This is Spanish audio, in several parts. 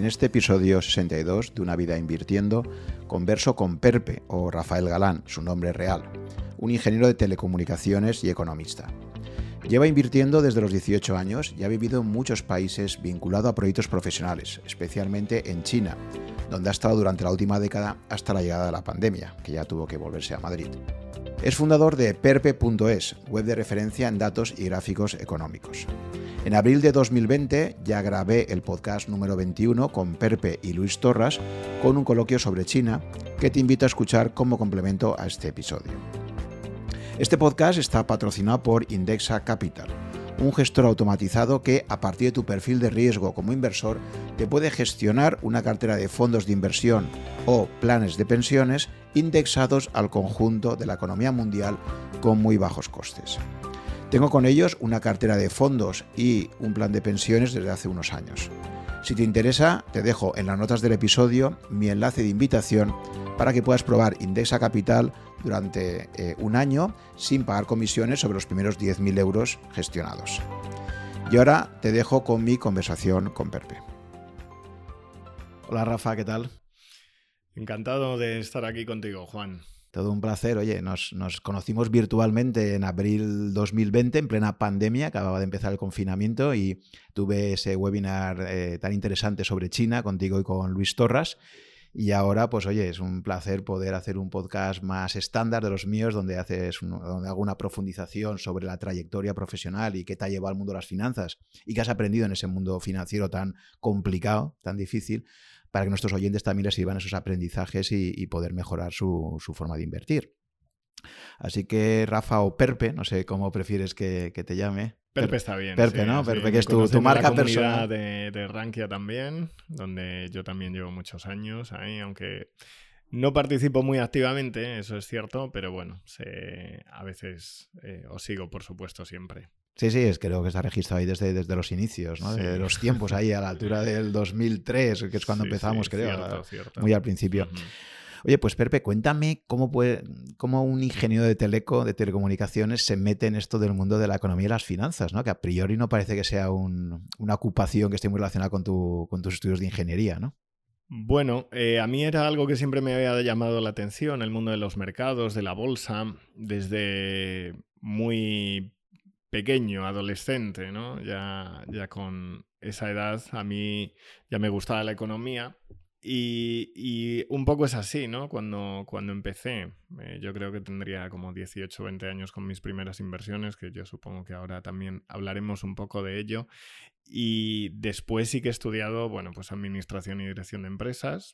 En este episodio 62 de Una vida invirtiendo, converso con Perpe o Rafael Galán, su nombre real, un ingeniero de telecomunicaciones y economista. Lleva invirtiendo desde los 18 años y ha vivido en muchos países vinculado a proyectos profesionales, especialmente en China, donde ha estado durante la última década hasta la llegada de la pandemia, que ya tuvo que volverse a Madrid. Es fundador de perpe.es, web de referencia en datos y gráficos económicos. En abril de 2020 ya grabé el podcast número 21 con Perpe y Luis Torras con un coloquio sobre China que te invito a escuchar como complemento a este episodio. Este podcast está patrocinado por Indexa Capital, un gestor automatizado que, a partir de tu perfil de riesgo como inversor, te puede gestionar una cartera de fondos de inversión o planes de pensiones indexados al conjunto de la economía mundial con muy bajos costes. Tengo con ellos una cartera de fondos y un plan de pensiones desde hace unos años. Si te interesa, te dejo en las notas del episodio mi enlace de invitación para que puedas probar Indexa Capital durante eh, un año sin pagar comisiones sobre los primeros 10.000 euros gestionados. Y ahora te dejo con mi conversación con Perpe. Hola Rafa, ¿qué tal? Encantado de estar aquí contigo, Juan. Todo un placer. Oye, nos, conocimos virtualmente en abril 2020, en plena pandemia, acababa de empezar el confinamiento y tuve ese webinar eh, tan interesante sobre China contigo y con Luis Torras. Y ahora, pues oye, es un placer poder hacer un podcast más estándar de los míos, donde haces donde hago una profundización sobre la trayectoria profesional y qué te ha llevado al mundo de las finanzas y qué has aprendido en ese mundo financiero tan complicado, tan difícil para que nuestros oyentes también les sirvan esos aprendizajes y, poder mejorar su, forma de invertir. Así que Rafa o Perpe, no sé cómo prefieres que, te llame. Perpe está bien. Perpe, ¿no? Perpe, que es tu, tu marca personal. De, de Rankia también, donde yo también llevo muchos años ahí, aunque no participo muy activamente, eso es cierto, pero bueno, a veces eh, os sigo, por supuesto, siempre. Sí, sí, es creo que está registrado ahí desde, desde los inicios, ¿no? De los tiempos ahí a la altura del 2003, que es cuando empezamos, creo, muy al principio. Oye, pues Perpe, cuéntame cómo, un ingeniero de teleco, de telecomunicaciones, se mete en esto del mundo de la economía y las finanzas, ¿no? Que a priori no parece que sea una ocupación que esté muy relacionada con, tu, con tus estudios de ingeniería, ¿no? Bueno, eh, a mí era algo que siempre me había llamado la atención, el mundo de los mercados, de la bolsa, desde muy pequeño, adolescente, ¿no? Ya con esa edad a mí ya me gustaba la economía y, un poco es así, ¿no? Cuando, cuando empecé, eh, yo creo que tendría como 18 o 20 años con mis primeras inversiones, que yo supongo que ahora también hablaremos un poco de ello. Y después sí que he estudiado, bueno, pues administración y dirección de empresas.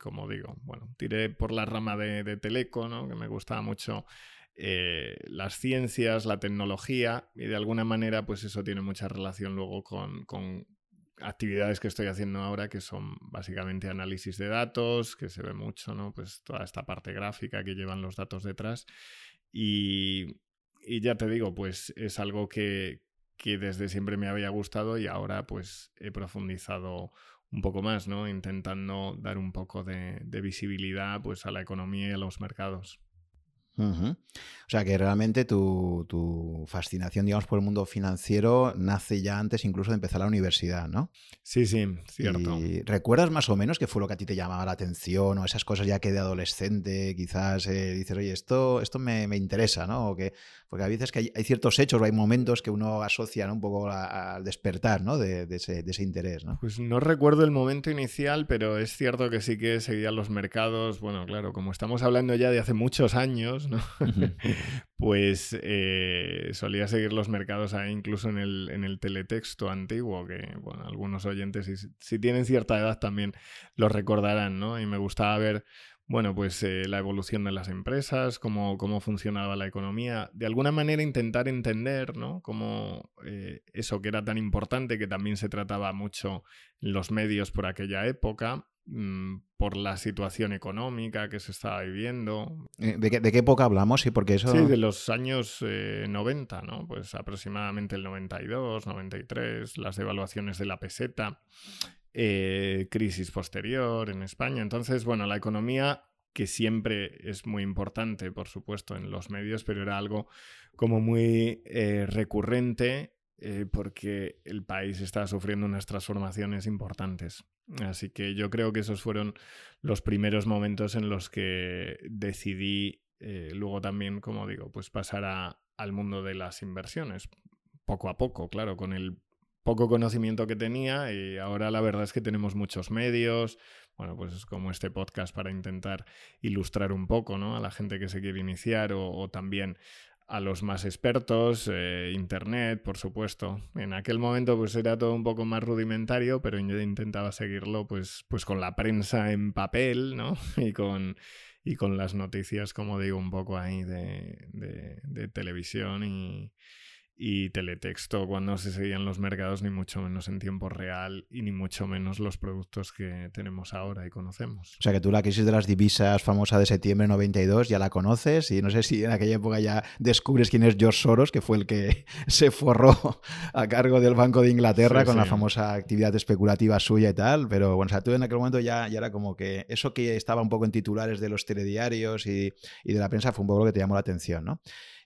Como digo, bueno, tiré por la rama de, de Teleco, ¿no? Que me gustaba mucho eh, las ciencias, la tecnología, y de alguna manera, pues eso tiene mucha relación luego con, actividades que estoy haciendo ahora, que son básicamente análisis de datos, que se ve mucho, ¿no? Pues toda esta parte gráfica que llevan los datos detrás. Y, ya te digo, pues es algo que, desde siempre me había gustado y ahora pues he profundizado un poco más, ¿no? Intentando dar un poco de, de visibilidad pues a la economía y a los mercados. O sea que realmente tu, fascinación, digamos, por el mundo financiero nace ya antes incluso de empezar la universidad, ¿no? Sí, sí, cierto. Y ¿Recuerdas más o menos qué fue lo que a ti te llamaba la atención o esas cosas ya que de adolescente quizás eh, dices, oye, esto, esto me, interesa, ¿no? O que, porque a veces que hay, ciertos hechos o hay momentos que uno asocia un poco al despertar, ¿no? De, ese, de, ese, interés, ¿no? Pues no recuerdo el momento inicial, pero es cierto que sí que seguía los mercados, bueno, claro, como estamos hablando ya de hace muchos años, pues eh, solía seguir los mercados ahí, incluso en el, en el teletexto antiguo, que bueno, algunos oyentes, si, tienen cierta edad, también lo recordarán, ¿no? Y me gustaba ver bueno, pues eh, la evolución de las empresas, cómo, cómo, funcionaba la economía, de alguna manera intentar entender, ¿no? Cómo eh, eso que era tan importante, que también se trataba mucho en los medios por aquella época, por la situación económica que se estaba viviendo. Eh, ¿De qué, época hablamos? Sí, porque eso... Sí, de los años 90, eh, ¿no? Pues aproximadamente el 92, 93, las devaluaciones de la peseta, eh, crisis posterior en España. Entonces, bueno, la economía que siempre es muy importante, por supuesto, en los medios, pero era algo como muy recurrente eh, porque el país está sufriendo unas transformaciones importantes. Así que yo creo que esos fueron los primeros momentos en los que decidí eh, luego también, como digo, pues pasar al mundo de las inversiones, poco a poco, claro, con el poco conocimiento que tenía y ahora la verdad es que tenemos muchos medios, bueno, pues es como este podcast para intentar ilustrar un poco, ¿no? A la gente que se quiere iniciar o, también a los más expertos, eh, internet, por supuesto. En aquel momento pues era todo un poco más rudimentario, pero yo intentaba seguirlo pues, pues con la prensa en papel, ¿no? Y con, y con las noticias, como digo, un poco ahí de, de televisión y, y teletexto cuando se seguían los mercados, ni mucho menos en tiempo real y ni mucho menos los productos que tenemos ahora y conocemos. O sea que tú la crisis de las divisas famosa de septiembre 92 ya la conoces y no sé si en aquella época ya descubres quién es George Soros, que fue el que se forró a cargo del Banco de Inglaterra con la famosa actividad especulativa suya y tal, pero bueno, o sea, tú en aquel momento ya, ya era como que eso que estaba un poco en titulares de los telediarios y, y de la prensa fue un poco lo que te llamó la atención, ¿no?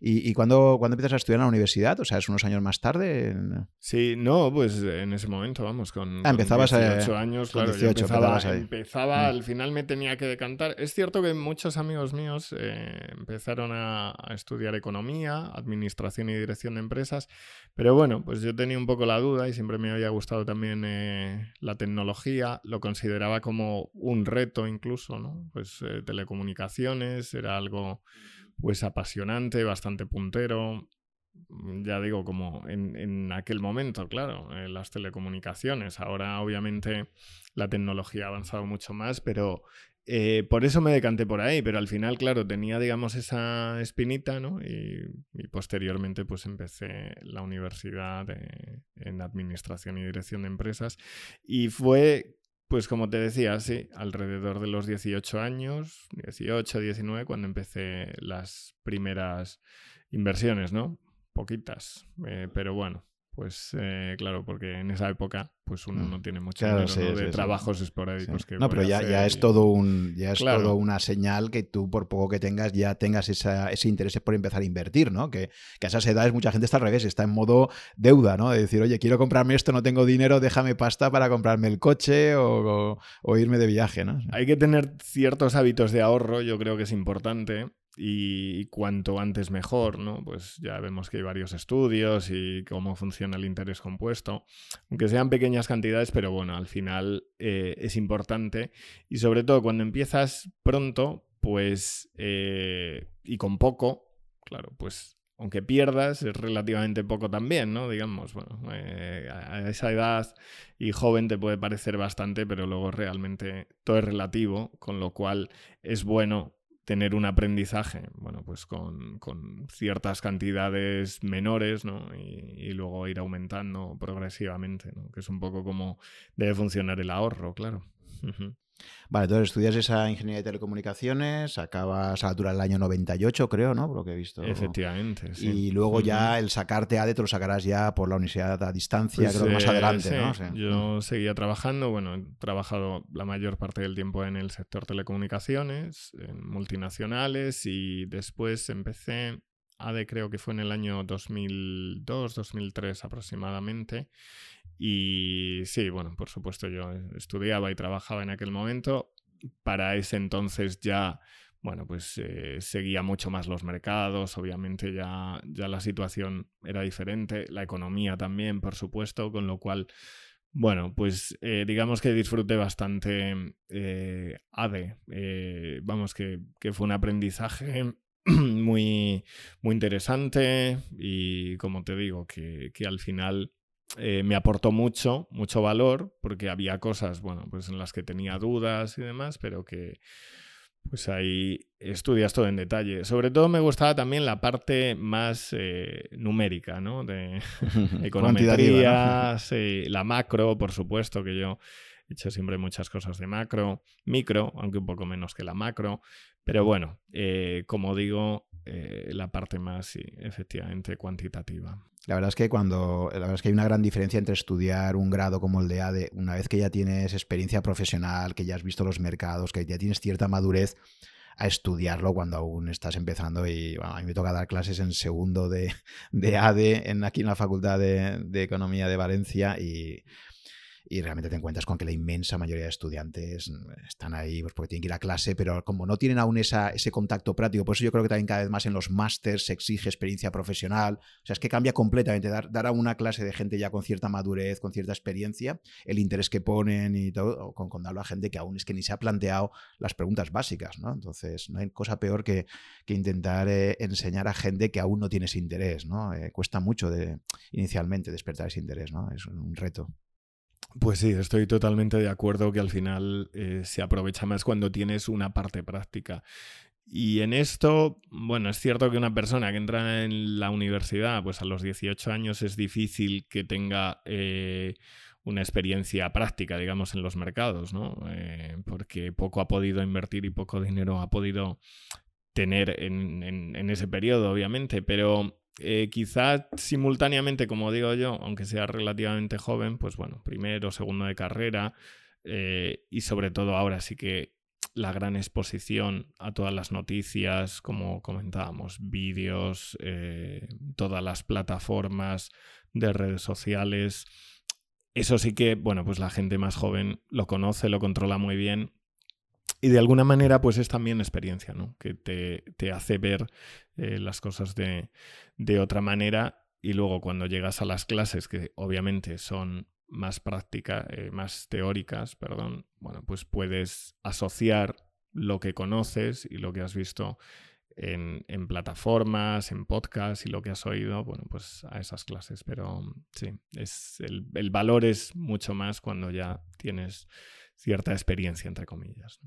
¿Y, y cuándo, empiezas a estudiar en la universidad? O sea, es unos años más tarde. Sí, no, pues en ese momento, vamos, con, ah, empezabas 18 años, claro, 18, empezaba, empezaba mm. al final me tenía que decantar. Es cierto que muchos amigos míos eh, empezaron a, estudiar economía, administración y dirección de empresas, pero bueno, pues yo tenía un poco la duda y siempre me había gustado también eh, la tecnología, lo consideraba como un reto incluso, ¿no? Pues eh, telecomunicaciones era algo pues apasionante, bastante puntero. Mm, ya digo, como en, aquel momento, claro, en las telecomunicaciones. Ahora, obviamente, la tecnología ha avanzado mucho más, pero eh, por eso me decanté por ahí. Pero al final, claro, tenía, digamos, esa espinita, ¿no? Y, posteriormente, pues empecé la universidad en administración y dirección de empresas. Y fue pues como te decía, sí, alrededor de los 18 años, 18, 19, cuando empecé las primeras inversiones, ¿no? Poquitas, eh, pero bueno, pues eh, claro, porque en esa época pues uno mm. no tiene mucho de trabajos esporádicos que No, pero ya, ya es todo un ya es todo una señal que tú por poco que tengas ya tengas ese interés por empezar a invertir, ¿no? Que, que, a esas edades mucha gente está al revés, está en modo deuda, ¿no? De decir, oye, quiero comprarme esto, no tengo dinero, déjame pasta para comprarme el coche o, o irme de viaje, ¿no? Hay que tener ciertos hábitos de ahorro, yo creo que es importante y cuanto antes mejor, ¿no? Pues ya vemos que hay varios estudios y cómo funciona el interés compuesto, aunque sean pequeñas cantidades, pero bueno, al final eh, es importante y sobre todo cuando empiezas pronto, pues eh, y con poco, claro, pues aunque pierdas, es relativamente poco también, ¿no? Digamos, bueno, eh, a esa edad y joven te puede parecer bastante, pero luego realmente todo es relativo, con lo cual es bueno tener un aprendizaje, bueno, pues con, ciertas cantidades menores, ¿no? Y, luego ir aumentando progresivamente, ¿no? Que es un poco como debe funcionar el ahorro, claro. Vale, entonces estudias esa ingeniería de telecomunicaciones, acabas a la altura del año 98, creo, ¿no? Por lo que he visto. Efectivamente, sí. Y luego ya el sacarte ADE te lo sacarás ya por la universidad a distancia, pues, creo más adelante, ¿no? Yo seguía trabajando, bueno, he trabajado la mayor parte del tiempo en el sector telecomunicaciones, en multinacionales, y después empecé ADE creo que fue en el año 2002, 2003 aproximadamente. Y sí, bueno, por supuesto yo estudiaba y trabajaba en aquel momento. Para ese entonces ya, bueno, pues eh, seguía mucho más los mercados, obviamente ya, ya la situación era diferente, la economía también, por supuesto, con lo cual, bueno, pues eh, digamos que disfruté bastante eh, ADE. vamos, que, que fue un aprendizaje muy, muy interesante y como te digo, que, que al final eh, me aportó mucho, mucho valor, porque había cosas, bueno, pues en las que tenía dudas y demás, pero que pues ahí estudias todo en detalle. Sobre todo me gustaba también la parte más eh, numérica, ¿no? De econometría, la macro, por supuesto, que yo he hecho siempre muchas cosas de macro, micro, aunque un poco menos que la macro, pero bueno, eh, como digo, la parte más, sí, efectivamente, cuantitativa. La verdad es que cuando la verdad es que hay una gran diferencia entre estudiar un grado como el de ADE, una vez que ya tienes experiencia profesional, que ya has visto los mercados, que ya tienes cierta madurez, estudiarlo cuando aún estás empezando. Y a mí me toca dar clases en segundo de, de ADE en, aquí en la Facultad de, de Economía de Valencia y y realmente te encuentras con que la inmensa mayoría de estudiantes mm, están ahí pues porque tienen que ir a clase, pero como no tienen aún esa, ese contacto práctico, por eso yo creo que también cada vez más en los másters se exige experiencia profesional, o sea, es que cambia completamente, dar, dar a una clase de gente ya con cierta madurez, con cierta experiencia, el interés que ponen y todo, con, con darlo a gente que aún es que ni se ha planteado las preguntas básicas, ¿no? Entonces, no hay cosa peor que, que intentar eh, enseñar a gente que aún no tiene ese interés, ¿no? Eh, cuesta mucho de, inicialmente despertar ese interés, ¿no? Es un reto. Pues sí, estoy totalmente de acuerdo que al final eh, se aprovecha más cuando tienes una parte práctica. Y en esto, bueno, es cierto que una persona que entra en la universidad, pues a los 18 años es difícil que tenga eh, una experiencia práctica, digamos, en los mercados, ¿no? Eh, porque poco ha podido invertir y poco dinero ha podido tener en, en ese periodo, obviamente, pero eh, quizá simultáneamente, como digo yo, aunque sea relativamente joven, pues bueno, primero, segundo de carrera eh, y sobre todo ahora sí que la gran exposición a todas las noticias, como comentábamos, vídeos, eh, todas las plataformas de redes sociales. Eso sí que, bueno, pues la gente más joven lo conoce, lo controla muy bien y de alguna manera, pues es también experiencia, ¿no? Que te, hace ver eh, las cosas de, otra manera. Y luego cuando llegas a las clases, que obviamente son más prácticas, eh, más teóricas, perdón, bueno, pues puedes asociar lo que conoces y lo que has visto en, plataformas, en podcasts y lo que has oído, bueno, pues a esas clases. Pero sí, es el, el valor es mucho más cuando ya tienes cierta experiencia, entre comillas.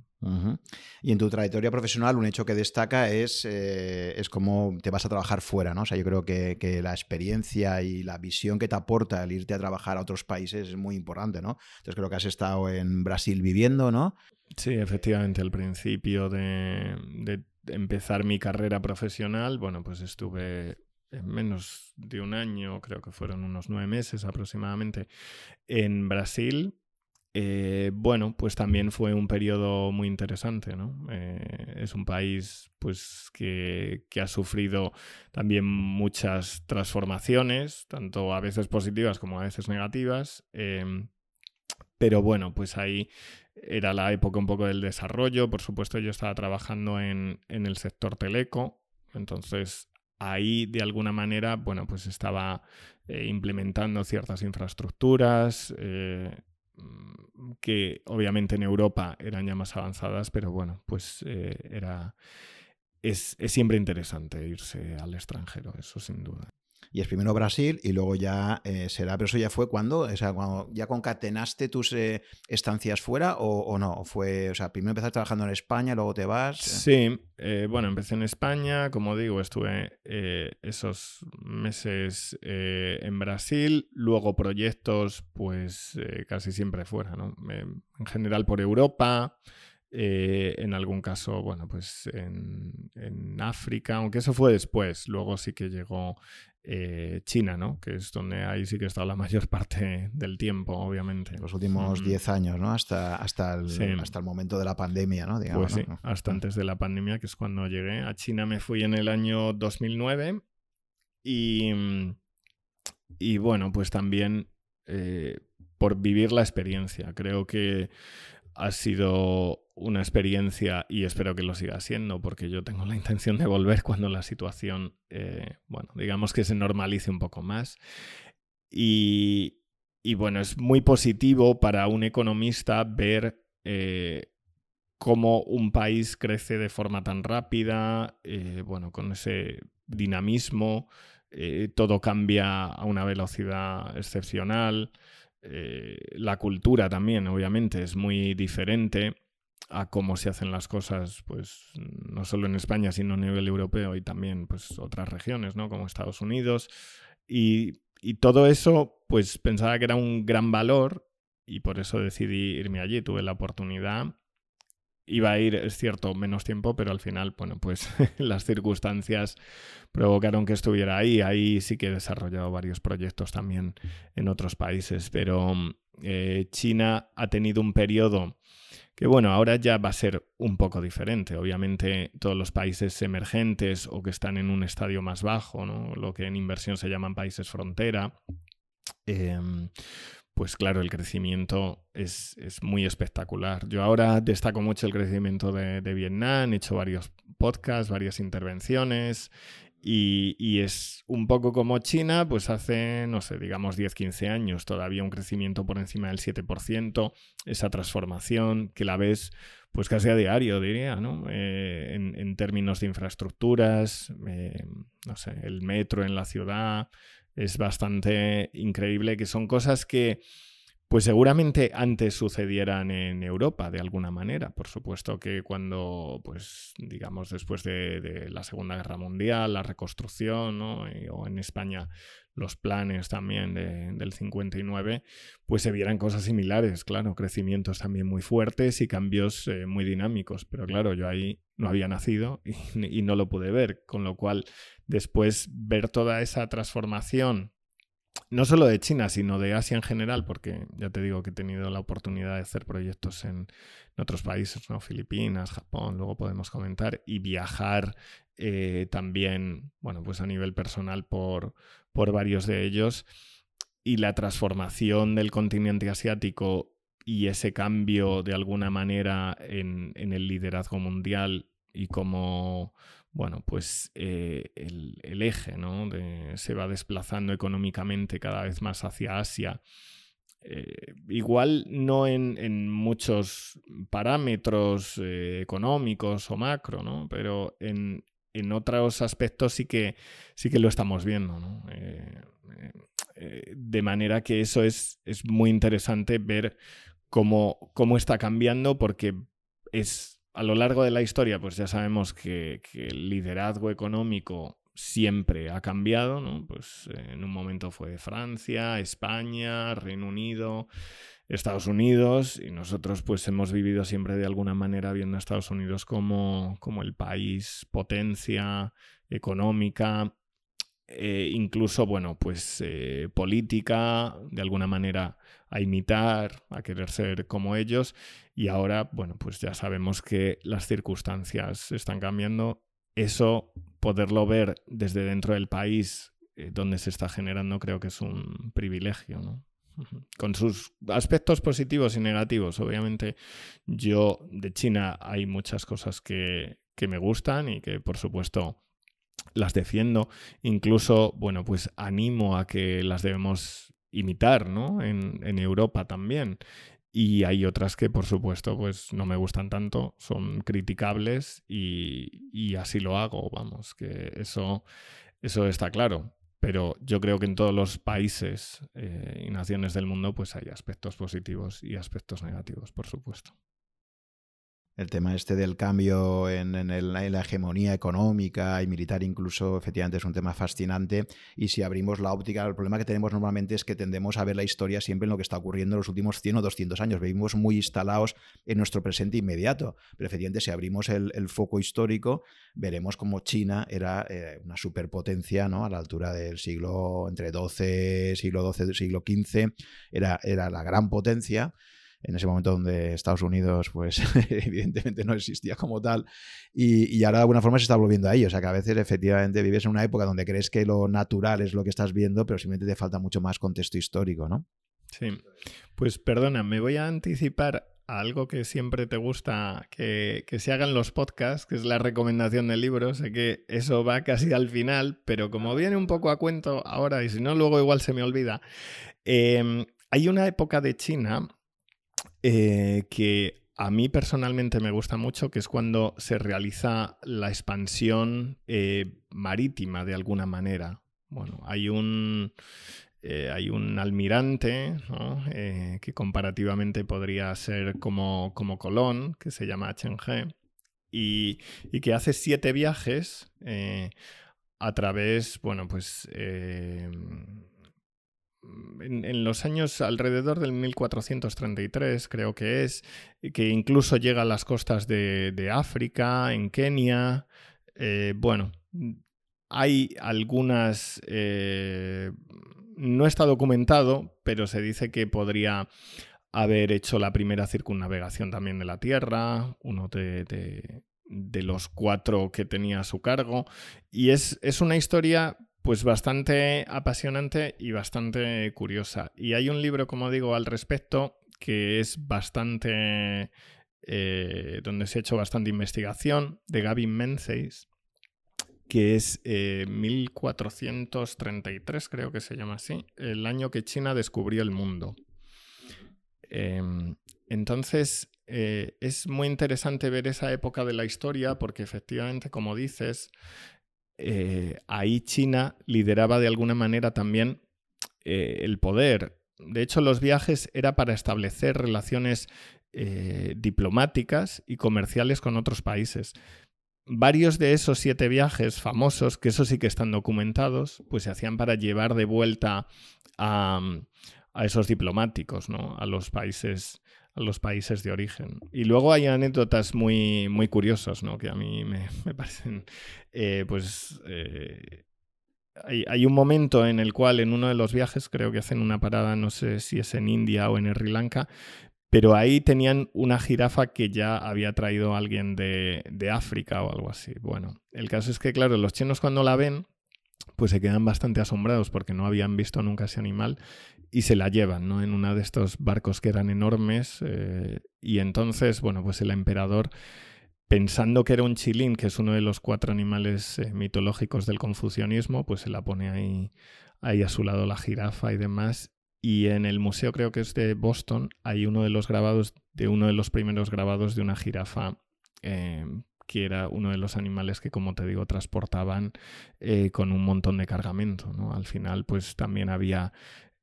Y en tu trayectoria profesional, un hecho que destaca es, eh, es cómo te vas a trabajar fuera, ¿no? O sea, yo creo que, la experiencia y la visión que te aporta el irte a trabajar a otros países es muy importante, ¿no? Entonces creo que has estado en Brasil viviendo, ¿no? Sí, efectivamente, al principio de, de empezar mi carrera profesional, bueno, pues estuve en menos de un año, creo que fueron unos nueve meses aproximadamente, en Brasil eh, bueno, pues también fue un periodo muy interesante, ¿no? Eh, es un país pues que, ha sufrido también muchas transformaciones, tanto a veces positivas como a veces negativas. Em, pero bueno, pues ahí era la época un poco del desarrollo. Por supuesto, yo estaba trabajando en, el sector teleco. Entonces, ahí de alguna manera, bueno, pues estaba eh, implementando ciertas infraestructuras, que obviamente en Europa eran ya más avanzadas, pero bueno, pues eh, era... Es, es siempre interesante irse al extranjero, eso sin duda. Y es primero Brasil y luego ya eh, será, pero eso ya fue cuando, o sea, cuando ya concatenaste tus eh, estancias fuera o, no, fue, o sea, primero empezaste trabajando en España, luego te vas. Sí, eh, bueno, empecé en España, como digo, estuve esos meses en Brasil, luego proyectos, pues casi siempre fuera, ¿no? en general por Europa. en algún caso, bueno, pues en, en, África, aunque eso fue después, luego sí que llegó eh, China, ¿no? Que es donde ahí sí que he estado la mayor parte del tiempo, obviamente. Los últimos 10 años, ¿no? Hasta, hasta, el, hasta el momento de la pandemia, ¿no? pues sí, hasta antes de la pandemia, que es cuando llegué. A China me fui en el año 2009 y, y bueno, pues también eh, por vivir la experiencia. Creo que ha sido una experiencia y espero que lo siga siendo porque yo tengo la intención de volver cuando la situación, eh, bueno, digamos que se normalice un poco más. Y, bueno, es muy positivo para un economista ver eh, cómo un país crece de forma tan rápida, eh, bueno, con ese dinamismo, todo cambia a una velocidad excepcional. la cultura también, obviamente, es muy diferente a cómo se hacen las cosas, pues no solo en España, sino a nivel europeo y también pues otras regiones, ¿no? Como Estados Unidos. Y, todo eso, pues pensaba que era un gran valor y por eso decidí irme allí. Tuve la oportunidad. Iba a ir, es cierto, menos tiempo, pero al final, bueno, pues las circunstancias provocaron que estuviera ahí. Ahí sí que he desarrollado varios proyectos también en otros países, pero eh, China ha tenido un periodo que bueno, ahora ya va a ser un poco diferente. Obviamente todos los países emergentes o que están en un estadio más bajo, ¿no? lo que en inversión se llaman países frontera, em, pues claro, el crecimiento es, muy espectacular. Yo ahora destaco mucho el crecimiento de, de Vietnam, he hecho varios podcasts, varias intervenciones y, es un poco como China, pues hace, no sé, digamos 10, 15 años, todavía un crecimiento por encima del 7%, esa transformación que la ves pues casi a diario, diría, ¿no? Eh, en, términos de infraestructuras, eh, no sé, el metro en la ciudad, es bastante increíble, que son cosas que pues seguramente antes sucedieran en Europa de alguna manera. Por supuesto que cuando, pues, digamos, después de, la Segunda Guerra Mundial, la reconstrucción, ¿no? o en España los planes también del 59, pues se vieran cosas similares, claro, crecimientos también muy fuertes y cambios eh, muy dinámicos. Pero claro, yo ahí no había nacido y no lo pude ver, con lo cual después ver toda esa transformación no solo de China, sino de Asia en general, porque ya te digo que he tenido la oportunidad de hacer proyectos en, otros países, ¿no? Filipinas, Japón, luego podemos comentar, y viajar eh, también, bueno, pues a nivel personal por, por varios de ellos. Y la transformación del continente asiático y ese cambio de alguna manera en, en el liderazgo mundial y cómo bueno, pues eh, el, eje ¿no? se va desplazando económicamente cada vez más hacia Asia. Eh, igual no en, muchos parámetros eh, económicos o macro, ¿no? pero en, otros aspectos sí que, sí que lo estamos viendo. de manera que eso es, es muy interesante ver cómo, cómo está cambiando porque es a lo largo de la historia, pues ya sabemos que, el liderazgo económico siempre ha cambiado, ¿no? Pues eh, en un momento fue Francia, España, Reino Unido, Estados Unidos, y nosotros pues hemos vivido siempre de alguna manera viendo a Estados Unidos como, como el país potencia económica, eh, incluso, bueno, pues eh, política, de alguna manera a imitar, a querer ser como ellos. Y ahora, bueno, pues ya sabemos que las circunstancias están cambiando. Eso, poderlo ver desde dentro del país eh, donde se está generando, creo que es un privilegio, ¿no? Con sus aspectos positivos y negativos. Obviamente, yo de China hay muchas cosas que, que me gustan y que, por supuesto, las defiendo. Incluso, bueno, pues animo a que las debemos imitar, ¿no? En, Europa también. Y hay otras que, por supuesto, pues no me gustan tanto, son criticables y, así lo hago, vamos, que eso, eso está claro. Pero yo creo que en todos los países eh, y naciones del mundo pues hay aspectos positivos y aspectos negativos, por supuesto el tema este del cambio en, la hegemonía económica y militar incluso, efectivamente es un tema fascinante. Y si abrimos la óptica, el problema que tenemos normalmente es que tendemos a ver la historia siempre en lo que está ocurriendo en los últimos 100 o 200 años. Vivimos muy instalados en nuestro presente inmediato. Pero efectivamente, si abrimos el, foco histórico, veremos como China era eh, una superpotencia ¿no? a la altura del siglo entre 12, siglo XII, siglo XV. Era, era la gran potencia en ese momento donde Estados Unidos, pues evidentemente no existía como tal, y, ahora de alguna forma se está volviendo a. O sea que a veces efectivamente vives en una época donde crees que lo natural es lo que estás viendo, pero simplemente te falta mucho más contexto histórico, ¿no? Sí. Pues perdona, me voy a anticipar a algo que siempre te gusta que, se hagan los podcasts, que es la recomendación de libros. Sé que eso va casi al final, pero como viene un poco a cuento ahora, y si no, luego igual se me olvida. Em, hay una época de China eh, que a mí personalmente me gusta mucho, que es cuando se realiza la expansión eh, marítima de alguna manera. Bueno, hay un, eh, hay un almirante que comparativamente podría ser como, como Colón, que se llama Chen y, y que hace siete viajes a través, bueno, pues en, los años alrededor del 1433, creo que es, que incluso llega a las costas de, África, en Kenia. Eh, bueno, hay algunas... Eh, no está documentado, pero se dice que podría haber hecho la primera circunnavegación también de la Tierra, uno de, los cuatro que tenía a su cargo. Y es, es una historia pues bastante apasionante y bastante curiosa. Y hay un libro, como digo, al respecto que es bastante... Eh, donde se ha hecho bastante investigación, de Gavin Menzies, que es 1433, eh, creo que se llama así, el año que China descubrió el mundo. Em, entonces, eh, es muy interesante ver esa época de la historia porque efectivamente, como dices, eh, ahí China lideraba de alguna manera también el poder. De hecho, los viajes era para establecer relaciones diplomáticas y comerciales con otros países varios de esos siete viajes famosos, que eso sí que están documentados, pues se hacían para llevar de vuelta a, esos diplomáticos, ¿no? A los países a los países de origen. Y luego hay anécdotas muy, muy curiosas, ¿no? Que a mí me, parecen, eh, pues... Eh, hay, hay, un momento en el cual en uno de los viajes, creo que hacen una parada, no sé si es en India o en Sri Lanka, pero ahí tenían una jirafa que ya había traído alguien de, África o algo así. Bueno, el caso es que, claro, los chinos cuando la ven, pues se quedan bastante asombrados porque no habían visto nunca ese animal y se la llevan, ¿no? En uno de estos barcos que eran enormes. Eh, y entonces, bueno, pues el emperador, pensando que era un chilín, que es uno de los cuatro animales eh, mitológicos del confucianismo, pues se la pone ahí, ahí a su lado la jirafa y demás. Y en el museo, creo que es de Boston, hay uno de los grabados, de uno de los primeros grabados de una jirafa, em, que era uno de los animales que, como te digo, transportaban eh, con un montón de cargamento. ¿no? Al final, pues también había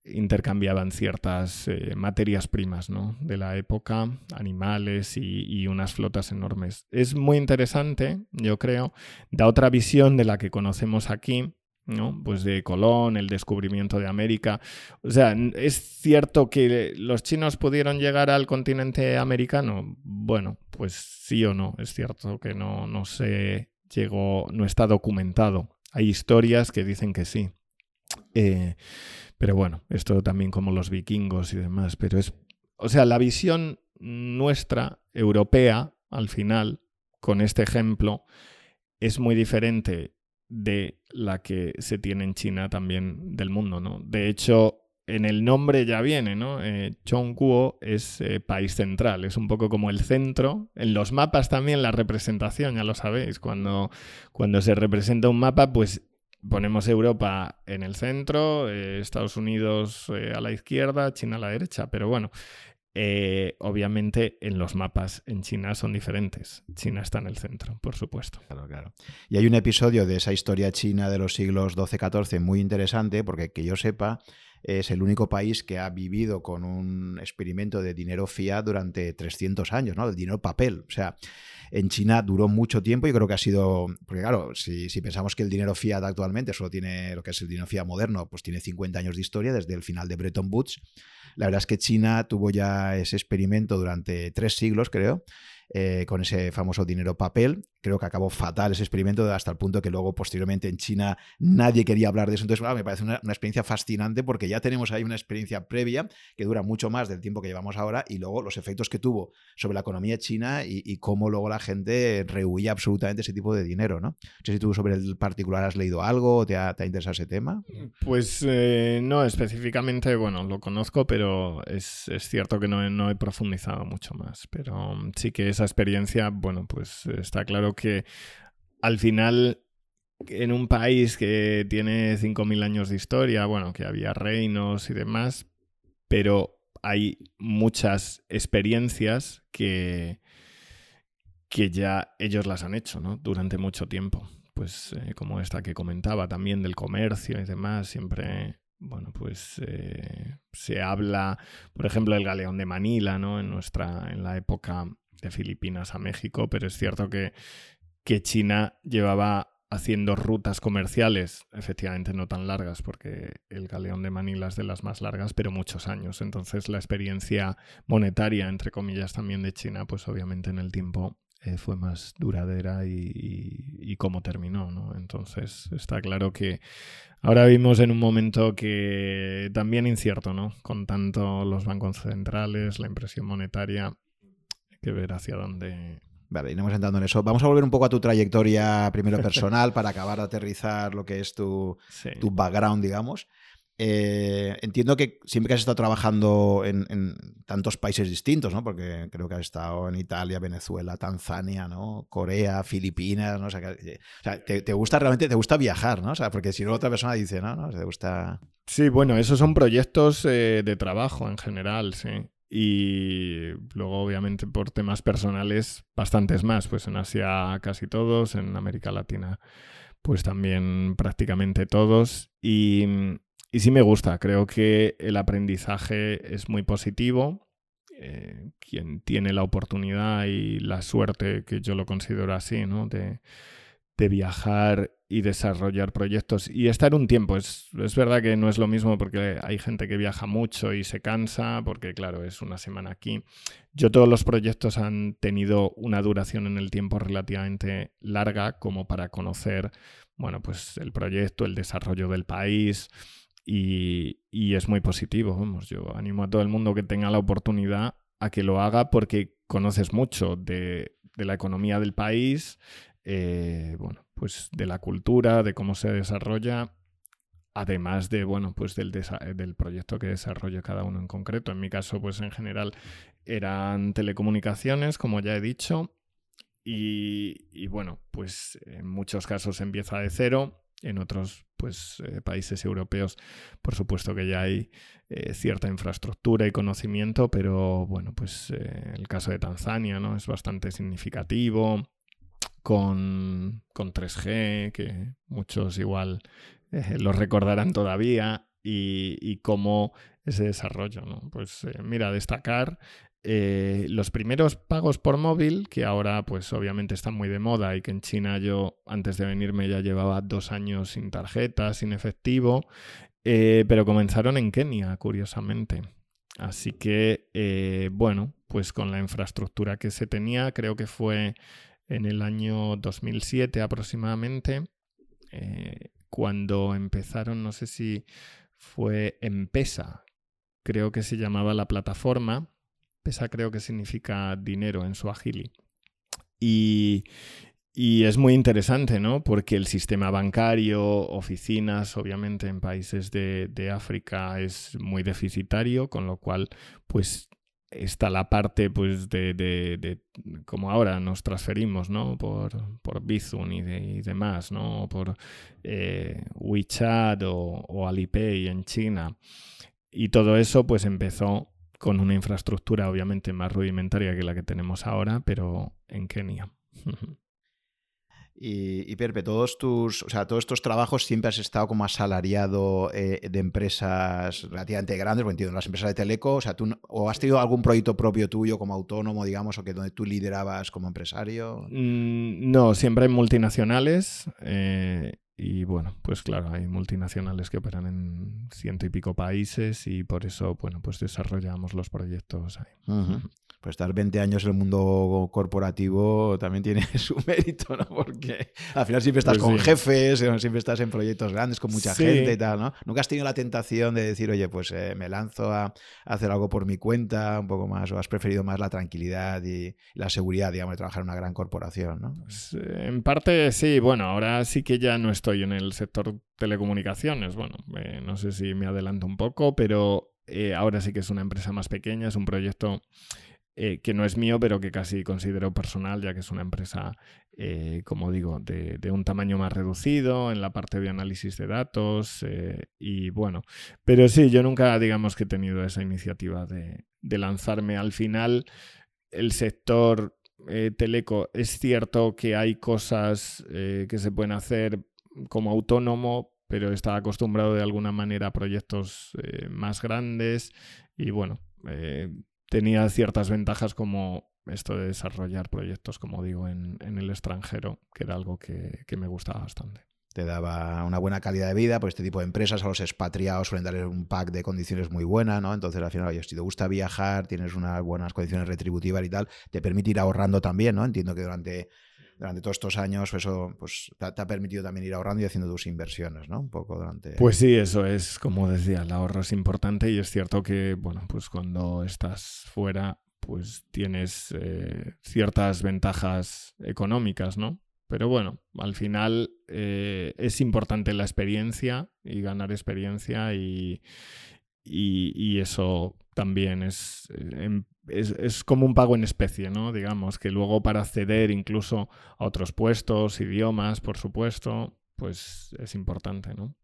intercambiaban ciertas eh, materias primas ¿no? de la época, animales y, y, unas flotas enormes. Es muy interesante, yo creo, da otra visión de la que conocemos aquí, ¿no? Pues de Colón, el descubrimiento de América. O sea, ¿es cierto que los chinos pudieron llegar al continente americano? Bueno, pues sí o no. Es cierto que no, no se llegó, no está documentado. Hay historias que dicen que sí. Eh, pero bueno, esto también como los vikingos y demás. Pero es. O sea, la visión nuestra, europea, al final, con este ejemplo, es muy diferente de la que se tiene en China también del mundo, ¿no? De hecho, en el nombre ya viene, ¿no? Eh, es eh, país central, es un poco como el centro. En los mapas también la representación, ya lo sabéis, cuando, cuando se representa un mapa, pues ponemos Europa en el centro, eh, Estados Unidos a la izquierda, China a la derecha, pero bueno, eh, obviamente en los mapas en China son diferentes. China está en el centro, por supuesto. Claro, claro. Y hay un episodio de esa historia china de los siglos XII-XIV muy interesante, porque que yo sepa, es el único país que ha vivido con un experimento de dinero fiat durante 300 años, ¿no? El dinero papel. O sea, en China duró mucho tiempo y creo que ha sido, porque claro, si, si, pensamos que el dinero fiat actualmente solo tiene, lo que es el dinero fiat moderno, pues tiene 50 años de historia desde el final de Bretton Woods, la verdad es que China tuvo ya ese experimento durante tres siglos, creo, eh, con ese famoso dinero papel. Creo que acabó fatal ese experimento hasta el punto que luego posteriormente en China nadie quería hablar de eso. Entonces, me parece una, experiencia fascinante porque ya tenemos ahí una experiencia previa que dura mucho más del tiempo que llevamos ahora y luego los efectos que tuvo sobre la economía china y, cómo luego la gente rehuía absolutamente ese tipo de dinero, ¿no? Sé si tú sobre el particular has leído algo o te ha, interesado ese tema. Pues eh, no, específicamente, bueno, lo conozco, pero es, cierto que no no he profundizado mucho más. Pero mm, sí que es experiencia, bueno, pues está claro que al final en un país que tiene 5.000 años de historia, bueno, que había reinos y demás, pero hay muchas experiencias que, que ya ellos las han hecho, ¿no? Durante mucho tiempo. Pues eh, como esta que comentaba también del comercio y demás, siempre, bueno, pues eh, se habla, por ejemplo, del galeón de Manila, ¿no? En nuestra, en la época de Filipinas a México, pero es cierto que, que China llevaba haciendo rutas comerciales, efectivamente no tan largas, porque el galeón de Manila es de las más largas, pero muchos años. Entonces la experiencia monetaria, entre comillas, también de China, pues obviamente en el tiempo eh, fue más duradera y, cómo terminó, ¿no? Entonces está claro que ahora vivimos en un momento que también incierto, ¿no? Con tanto los bancos centrales, la impresión monetaria, que ver hacia dónde... Vale, iremos entrando en eso. Vamos a volver un poco a tu trayectoria primero personal para acabar de aterrizar lo que es tu, tu background, digamos. Eh, entiendo que siempre que has estado trabajando en, tantos países distintos, ¿no? Porque creo que has estado en Italia, Venezuela, Tanzania, ¿no? Corea, Filipinas, ¿no? O sea, te, gusta realmente, te gusta viajar, ¿no? O sea, porque si no otra persona dice, ¿no? ¿No? Te gusta... Sí, bueno, esos son proyectos eh, de trabajo en general, sí. Y luego, obviamente, por temas personales, bastantes más. Pues en Asia casi todos, en América Latina, pues también prácticamente todos. Y, y sí me gusta, creo que el aprendizaje es muy positivo. Eh, quien tiene la oportunidad y la suerte, que yo lo considero así, ¿no? de, viajar y desarrollar proyectos y estar un tiempo. Es, es, verdad que no es lo mismo porque hay gente que viaja mucho y se cansa, porque claro, es una semana aquí. Yo todos los proyectos han tenido una duración en el tiempo relativamente larga como para conocer, bueno, pues el proyecto, el desarrollo del país, y, es muy positivo. Yo animo a todo el mundo que tenga la oportunidad a que lo haga porque conoces mucho de, la economía del país, eh, bueno, pues de la cultura, de cómo se desarrolla, además de, bueno, pues del, del proyecto que desarrolla cada uno en concreto. En mi caso, pues en general eran telecomunicaciones, como ya he dicho, y, bueno, pues en muchos casos empieza de cero en otros pues, eh, países europeos, por supuesto que ya hay eh, cierta infraestructura y conocimiento, pero bueno, pues el caso de Tanzania ¿no? es bastante significativo, con, con 3G, que muchos igual lo recordarán todavía, y, y cómo ese desarrollo. ¿no? Pues mira, destacar eh, los primeros pagos por móvil, que ahora pues obviamente están muy de moda y que en China yo antes de venirme ya llevaba dos años sin tarjeta, sin efectivo, eh, pero comenzaron en Kenia, curiosamente. Así que, eh, bueno, pues con la infraestructura que se tenía, creo que fue en el año 2007 aproximadamente, cuando empezaron, no sé si fue Empesa, creo que se llamaba la plataforma, Pesa creo que significa dinero en su agili. Y, es muy interesante, ¿no? Porque el sistema bancario, oficinas, obviamente en países de, África es muy deficitario, con lo cual, pues está la parte pues de, de, como ahora nos transferimos no por, por y, y demás no por eh, WeChat o, o, Alipay en China. Y todo eso pues empezó con una infraestructura obviamente más rudimentaria que la que tenemos ahora, pero en Kenia. Y, y, Perpe, todos tus, o sea, todos estos trabajos siempre has estado como asalariado eh, de empresas relativamente grandes, bueno, entiendo, las empresas de Teleco, o sea, tú, o has tenido algún proyecto propio tuyo como autónomo, digamos, o que donde tú liderabas como empresario. Mm, no, siempre hay multinacionales. Eh, y bueno, pues claro, hay multinacionales que operan en ciento y pico países y por eso, bueno, pues desarrollamos los proyectos ahí pues estar 20 años en el mundo corporativo también tiene su mérito, ¿no? Porque al final siempre estás pues con jefes, eh, siempre estás en proyectos grandes con mucha gente y tal, ¿no? Nunca has tenido la tentación de decir, oye, pues eh, me lanzo a, hacer algo por mi cuenta, un poco más, o has preferido más la tranquilidad y la seguridad, digamos, de trabajar en una gran corporación, ¿no? Pues, eh, en parte sí, bueno, ahora sí que ya no estoy en el sector telecomunicaciones, bueno, no sé si me adelanto un poco, pero ahora sí que es una empresa más pequeña, es un proyecto eh, que no es mío, pero que casi considero personal, ya que es una empresa, eh, como digo, de, un tamaño más reducido en la parte de análisis de datos. Eh, y bueno, pero sí, yo nunca, digamos que he tenido esa iniciativa de, lanzarme. Al final, el sector teleco, es cierto que hay cosas que se pueden hacer como autónomo, pero está acostumbrado de alguna manera a proyectos más grandes y bueno, tenía ciertas ventajas como esto de desarrollar proyectos, como digo, en, el extranjero, que era algo que, me gustaba bastante. te daba una buena calidad de vida, pues este tipo de empresas a los expatriados suelen darles un pack de condiciones muy buenas, ¿no? Entonces al final, oye, si te gusta viajar, tienes unas buenas condiciones retributivas y tal, te permite ir ahorrando también, ¿no? Entiendo que durante, durante todos estos años eso pues, te, ha permitido también ir ahorrando y haciendo tus inversiones, ¿no? Un poco durante... Pues sí, eso es, como decía, el ahorro es importante y es cierto que, bueno, pues cuando estás fuera, pues tienes eh, ciertas ventajas económicas, ¿no? Pero bueno, al final eh, es importante la experiencia y ganar experiencia y, y, eso también es, em, es, es, como un pago en especie, ¿no? Digamos, que luego para acceder incluso a otros puestos, idiomas, por supuesto, pues es importante, ¿no?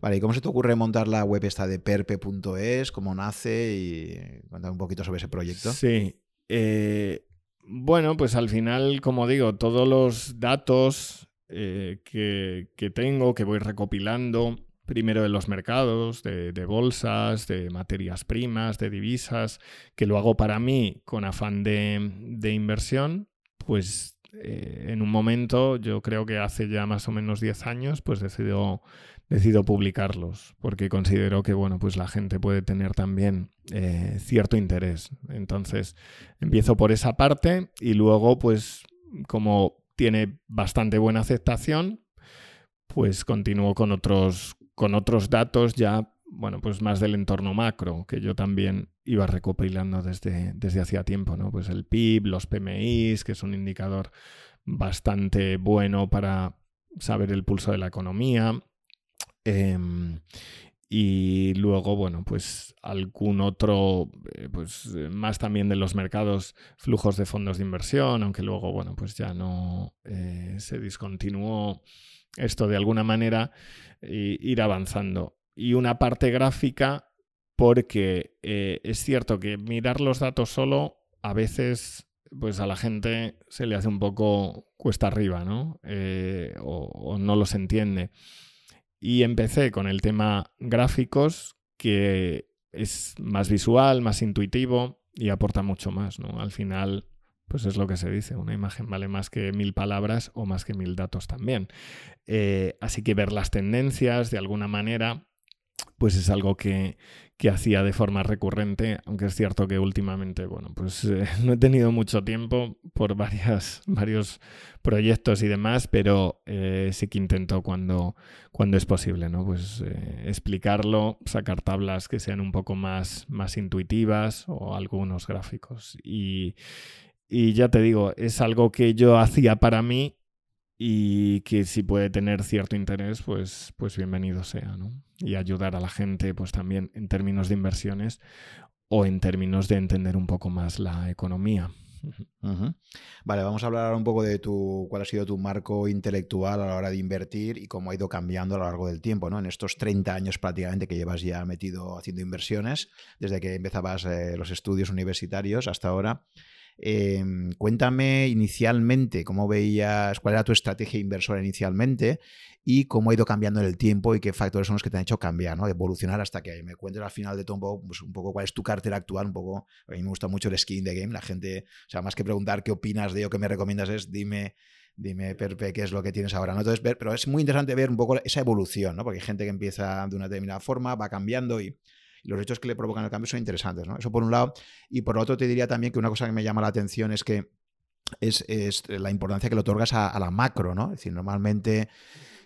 Vale, ¿y cómo se te ocurre montar la web esta de perpe.es? ¿Cómo nace? Y cuéntame un poquito sobre ese proyecto. Sí. Eh, bueno, pues al final, como digo, todos los datos eh, que, tengo, que voy recopilando, primero de los mercados, de, bolsas, de materias primas, de divisas, que lo hago para mí con afán de, inversión, pues eh, en un momento, yo creo que hace ya más o menos 10 años, pues decido decido publicarlos porque considero que bueno pues la gente puede tener también eh, cierto interés. Entonces empiezo por esa parte y luego pues como tiene bastante buena aceptación pues continúo con otros con otros datos ya bueno pues más del entorno macro que yo también iba recopilando desde desde hacía tiempo no pues el PIB los PMIs que es un indicador bastante bueno para saber el pulso de la economía. Em, y luego, bueno, pues algún otro, eh, pues eh, más también de los mercados, flujos de fondos de inversión, aunque luego, bueno, pues ya no eh, se discontinuó esto de alguna manera, ir avanzando. Y una parte gráfica, porque es cierto que mirar los datos solo a veces pues a la gente se le hace un poco cuesta arriba, ¿no? o, no los entiende. Y empecé con el tema gráficos, que es más visual, más intuitivo y aporta mucho más, ¿no? Al final, pues es lo que se dice, una imagen vale más que mil palabras o más que mil datos también. Eh, así que ver las tendencias de alguna manera pues es algo que, hacía de forma recurrente, aunque es cierto que últimamente, bueno, pues eh, no he tenido mucho tiempo por varias, varios proyectos y demás, pero eh, sí que intento cuando, cuando es posible, ¿no? Pues explicarlo, sacar tablas que sean un poco más, más intuitivas o algunos gráficos. Y, y ya te digo, es algo que yo hacía para mí y que si puede tener cierto interés, pues, pues bienvenido sea, ¿no? Y ayudar a la gente, pues también en términos de inversiones o en términos de entender un poco más la economía. Vale, vamos a hablar un poco de tu, cuál ha sido tu marco intelectual a la hora de invertir y cómo ha ido cambiando a lo largo del tiempo, ¿no? En estos 30 años prácticamente que llevas ya metido haciendo inversiones, desde que empezabas eh, los estudios universitarios hasta ahora. Em, cuéntame inicialmente cómo veías, cuál era tu estrategia inversora inicialmente y cómo ha ido cambiando en el tiempo y qué factores son los que te han hecho cambiar, ¿no? evolucionar hasta que me cuentes al final de todo un poco, pues un poco cuál es tu cartera actual, un poco, a mí me gusta mucho el skin de game, la gente, o sea, más que preguntar qué opinas de o qué me recomiendas es dime dime, Perpe, qué es lo que tienes ahora. ¿no? Entonces, pero es muy interesante ver un poco esa evolución, ¿no? porque hay gente que empieza de una determinada forma, va cambiando y, los hechos que le provocan el cambio son interesantes, ¿no? Eso por un lado. Y por otro te diría también que una cosa que me llama la atención es que es, la importancia que le otorgas a, la macro, ¿no? Es decir, normalmente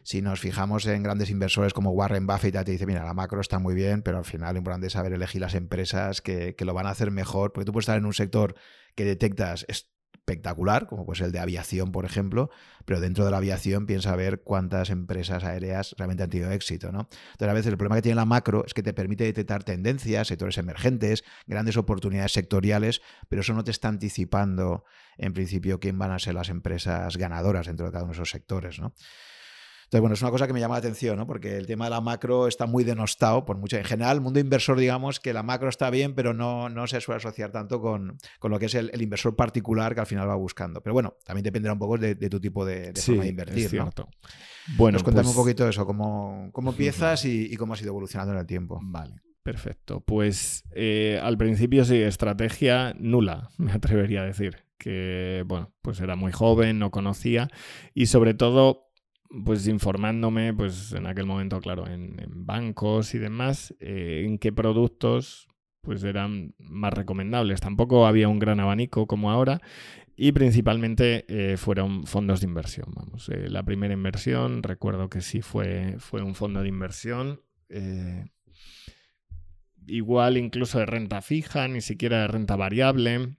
si nos fijamos en grandes inversores como Warren Buffett, te dice, mira, la macro está muy bien, pero al final lo importante es saber elegir las empresas que, que, lo van a hacer mejor, porque tú puedes estar en un sector que detectas espectacular, como pues el de aviación, por ejemplo, pero dentro de la aviación piensa ver cuántas empresas aéreas realmente han tenido éxito, ¿no? Entonces, a veces el problema que tiene la macro es que te permite detectar tendencias, sectores emergentes, grandes oportunidades sectoriales, pero eso no te está anticipando, en principio, quién van a ser las empresas ganadoras dentro de cada uno de esos sectores, ¿no? Entonces, bueno, es una cosa que me llama la atención, ¿no? Porque el tema de la macro está muy denostado por mucho. En general, el mundo inversor, digamos que la macro está bien, pero no, no se suele asociar tanto con, lo que es el, inversor particular que al final va buscando. Pero bueno, también dependerá un poco de, tu tipo de, forma de invertir. Es cierto. Bueno, Nos cuéntame un pues poquito eso, cómo, cómo empiezas y, cómo has ido evolucionando en el tiempo. Vale. Perfecto. Pues eh, al principio sí, estrategia nula, me atrevería a decir. Que, bueno, pues era muy joven, no conocía y sobre todo pues informándome, pues en aquel momento, claro, en, bancos y demás, eh, en qué productos pues eran más recomendables. Tampoco había un gran abanico como ahora y principalmente eh, fueron fondos de inversión. Vamos, eh, la primera inversión, recuerdo que sí fue, fue un fondo de inversión. igual incluso de renta fija, ni siquiera de renta variable.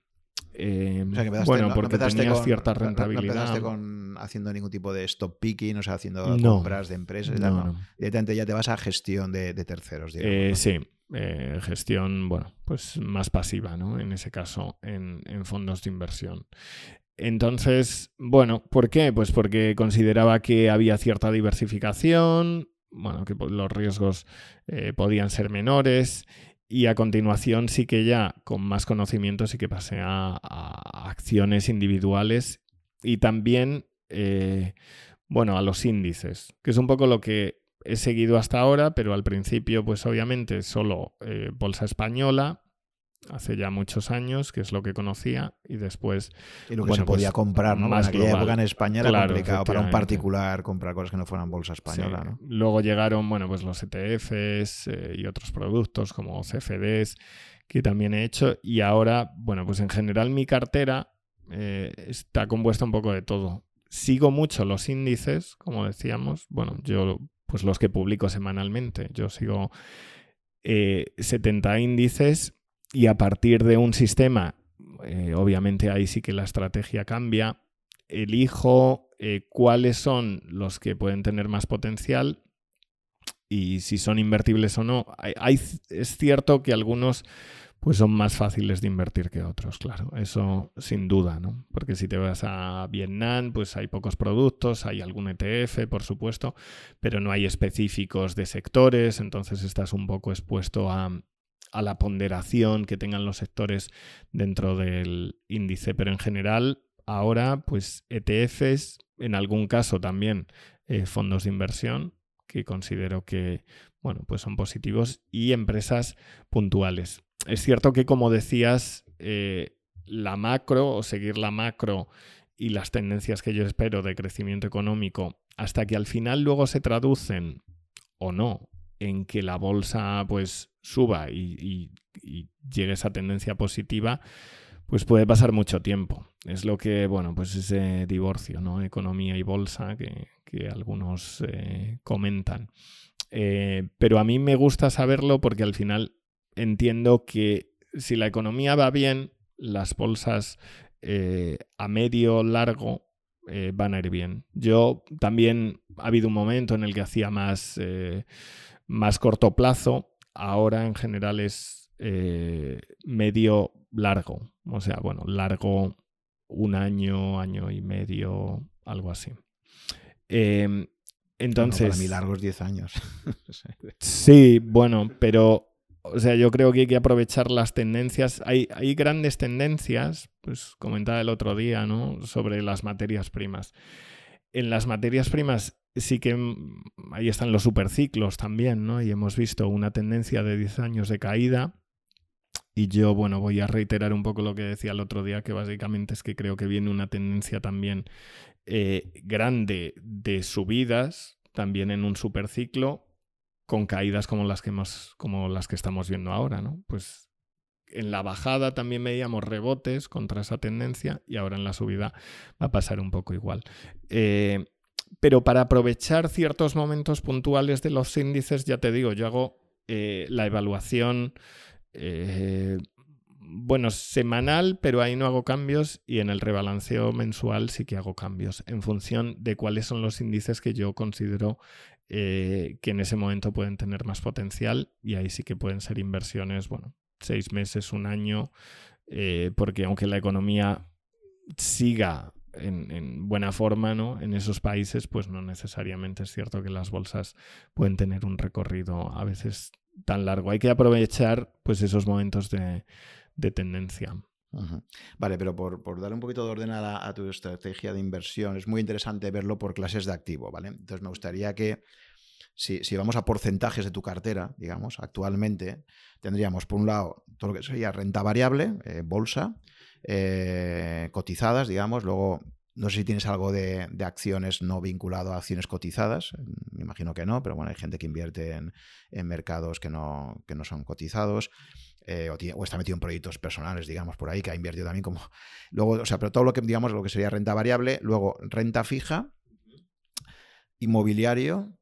Eh, bueno, porque tenías cierta rentabilidad. No, empezaste con haciendo ningún tipo de stop picking, o sea, haciendo compras de empresas. No, Directamente ya te vas a gestión de, terceros. Eh, sí, eh, gestión, bueno, pues más pasiva, ¿no? En ese caso, en, fondos de inversión. Entonces, bueno, ¿por qué? Pues porque consideraba que había cierta diversificación, bueno, que los riesgos podían ser menores y a continuación sí que ya con más conocimiento sí que pasé a, acciones individuales y también, eh, bueno, a los índices, que es un poco lo que he seguido hasta ahora, pero al principio pues obviamente solo eh, bolsa española hace ya muchos años, que es lo que conocía, y después... Y lo que se podía pues, comprar, ¿no? Más en aquella época en España era complicado para un particular comprar cosas que no fueran bolsa española, ¿no? Luego llegaron, bueno, pues los ETFs eh, y otros productos como CFDs, que también he hecho, y ahora, bueno, pues en general mi cartera eh, está compuesta un poco de todo. Sigo mucho los índices, como decíamos, bueno, yo, pues los que publico semanalmente, yo sigo... 70 eh, índices y a partir de un sistema, eh, obviamente ahí sí que la estrategia cambia, elijo eh, cuáles son los que pueden tener más potencial y si son invertibles o no. Hay, es cierto que algunos pues son más fáciles de invertir que otros, claro, eso sin duda, ¿no? Porque si te vas a Vietnam, pues hay pocos productos, hay algún ETF, por supuesto, pero no hay específicos de sectores, entonces estás un poco expuesto a, a la ponderación que tengan los sectores dentro del índice, pero en general ahora pues ETFs, en algún caso también eh, fondos de inversión que considero que bueno, pues son positivos y empresas puntuales. Es cierto que como decías, eh, la macro o seguir la macro y las tendencias que yo espero de crecimiento económico hasta que al final luego se traducen o no en que la bolsa pues suba y, llegue esa tendencia positiva, pues puede pasar mucho tiempo. Es lo que, bueno, pues ese divorcio, ¿no? Economía y bolsa que, algunos eh, comentan. Eh, pero a mí me gusta saberlo porque al final entiendo que si la economía va bien, las bolsas eh, a medio largo van a ir bien. Yo también ha habido un momento en el que hacía más más corto plazo, ahora en general es eh, medio largo. O sea, bueno, largo un año, año y medio, algo así. Em, entonces. para mí largos 10 años. sí, bueno, pero. O sea, yo creo que hay que aprovechar las tendencias. Hay, hay grandes tendencias, pues comentaba el otro día, ¿no? Sobre las materias primas. En las materias primas sí que mm, ahí están los superciclos también, ¿no? Y hemos visto una tendencia de 10 años de caída. Y yo, bueno, voy a reiterar un poco lo que decía el otro día, que básicamente es que creo que viene una tendencia también eh, grande de subidas, también en un superciclo, con caídas como las que hemos, como las que estamos viendo ahora, ¿no? Pues en la bajada también veíamos rebotes contra esa tendencia y ahora en la subida va a pasar un poco igual. Eh, pero para aprovechar ciertos momentos puntuales de los índices, ya te digo, yo hago eh, la evaluación, eh, bueno, semanal, pero ahí no hago cambios y en el rebalanceo mensual sí que hago cambios en función de cuáles son los índices que yo considero eh, que en ese momento pueden tener más potencial y ahí sí que pueden ser inversiones, bueno, seis meses, un año, porque aunque la economía siga en, buena forma, ¿no? En esos países, pues no necesariamente es cierto que las bolsas pueden tener un recorrido a veces tan largo. Hay que aprovechar, pues, esos momentos de, tendencia. Vale, pero por, por, darle un poquito de orden a, tu estrategia de inversión, es muy interesante verlo por clases de activo, ¿vale? Entonces me gustaría que si, si, vamos a porcentajes de tu cartera, digamos, actualmente tendríamos por un lado todo lo que sería renta variable, eh, bolsa, eh, cotizadas, digamos, luego no sé si tienes algo de, acciones no vinculado a acciones cotizadas, me imagino que no, pero bueno, hay gente que invierte en, mercados que no, que no son cotizados. Eh, o, está metido en proyectos personales, digamos, por ahí, que ha invertido también como. Luego, o sea, pero todo lo que, digamos, lo que sería renta variable, luego renta fija, inmobiliario,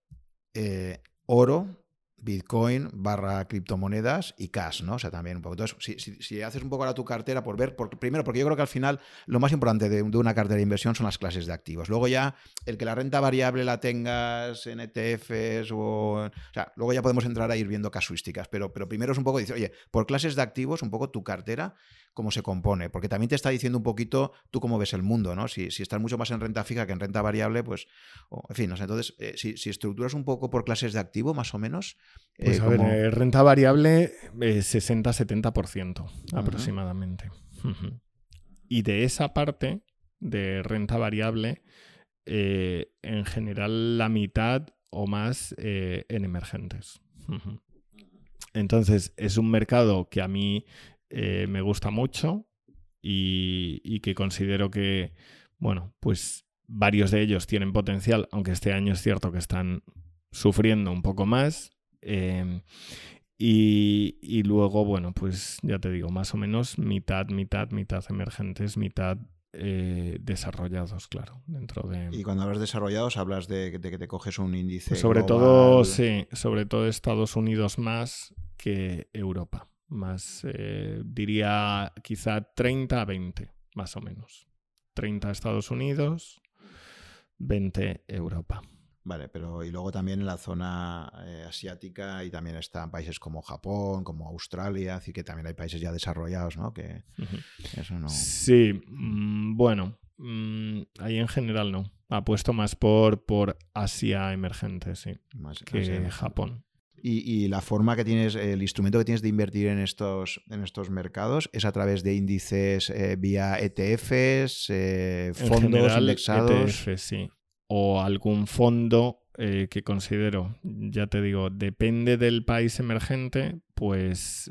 eh, oro, Bitcoin barra criptomonedas y cash, ¿no? O sea, también un poco. Entonces, si, haces un poco ahora tu cartera por ver, primero, porque yo creo que al final lo más importante de, una cartera de inversión son las clases de activos. Luego ya, el que la renta variable la tengas en ETFs o... O sea, luego ya podemos entrar a ir viendo casuísticas, pero, pero primero es un poco, dice, oye, por clases de activos, un poco tu cartera, cómo se compone, porque también te está diciendo un poquito tú cómo ves el mundo, ¿no? Si, si estás mucho más en renta fija que en renta variable, pues, en fin, no sé, entonces, eh, si, estructuras un poco por clases de activo, más o menos... Eh, pues a ver, eh, renta variable 60-70% aproximadamente. Y de esa parte de renta variable, en general la mitad o más en emergentes. Entonces, es un mercado que a mí eh, me gusta mucho y, que considero que, bueno, pues varios de ellos tienen potencial, aunque este año es cierto que están sufriendo un poco más. Em, y, luego, bueno, pues ya te digo, más o menos mitad, mitad, mitad emergentes, mitad eh, desarrollados, claro, dentro de... Y cuando hablas desarrollados, hablas de, que te coges un índice. Sobre todo, sí, sobre todo Estados Unidos más que Europa más, eh, diría quizá 30 a 20, más o menos. 30 Estados Unidos, 20 Europa. Vale, pero y luego también en la zona eh, asiática y también están países como Japón, como Australia, así que también hay países ya desarrollados, ¿no? Que eso no. Sí, mm, bueno, mm, ahí en general no. Apuesto más por, por Asia emergente, sí, más que Japón. Y, la forma que tienes, el instrumento que tienes de invertir en estos, en estos mercados es a través de índices eh, vía ETFs, eh, fondos indexados. ETF, sí. O algún fondo eh, que considero, ya te digo, depende del país emergente, pues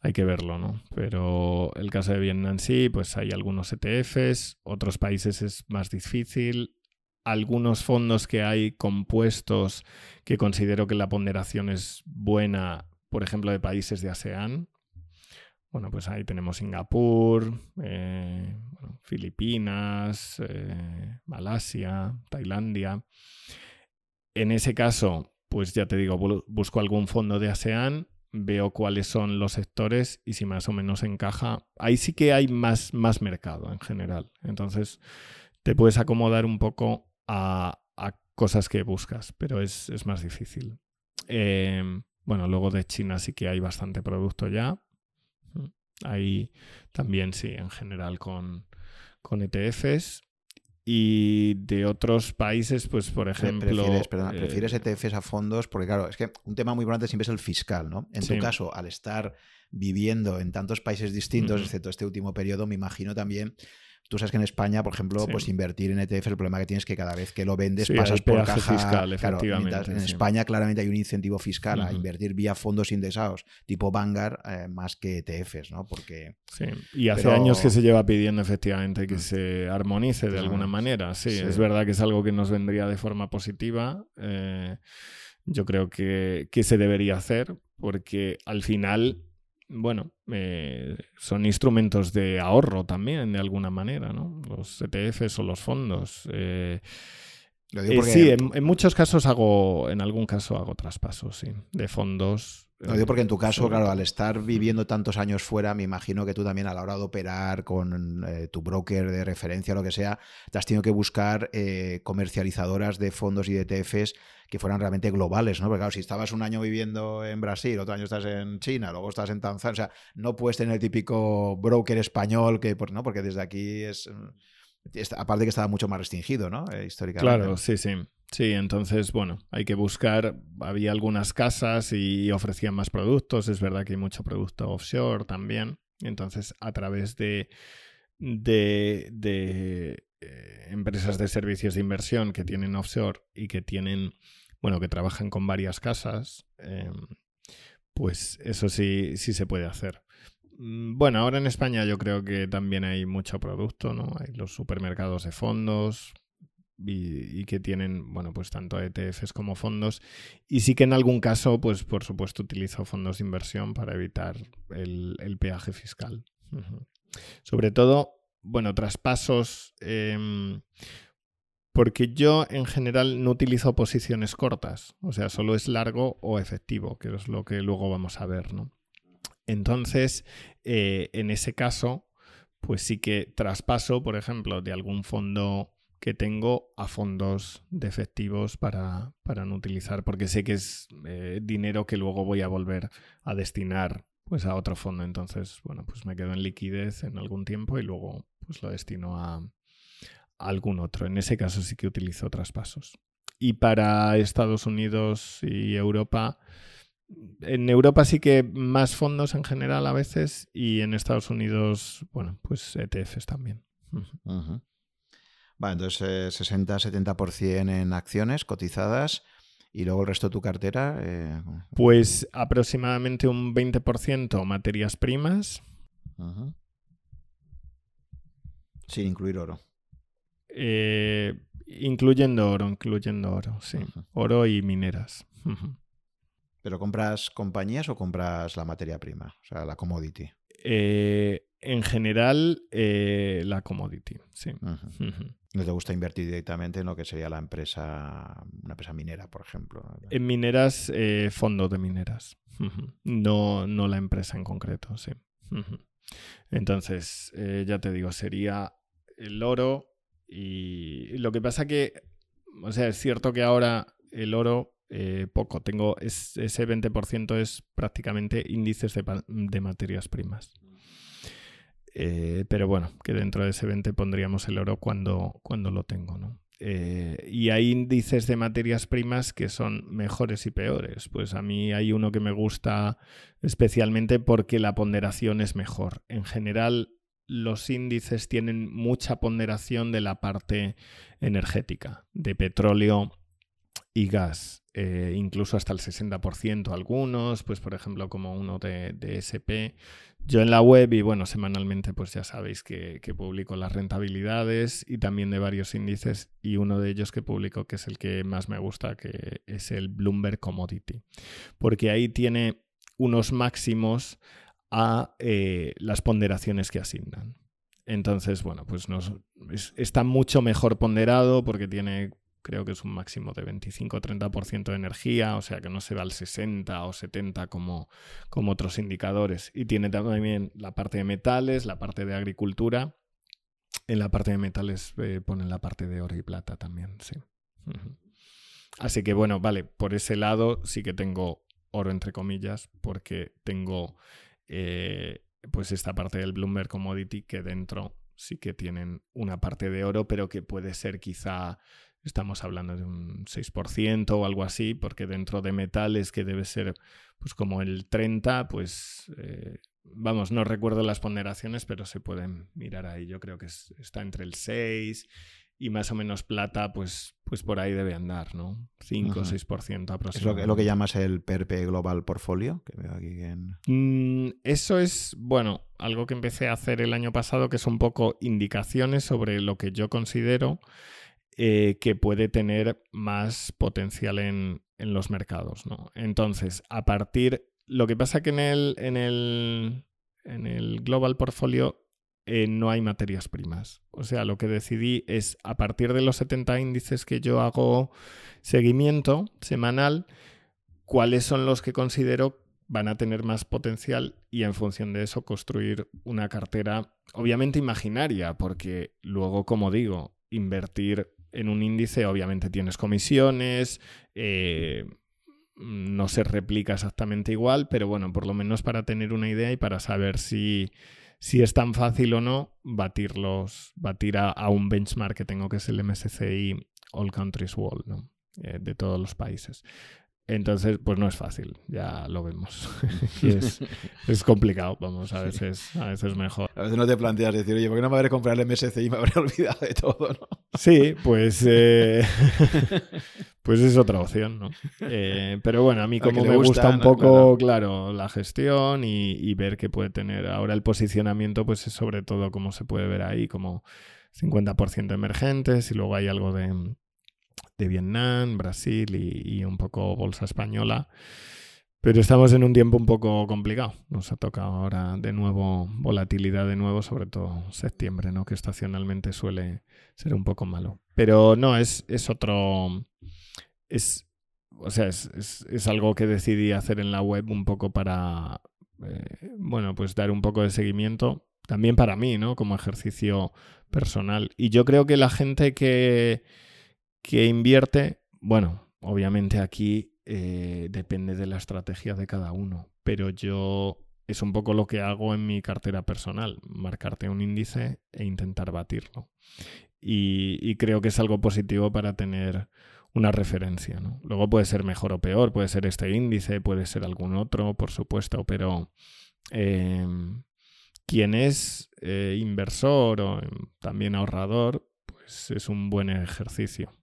hay que verlo, ¿no? Pero el caso de Vietnam sí, pues hay algunos ETFs, otros países es más difícil algunos fondos que hay compuestos que considero que la ponderación es buena, por ejemplo, de países de ASEAN. Bueno, pues ahí tenemos Singapur, eh, Filipinas, eh, Malasia, Tailandia. En ese caso, pues ya te digo, busco algún fondo de ASEAN, veo cuáles son los sectores y si más o menos encaja. Ahí sí que hay más, más mercado en general. Entonces, te puedes acomodar un poco a, cosas que buscas, pero es, más difícil. Em, bueno, luego de China sí que hay bastante producto ya. Ahí también sí, en general con, con ETFs. Y de otros países, pues por ejemplo. Prefieres, ETFs eh, e a fondos, porque claro, es que un tema muy importante siempre es el fiscal, ¿no? En tu caso, al estar viviendo en tantos países distintos, excepto este último periodo, me imagino también Tú sabes que en España, por ejemplo, pues invertir en ETF, el problema que tienes es que cada vez que lo vendes pasas por caja. Fiscal, efectivamente, en España claramente hay un incentivo fiscal a invertir vía fondos indexados, tipo Vanguard, eh, más que ETFs, ¿no? Porque. Sí. Y hace años que se lleva pidiendo efectivamente que mm. se armonice de alguna manera. Sí, es verdad que es algo que nos vendría de forma positiva. Eh, yo creo que, que se debería hacer, porque al final bueno, eh, son instrumentos de ahorro también, de alguna manera, ¿no? Los ETFs o los fondos. Eh, eh, sí, en, muchos casos hago, en algún caso hago traspasos, sí, de fondos. Lo digo porque en tu caso, claro, al estar viviendo tantos años fuera, me imagino que tú también a la hora de operar con tu broker de referencia o lo que sea, te has tenido que buscar comercializadoras de fondos y de ETFs que fueran realmente globales, ¿no? Porque claro, si estabas un año viviendo en Brasil, otro año estás en China, luego estás en Tanzania, o sea, no puedes tener el típico broker español que, pues, ¿no? Porque desde aquí es... Aparte que estaba mucho más restringido, ¿no? Eh, históricamente. Claro, sí, sí. Sí, entonces, bueno, hay que buscar. Había algunas casas y ofrecían más productos. Es verdad que hay mucho producto offshore también. Entonces, a través de, de, de eh, empresas de servicios de inversión que tienen offshore y que tienen, bueno, que trabajan con varias casas, em, pues eso sí, sí se puede hacer. Mm, bueno, ahora en España yo creo que también hay mucho producto, ¿no? Hay los supermercados de fondos y, que tienen, bueno, pues tanto ETFs como fondos. Y sí que en algún caso, pues por supuesto utilizo fondos de inversión para evitar el, peaje fiscal. Sobre todo, bueno, traspasos... Em, porque yo en general no utilizo posiciones cortas, o sea, solo es largo o efectivo, que es lo que luego vamos a ver, ¿no? Entonces, eh, en ese caso, pues sí que traspaso, por ejemplo, de algún fondo que tengo a fondos de efectivos para, no utilizar, porque sé que es eh, dinero que luego voy a volver a destinar pues a otro fondo. Entonces, bueno, pues me quedo en liquidez en algún tiempo y luego pues lo destino a, algún otro. En ese caso sí que utilizo traspasos. Y para Estados Unidos y Europa, en Europa sí que más fondos en general a veces y en Estados Unidos, bueno, pues ETFs también. Vale, entonces 60-70% eh, en acciones cotizadas y luego el resto de tu cartera. Eh, pues aproximadamente un 20% materias primas. Sin incluir oro. Eh, incluyendo oro, incluyendo oro, sí. Oro y mineras. ¿Pero compras compañías o compras la materia prima? O sea, la commodity. Eh, en general, eh, la commodity, sí. ¿No te gusta invertir directamente en lo que sería la empresa, una empresa minera, por ejemplo? En mineras, eh, fondo de mineras. no, no la empresa en concreto, sí. Entonces, ya te digo, sería el oro y lo que pasa que, o sea, es cierto que ahora el oro eh, poco. Tengo ese 20% es prácticamente índices de, materias primas. Eh, pero bueno, que dentro de ese 20 pondríamos el oro cuando, cuando lo tengo, eh, y hay índices de materias primas que son mejores y peores. Pues a mí hay uno que me gusta especialmente porque la ponderación es mejor. En general, los índices tienen mucha ponderación de la parte energética, de petróleo y gas. Eh, incluso hasta el 60% algunos, pues por ejemplo como uno de, SP. Yo en la web y bueno, semanalmente pues ya sabéis que, publico las rentabilidades y también de varios índices y uno de ellos que publico que es el que más me gusta, que es el Bloomberg Commodity, porque ahí tiene unos máximos a eh, las ponderaciones que asignan. Entonces, bueno, pues nos, está mucho mejor ponderado porque tiene creo que es un máximo de 25-30% de energía, o sea que no se va al 60 o 70 como, como otros indicadores. Y tiene también la parte de metales, la parte de agricultura. En la parte de metales eh, ponen la parte de oro y plata también, sí. Así que bueno, vale, por ese lado sí que tengo oro entre comillas, porque tengo eh, pues esta parte del Bloomberg Commodity que dentro sí que tienen una parte de oro, pero que puede ser quizá estamos hablando de un 6% o algo así, porque dentro de metales que debe ser pues como el 30, pues eh, vamos, no recuerdo las ponderaciones, pero se pueden mirar ahí. Yo creo que está entre el 6 y más o menos plata, pues, pues por ahí debe andar, ¿no? 5 o 6% aproximadamente. ¿Es lo, que, lo que llamas el PERP Global Portfolio? Que veo aquí mm, eso es, bueno, algo que empecé a hacer el año pasado, que es un poco indicaciones sobre lo que yo considero eh, que puede tener más potencial en, los mercados. ¿no? Entonces, a partir. Lo que pasa que en el, en el, en el Global Portfolio eh, no hay materias primas. O sea, lo que decidí es a partir de los 70 índices que yo hago seguimiento semanal, cuáles son los que considero van a tener más potencial y en función de eso construir una cartera obviamente imaginaria, porque luego, como digo, invertir en un índice obviamente tienes comisiones, eh, no se replica exactamente igual, pero bueno, por lo menos para tener una idea y para saber si, si es tan fácil o no batirlos, batir a, un benchmark que tengo que es el MSCI All Countries World. Eh, de todos los países. Entonces, pues no es fácil, ya lo vemos. es, complicado, vamos, a veces, a veces mejor. A veces no te planteas decir, oye, ¿por qué no me habré comprado el MSCI y me habré olvidado de todo? ¿no? Sí, pues, eh, Pues es otra opción, ¿no? Eh, pero bueno, a mí como me gusta, un poco, claro. la gestión y, ver qué puede tener. Ahora el posicionamiento, pues es sobre todo como se puede ver ahí, como 50% emergentes y luego hay algo de, de Vietnam, Brasil y, un poco bolsa española. Pero estamos en un tiempo un poco complicado. Nos ha tocado ahora de nuevo volatilidad de nuevo, sobre todo septiembre, ¿no? Que estacionalmente suele ser un poco malo. Pero no, es, es otro. Es. O sea, es, es, algo que decidí hacer en la web un poco para. Eh, bueno, pues dar un poco de seguimiento. También para mí, ¿no? Como ejercicio personal. Y yo creo que la gente que, que invierte, bueno, obviamente aquí eh, depende de la estrategia de cada uno, pero yo es un poco lo que hago en mi cartera personal, marcarte un índice e intentar batirlo. Y, creo que es algo positivo para tener una referencia. Luego puede ser mejor o peor, puede ser este índice, puede ser algún otro, por supuesto, pero em, quien es eh, inversor o em, también ahorrador, pues es un buen ejercicio.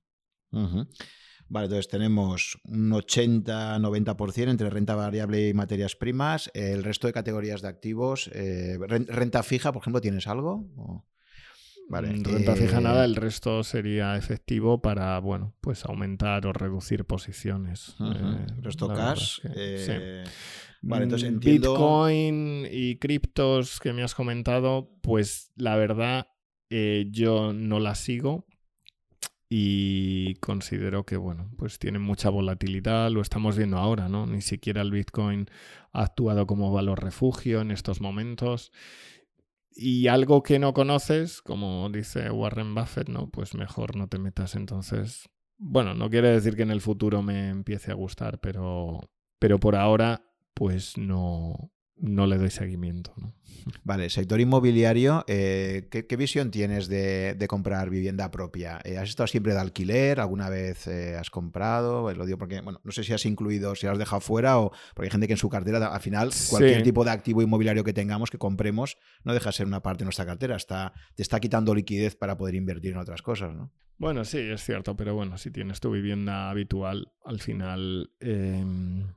Vale, entonces tenemos un 80-90% entre renta variable y materias primas. El resto de categorías de activos, eh, renta fija, por ejemplo, ¿tienes algo? Vale, mm, renta fija nada, el resto sería efectivo para, bueno, pues aumentar o reducir posiciones. Eh, resto cash. Eh, vale, entonces mm, Bitcoin y criptos que me has comentado, pues la verdad yo no las sigo y considero que, bueno, pues tiene mucha volatilidad, lo estamos viendo ahora, ¿no? Ni siquiera el Bitcoin ha actuado como valor refugio en estos momentos. Y algo que no conoces, como dice Warren Buffett, ¿no? Pues mejor no te metas entonces. Bueno, no quiere decir que en el futuro me empiece a gustar, pero, pero por ahora, pues no, no le doy seguimiento. Vale, sector inmobiliario, eh, ¿qué, visión tienes de, comprar vivienda propia? Eh, ¿Has estado siempre de alquiler? ¿Alguna vez eh, has comprado? Pues lo digo porque, bueno, no sé si has incluido, si has dejado fuera o porque hay gente que en su cartera, al final, cualquier tipo de activo inmobiliario que tengamos, que compremos, no deja de ser una parte de nuestra cartera. Está, te está quitando liquidez para poder invertir en otras cosas, ¿no? Bueno, sí, es cierto, pero bueno, si tienes tu vivienda habitual, al final em,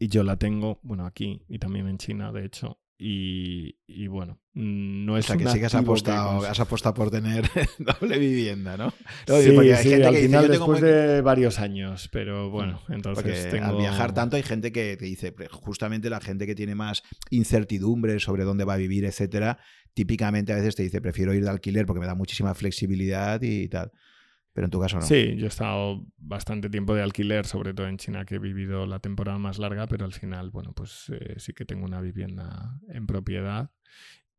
y yo la tengo, bueno, aquí y también en China, de hecho. Y, bueno, no es o sea, que sí que has apostado, has apostado por tener doble vivienda, ¿no? sí, hay gente al que final después de varios años, pero bueno, mm, entonces tengo... al viajar tanto hay gente que te dice, justamente la gente que tiene más incertidumbre sobre dónde va a vivir, etcétera, típicamente a veces te dice, prefiero ir de alquiler porque me da muchísima flexibilidad y tal. Pero en tu caso no. Sí, yo he estado bastante tiempo de alquiler, sobre todo en China, que he vivido la temporada más larga, pero al final, bueno, pues eh, sí que tengo una vivienda en propiedad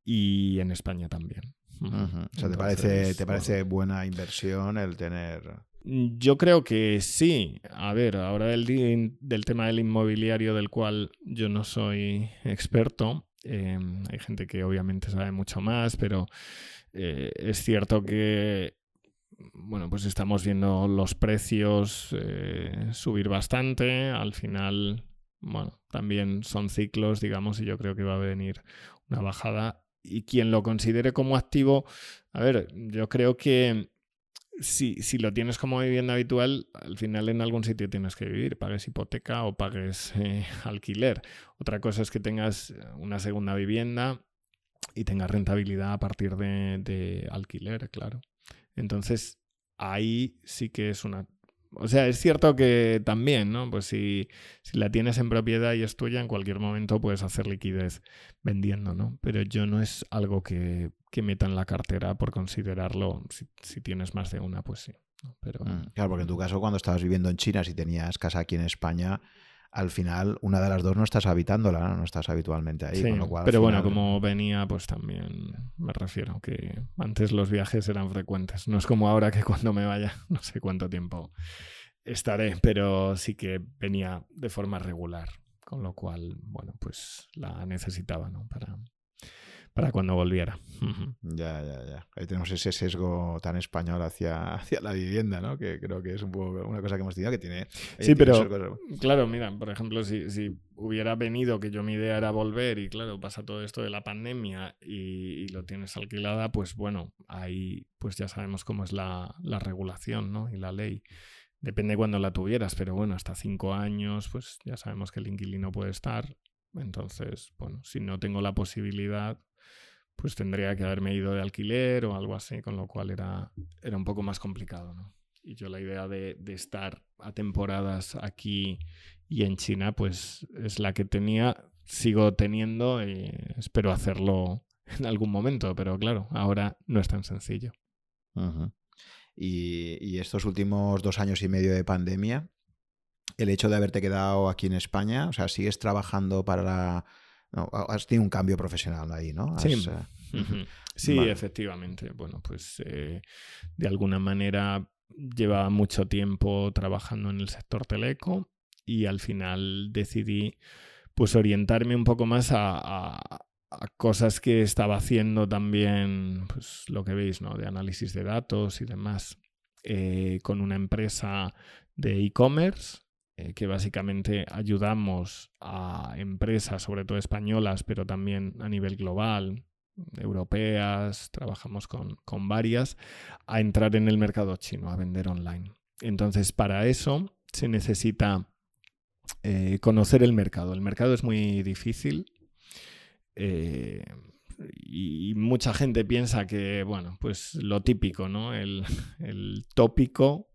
y en España también. O sea, ¿te, parece, ¿te parece buena inversión el tener...? Yo creo que sí. A ver, ahora del, del tema del inmobiliario del cual yo no soy experto, em, hay gente que obviamente sabe mucho más, pero eh, es cierto que bueno, pues estamos viendo los precios eh, subir bastante. Al final, bueno, también son ciclos, digamos, y yo creo que va a venir una bajada. Y quien lo considere como activo, a ver, yo creo que si, si lo tienes como vivienda habitual, al final en algún sitio tienes que vivir, pagues hipoteca o pagues eh, alquiler. Otra cosa es que tengas una segunda vivienda y tengas rentabilidad a partir de alquiler, claro. Entonces, ahí sí que es una... O sea, es cierto que también, ¿no? Pues si, si la tienes en propiedad y es tuya, en cualquier momento puedes hacer liquidez vendiendo, ¿no? Pero yo no es algo que, que meta en la cartera por considerarlo. Si, tienes más de una, pues sí. Pero, mm, claro, porque en tu caso, cuando estabas viviendo en China, si tenías casa aquí en España, al final una de las dos no estás habitándola, no, estás habitualmente ahí. pero bueno, como venía, pues también me refiero que antes los viajes eran frecuentes. No es como ahora que cuando me vaya, no sé cuánto tiempo estaré, pero sí que venía de forma regular. Con lo cual, bueno, pues la necesitaba, ¿no? Para, para cuando volviera. Ya, ya, ya. Ahí tenemos ese sesgo tan español hacia, hacia la vivienda, ¿no? Que creo que es un poco una cosa que hemos tenido que tiene. Sí, pero claro, mira, por ejemplo, si, si, hubiera venido que yo mi idea era volver y claro, pasa todo esto de la pandemia y, lo tienes alquilada, pues bueno, ahí pues ya sabemos cómo es la, la regulación, ¿no? Y la ley. Depende cuando la tuvieras, pero bueno, hasta cinco años, pues ya sabemos que el inquilino puede estar. Entonces, bueno, si no tengo la posibilidad, pues tendría que haberme ido de alquiler o algo así, con lo cual era, era un poco más complicado, ¿no? Y yo la idea de, estar a temporadas aquí y en China, pues es la que tenía, sigo teniendo y espero hacerlo en algún momento, pero claro, ahora no es tan sencillo. y, estos últimos dos años y medio de pandemia, el hecho de haberte quedado aquí en España, o sea, sigues trabajando para la... No, has tenido un cambio profesional ahí, ¿no? sí, eh, sí efectivamente. Bueno, pues eh, de alguna manera llevaba mucho tiempo trabajando en el sector teleco y al final decidí pues orientarme un poco más a, cosas que estaba haciendo también, pues lo que veis, ¿no? De análisis de datos y demás, eh, con una empresa de e-commerce eh, que básicamente ayudamos a empresas, sobre todo españolas, pero también a nivel global, europeas, trabajamos con, con varias, a entrar en el mercado chino, a vender online. Entonces, para eso se necesita eh, conocer el mercado. El mercado es muy difícil eh, y, mucha gente piensa que, bueno, pues lo típico, ¿no? El, tópico.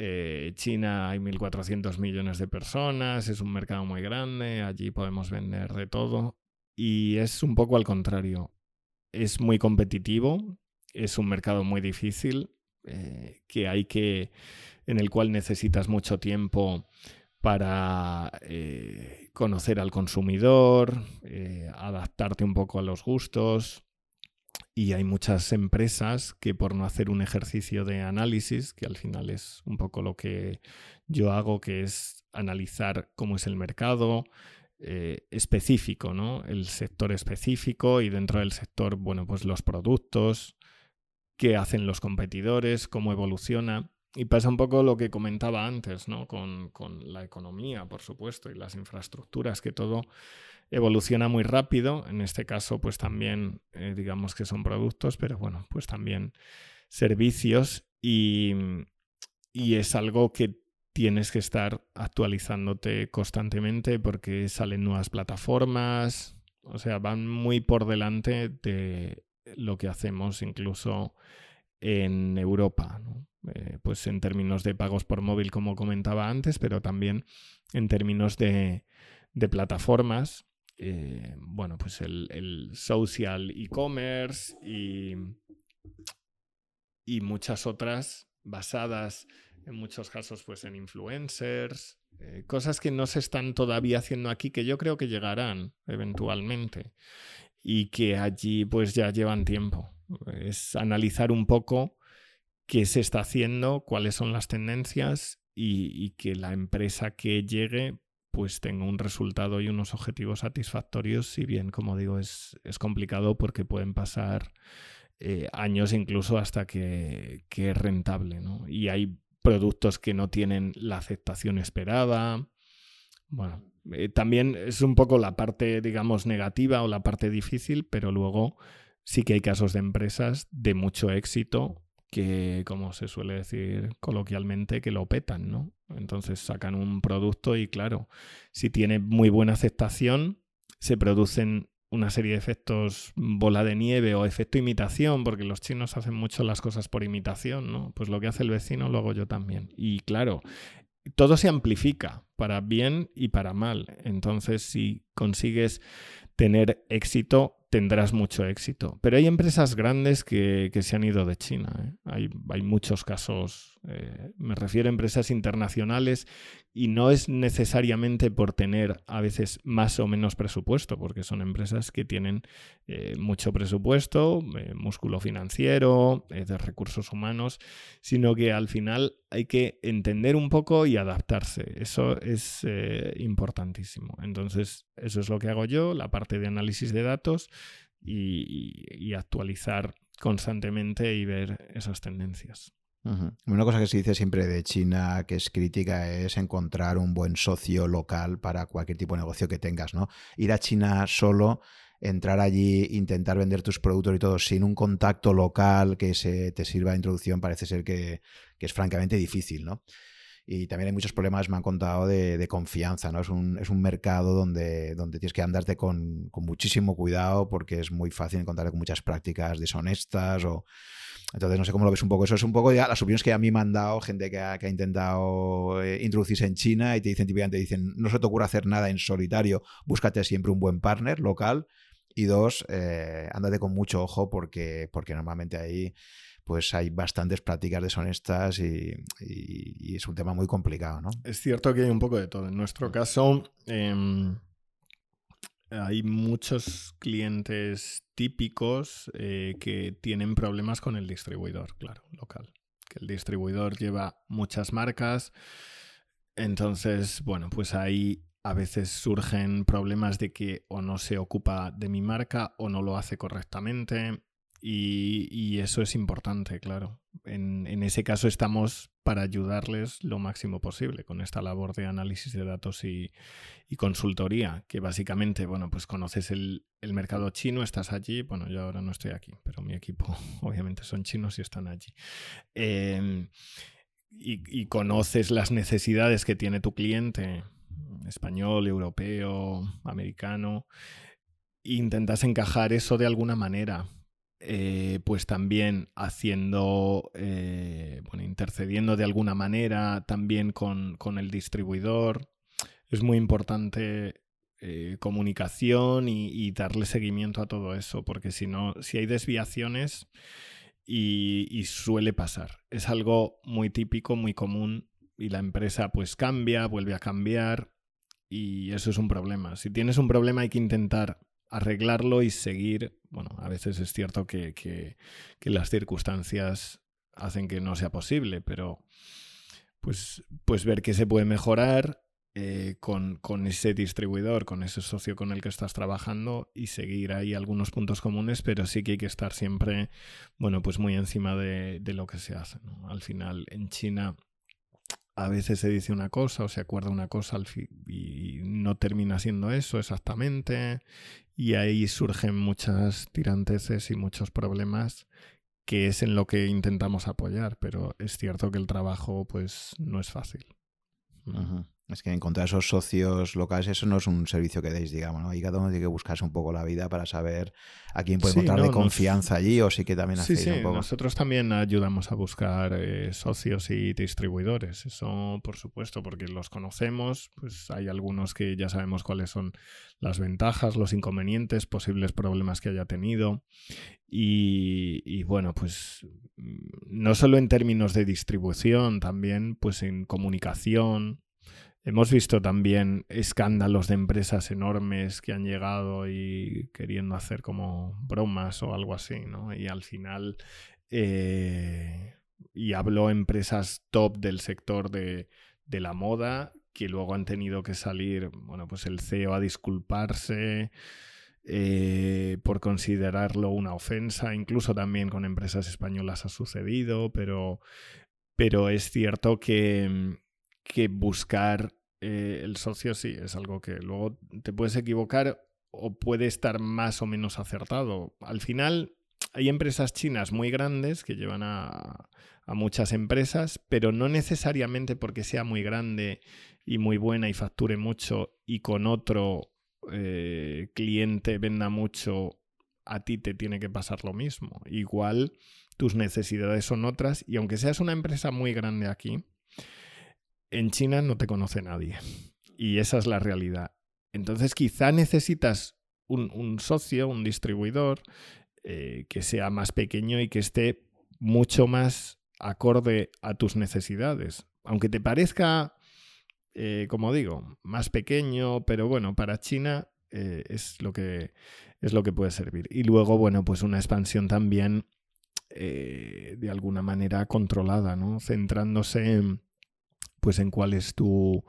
Eh, China hay 1.400 millones de personas, es un mercado muy grande, allí podemos vender de todo. Y es un poco al contrario. Es muy competitivo, es un mercado muy difícil, que hay que. en el cual necesitas mucho tiempo para eh, conocer al consumidor, eh, adaptarte un poco a los gustos. Y hay muchas empresas que por no hacer un ejercicio de análisis, que al final es un poco lo que yo hago, que es analizar cómo es el mercado, eh, específico, ¿no? El sector específico y dentro del sector, bueno, pues los productos, qué hacen los competidores, cómo evoluciona. Y pasa un poco lo que comentaba antes, ¿no? Con, la economía, por supuesto, y las infraestructuras, que todo evoluciona muy rápido. En este caso, pues también, eh, digamos que son productos, pero bueno, pues también servicios y, y es algo que tienes que estar actualizándote constantemente porque salen nuevas plataformas, o sea, van muy por delante de lo que hacemos incluso en Europa. Eh, pues en términos de pagos por móvil, como comentaba antes, pero también en términos de, plataformas. Eh, bueno, pues el, social e-commerce y, y, muchas otras basadas en muchos casos pues en influencers, eh, cosas que no se están todavía haciendo aquí que yo creo que llegarán eventualmente y que allí pues ya llevan tiempo. Es analizar un poco qué se está haciendo, cuáles son las tendencias y, que la empresa que llegue pues tenga un resultado y unos objetivos satisfactorios, si bien, como digo, es, complicado porque pueden pasar eh, años incluso hasta que, es rentable. Y hay productos que no tienen la aceptación esperada. Bueno, eh, también es un poco la parte, digamos, negativa o la parte difícil, pero luego sí que hay casos de empresas de mucho éxito que, como se suele decir coloquialmente, que lo petan, ¿no? Entonces sacan un producto y claro, si tiene muy buena aceptación, se producen una serie de efectos bola de nieve o efecto imitación, porque los chinos hacen mucho las cosas por imitación, ¿no? Pues lo que hace el vecino lo hago yo también. Y claro, todo se amplifica para bien y para mal. Entonces, si consigues tener éxito, tendrás mucho éxito. Pero hay empresas grandes que, se han ido de China. ¿eh? Hay, hay, muchos casos, eh, me refiero a empresas internacionales y no es necesariamente por tener a veces más o menos presupuesto, porque son empresas que tienen eh, mucho presupuesto, músculo financiero, de recursos humanos, sino que al final hay que entender un poco y adaptarse. Eso es importantísimo. Entonces, eso es lo que hago yo, la parte de análisis de datos y, actualizar constantemente y ver esas tendencias. Una cosa que se dice siempre de China que es crítica es encontrar un buen socio local para cualquier tipo de negocio que tengas, ¿no? Ir a China solo entrar allí, intentar vender tus productos y todo sin un contacto local que se te sirva de introducción parece ser que, que es francamente difícil, ¿no? Y también hay muchos problemas, me han contado, de, confianza, ¿no? Es un, es un, mercado donde, donde tienes que andarte con, con, muchísimo cuidado porque es muy fácil encontrarte con muchas prácticas deshonestas o... Entonces, no sé cómo lo ves un poco. Eso es un poco ya las opiniones que a mí me han dado gente que ha, que ha intentado eh, introducirse en China y te dicen típicamente, dicen, no se te ocurre hacer nada en solitario, búscate siempre un buen partner local y dos, eh, ándate con mucho ojo porque, porque normalmente ahí pues hay bastantes prácticas deshonestas y, es un tema muy complicado, ¿no? Es cierto que hay un poco de todo. En nuestro mm. caso, em, hay muchos clientes típicos eh, que tienen problemas con el distribuidor, claro, local. Que el distribuidor lleva muchas marcas. Entonces, bueno, pues ahí a veces surgen problemas de que o no se ocupa de mi marca o no lo hace correctamente y, eso es importante, claro. En, ese caso estamos para ayudarles lo máximo posible con esta labor de análisis de datos y, consultoría, que básicamente, bueno, pues conoces el, mercado chino, estás allí, bueno, yo ahora no estoy aquí, pero mi equipo obviamente son chinos y están allí. Em, y, conoces las necesidades que tiene tu cliente, español, europeo, americano, e intentas encajar eso de alguna manera eh, pues también haciendo, eh, bueno, intercediendo de alguna manera también con, el distribuidor. Es muy importante eh, comunicación y, darle seguimiento a todo eso, porque si no, si hay desviaciones y, y, suele pasar, es algo muy típico, muy común y la empresa pues cambia, vuelve a cambiar y eso es un problema. Si tienes un problema hay que intentar arreglarlo y seguir. Bueno, a veces es cierto que, las circunstancias hacen que no sea posible, pero pues, pues ver que se puede mejorar eh, con, ese distribuidor, con ese socio con el que estás trabajando y seguir ahí algunos puntos comunes, pero sí que hay que estar siempre, bueno, pues muy encima de, lo que se hace. Al final, en China a veces se dice una cosa o se acuerda una cosa al y no termina siendo eso exactamente. Y ahí surgen muchas tiranteses y muchos problemas que es en lo que intentamos apoyar, pero es cierto que el trabajo pues no es fácil. Es que encontrar esos socios locales, eso no es un servicio que deis, digamos, ¿no? Y cada uno tiene que buscarse un poco la vida para saber a quién puede encontrar de confianza allí o sí que también hacéis sí, un poco. Nosotros también ayudamos a buscar eh, socios y distribuidores, eso por supuesto, porque los conocemos, pues hay algunos que ya sabemos cuáles son las ventajas, los inconvenientes, posibles problemas que haya tenido. Y, y bueno, pues mm, no solo en términos de distribución, también pues en comunicación Hemos visto también escándalos de empresas enormes que han llegado y queriendo hacer como bromas o algo así, ¿no? Y al final, eh, y hablo empresas top del sector de, la moda, que luego han tenido que salir, bueno, pues el CEO a disculparse. Eh, por considerarlo una ofensa, incluso también con empresas españolas ha sucedido, pero, pero es cierto que, que buscar eh, el socio sí, es algo que luego te puedes equivocar o puede estar más o menos acertado. Al final hay empresas chinas muy grandes que llevan a, muchas empresas, pero no necesariamente porque sea muy grande y muy buena y facture mucho y con otro eh, cliente venda mucho, a ti te tiene que pasar lo mismo. Igual tus necesidades son otras y aunque seas una empresa muy grande aquí, en China no te conoce nadie. Y esa es la realidad. Entonces quizá necesitas un, socio, un distribuidor, eh, que sea más pequeño y que esté mucho más acorde a tus necesidades. Aunque te parezca, eh, como digo, más pequeño, pero bueno, para China eh, es, lo que, es lo que puede servir. Y luego, bueno, pues una expansión también de alguna manera controlada, ¿no? Centrándose en pues en cuál es tu,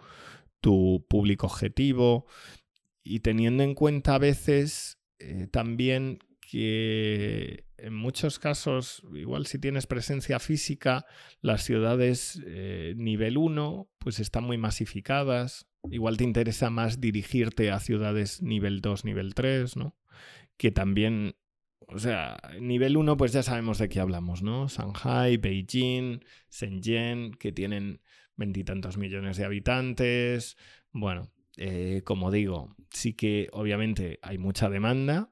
público objetivo y teniendo en cuenta a veces eh, también que en muchos casos, igual si tienes presencia física, las ciudades eh, nivel 1 pues están muy masificadas, igual te interesa más dirigirte a ciudades nivel 2, nivel 3, ¿no? que también, o sea, nivel 1 pues ya sabemos de qué hablamos, ¿no? Shanghai, Beijing, Shenzhen, que tienen veintitantos millones de habitantes. Bueno, eh, como digo, sí que obviamente hay mucha demanda,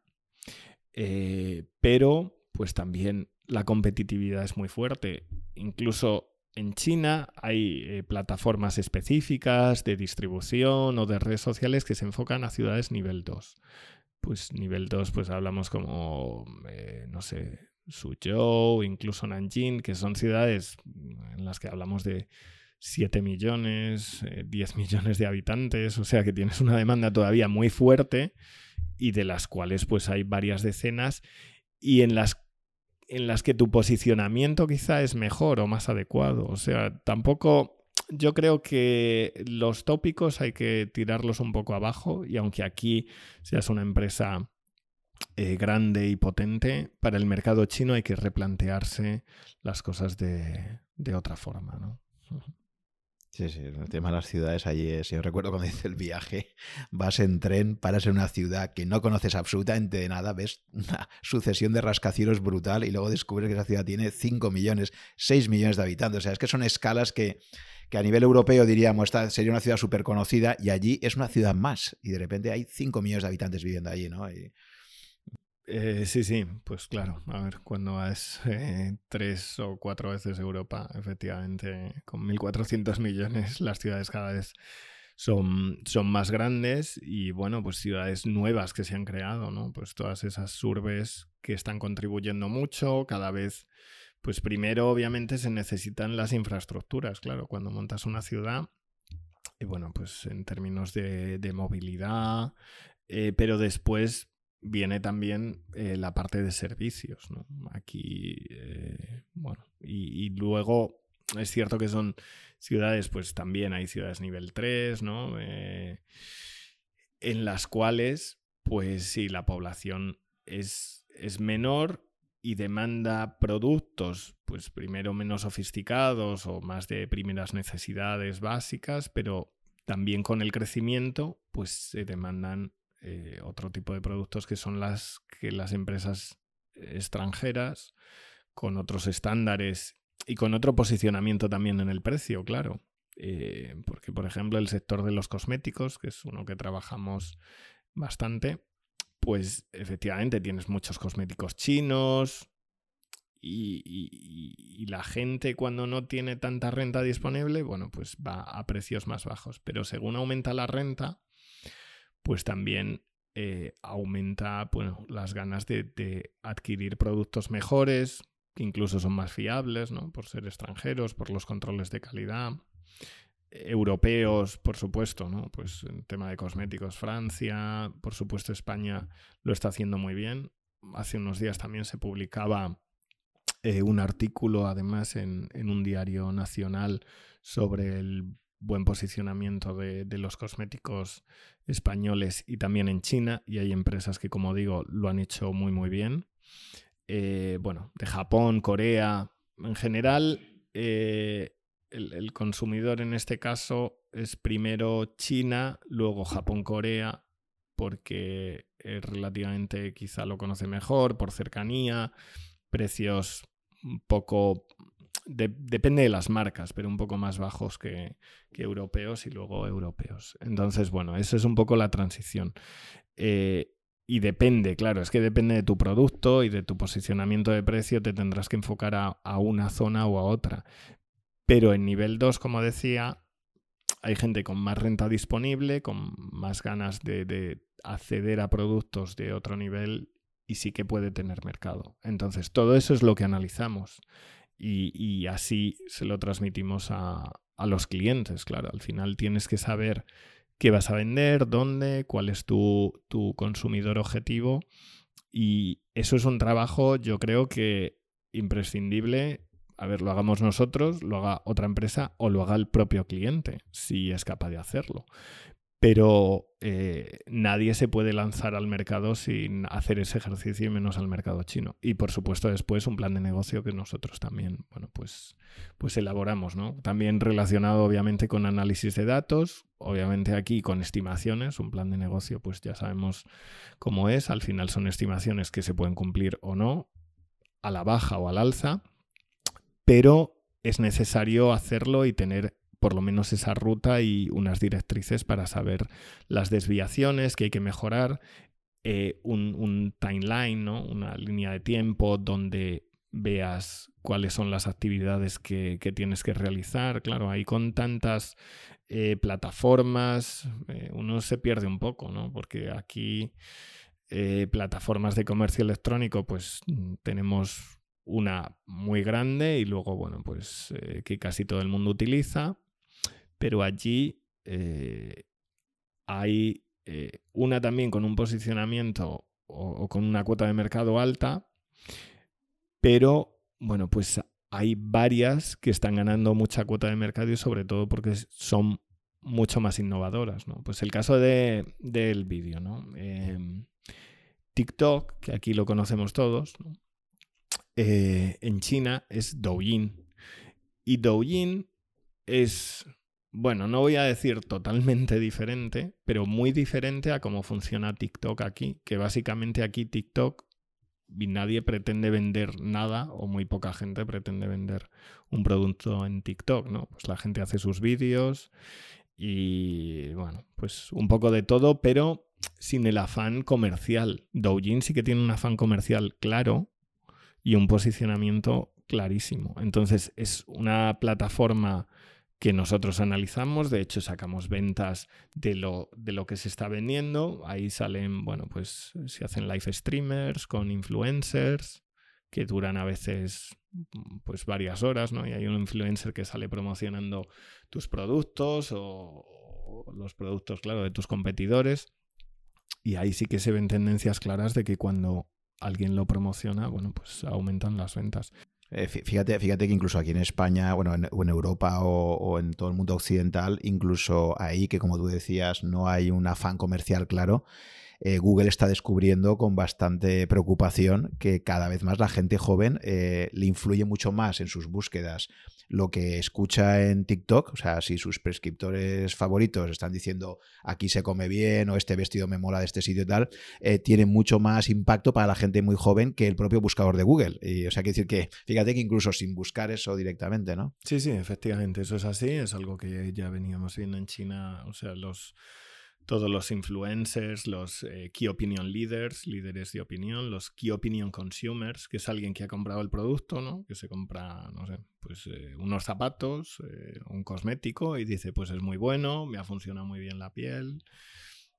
eh, pero pues también la competitividad es muy fuerte. Incluso en China hay eh, plataformas específicas de distribución o de redes sociales que se enfocan a ciudades nivel 2. Pues nivel 2, pues hablamos como, no sé, Suzhou, incluso Nanjing, que son ciudades en las que hablamos de 7 millones, 10 eh, millones de habitantes, o sea que tienes una demanda todavía muy fuerte y de las cuales pues hay varias decenas y en las en las que tu posicionamiento quizá es mejor o más adecuado, o sea, tampoco yo creo que los tópicos hay que tirarlos un poco abajo y aunque aquí seas una empresa eh, grande y potente, para el mercado chino hay que replantearse las cosas de, de otra forma, ¿no? Sí, sí, el tema de las ciudades allí es, yo recuerdo cuando hice el viaje, vas en tren, paras en una ciudad que no conoces absolutamente de nada, ves una sucesión de rascacielos brutal y luego descubres que esa ciudad tiene 5 millones, 6 millones de habitantes, o sea, es que son escalas que, que a nivel europeo diríamos, esta sería una ciudad súper conocida y allí es una ciudad más y de repente hay 5 millones de habitantes viviendo allí, ¿no? Eh, sí, sí, pues claro. A ver, cuando es eh, tres o cuatro veces Europa, efectivamente, con 1.400 millones, las ciudades cada vez son, son más grandes y, bueno, pues ciudades nuevas que se han creado, ¿no? Pues todas esas urbes que están contribuyendo mucho, cada vez, pues primero, obviamente, se necesitan las infraestructuras, claro, cuando montas una ciudad. Y bueno, pues en términos de, movilidad, eh, pero después viene también eh, la parte de servicios, ¿no? Aquí, eh, bueno, y, luego es cierto que son ciudades, pues también hay ciudades nivel 3, ¿no? Eh, en las cuales, pues sí, la población es, es menor y demanda productos, pues primero menos sofisticados o más de primeras necesidades básicas, pero también con el crecimiento, pues se demandan eh, otro tipo de productos que son las que las empresas extranjeras con otros estándares y con otro posicionamiento también en el precio, claro. Eh, porque, por ejemplo, el sector de los cosméticos, que es uno que trabajamos bastante, pues efectivamente tienes muchos cosméticos chinos y, la gente cuando no tiene tanta renta disponible, bueno, pues va a precios más bajos. Pero según aumenta la renta, pues también eh, aumenta bueno, las ganas de, adquirir productos mejores, que incluso son más fiables, ¿no? Por ser extranjeros, por los controles de calidad. Europeos, por supuesto, ¿no? Pues en tema de cosméticos, Francia, por supuesto, España lo está haciendo muy bien. Hace unos días también se publicaba eh, un artículo, además, en un diario nacional sobre el buen posicionamiento de, los cosméticos españoles y también en China, y hay empresas que, como digo, lo han hecho muy, muy bien. Eh, bueno, de Japón, Corea, en general, eh, el, consumidor en este caso es primero China, luego Japón, Corea, porque relativamente quizá lo conoce mejor, por cercanía, precios un poco depende de las marcas, pero un poco más bajos que, europeos y luego europeos. Entonces, bueno, esa es un poco la transición. Eh, y depende, claro, es que depende de tu producto y de tu posicionamiento de precio, te tendrás que enfocar a, una zona o a otra. Pero en nivel 2, como decía, hay gente con más renta disponible, con más ganas de, de acceder a productos de otro nivel y sí que puede tener mercado. Entonces, todo eso es lo que analizamos y, así se lo transmitimos a, los clientes, claro. Al final tienes que saber qué vas a vender, dónde, cuál es tu, consumidor objetivo y eso es un trabajo yo creo que imprescindible. A ver, lo hagamos nosotros, lo haga otra empresa o lo haga el propio cliente, si es capaz de hacerlo. Pero eh, nadie se puede lanzar al mercado sin hacer ese ejercicio y menos al mercado chino. Y por supuesto después un plan de negocio que nosotros también, bueno, pues, pues elaboramos, ¿no? También relacionado obviamente con análisis de datos, obviamente aquí con estimaciones, un plan de negocio pues ya sabemos cómo es, al final son estimaciones que se pueden cumplir o no, a la baja o al alza, pero es necesario hacerlo y tener por lo menos esa ruta y unas directrices para saber las desviaciones que hay que mejorar, eh, un, timeline, ¿no? una línea de tiempo donde veas cuáles son las actividades que, tienes que realizar. Claro, ahí con tantas eh, plataformas eh, uno se pierde un poco, ¿no? Porque aquí plataformas de comercio electrónico pues tenemos una muy grande y luego, bueno, pues que casi todo el mundo utiliza pero allí eh, hay eh, una también con un posicionamiento o, con una cuota de mercado alta, pero bueno, pues hay varias que están ganando mucha cuota de mercado y sobre todo porque son mucho más innovadoras, ¿no? Pues el caso de, del vídeo, ¿no? Em, TikTok, que aquí lo conocemos todos, eh, en China es Douyin. Y Douyin es bueno, no voy a decir totalmente diferente, pero muy diferente a cómo funciona TikTok aquí, que básicamente aquí TikTok nadie pretende vender nada o muy poca gente pretende vender un producto en TikTok, ¿no? Pues la gente hace sus vídeos y bueno, pues un poco de todo, pero sin el afán comercial. Douyin sí que tiene un afán comercial claro y un posicionamiento clarísimo. Entonces es una plataforma que nosotros analizamos. De hecho, sacamos ventas de lo, de lo que se está vendiendo. Ahí salen, bueno, pues se hacen live streamers con influencers que duran a veces pues varias horas, ¿no? Y hay un influencer que sale promocionando tus productos o, los productos, claro, de tus competidores. Y ahí sí que se ven tendencias claras de que cuando alguien lo promociona, bueno, pues aumentan las ventas. Eh, fíjate, fíjate que incluso aquí en España, bueno, en, o en Europa o, en todo el mundo occidental, incluso ahí que como tú decías no hay un afán comercial claro, eh, Google está descubriendo con bastante preocupación que cada vez más la gente joven eh, le influye mucho más en sus búsquedas lo que escucha en TikTok, o sea, si sus prescriptores favoritos están diciendo aquí se come bien o este vestido me mola de este sitio y tal, eh, tiene mucho más impacto para la gente muy joven que el propio buscador de Google. Y, o sea, que decir que, fíjate que incluso sin buscar eso directamente, ¿no? Sí, sí, efectivamente, eso es así, es algo que ya veníamos viendo en China, o sea, los todos los influencers, los eh, key opinion leaders, líderes de opinión, los key opinion consumers, que es alguien que ha comprado el producto, ¿no? Que se compra, no sé, pues eh, unos zapatos, eh, un cosmético y dice, pues es muy bueno, me ha funcionado muy bien la piel,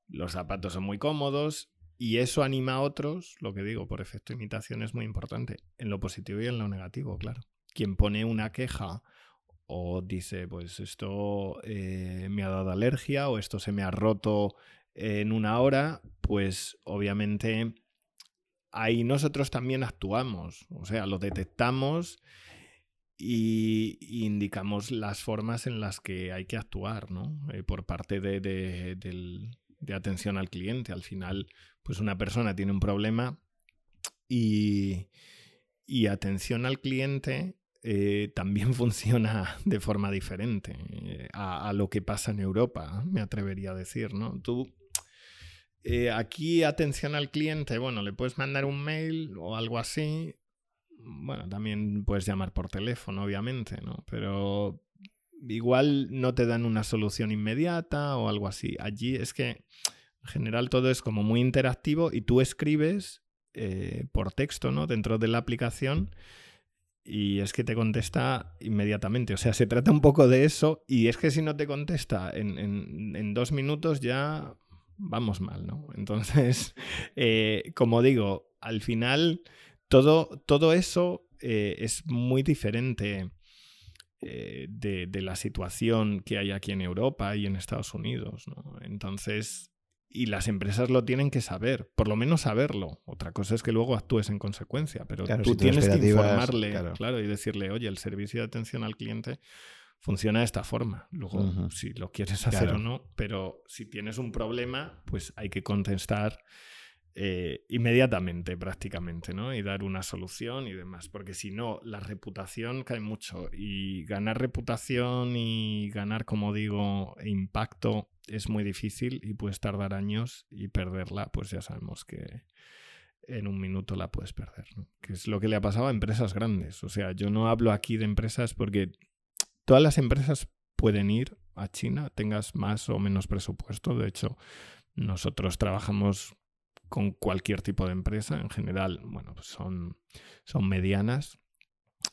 los zapatos son muy cómodos y eso anima a otros, lo que digo, por efecto imitación es muy importante, en lo positivo y en lo negativo, claro. Quien pone una queja o dice, pues esto eh, me ha dado alergia o esto se me ha roto en una hora, pues obviamente ahí nosotros también actuamos, o sea, lo detectamos y, indicamos las formas en las que hay que actuar, ¿no? Eh, por parte de, de, atención al cliente. Al final, pues una persona tiene un problema y, y atención al cliente eh, también funciona de forma diferente eh, a, lo que pasa en Europa, me atrevería a decir, ¿no? Tú, eh, aquí atención al cliente, bueno, le puedes mandar un mail o algo así, bueno, también puedes llamar por teléfono, obviamente, ¿no? Pero igual no te dan una solución inmediata o algo así. Allí es que en general todo es como muy interactivo y tú escribes por texto, ¿no? Dentro de la aplicación y es que te contesta inmediatamente. O sea, se trata un poco de eso y es que si no te contesta en, dos minutos ya vamos mal, ¿no? Entonces, eh, como digo, al final todo, todo eso eh, es muy diferente eh, de, de, la situación que hay aquí en Europa y en Estados Unidos, ¿no? Entonces, y las empresas lo tienen que saber, por lo menos saberlo. Otra cosa es que luego actúes en consecuencia, pero tú tienes que informarle claro. y decirle, oye, el servicio de atención al cliente funciona de esta forma. Luego, si lo quieres hacer o no, pero si tienes un problema, pues hay que contestar eh, inmediatamente prácticamente, ¿no? Y dar una solución y demás, porque si no, la reputación cae mucho y ganar reputación y ganar, como digo, impacto es muy difícil y puedes tardar años y perderla, pues ya sabemos que en un minuto la puedes perder. Que es lo que le ha pasado a empresas grandes. O sea, yo no hablo aquí de empresas porque todas las empresas pueden ir a China, tengas más o menos presupuesto. De hecho, nosotros trabajamos con cualquier tipo de empresa. En general, bueno, pues son, son medianas,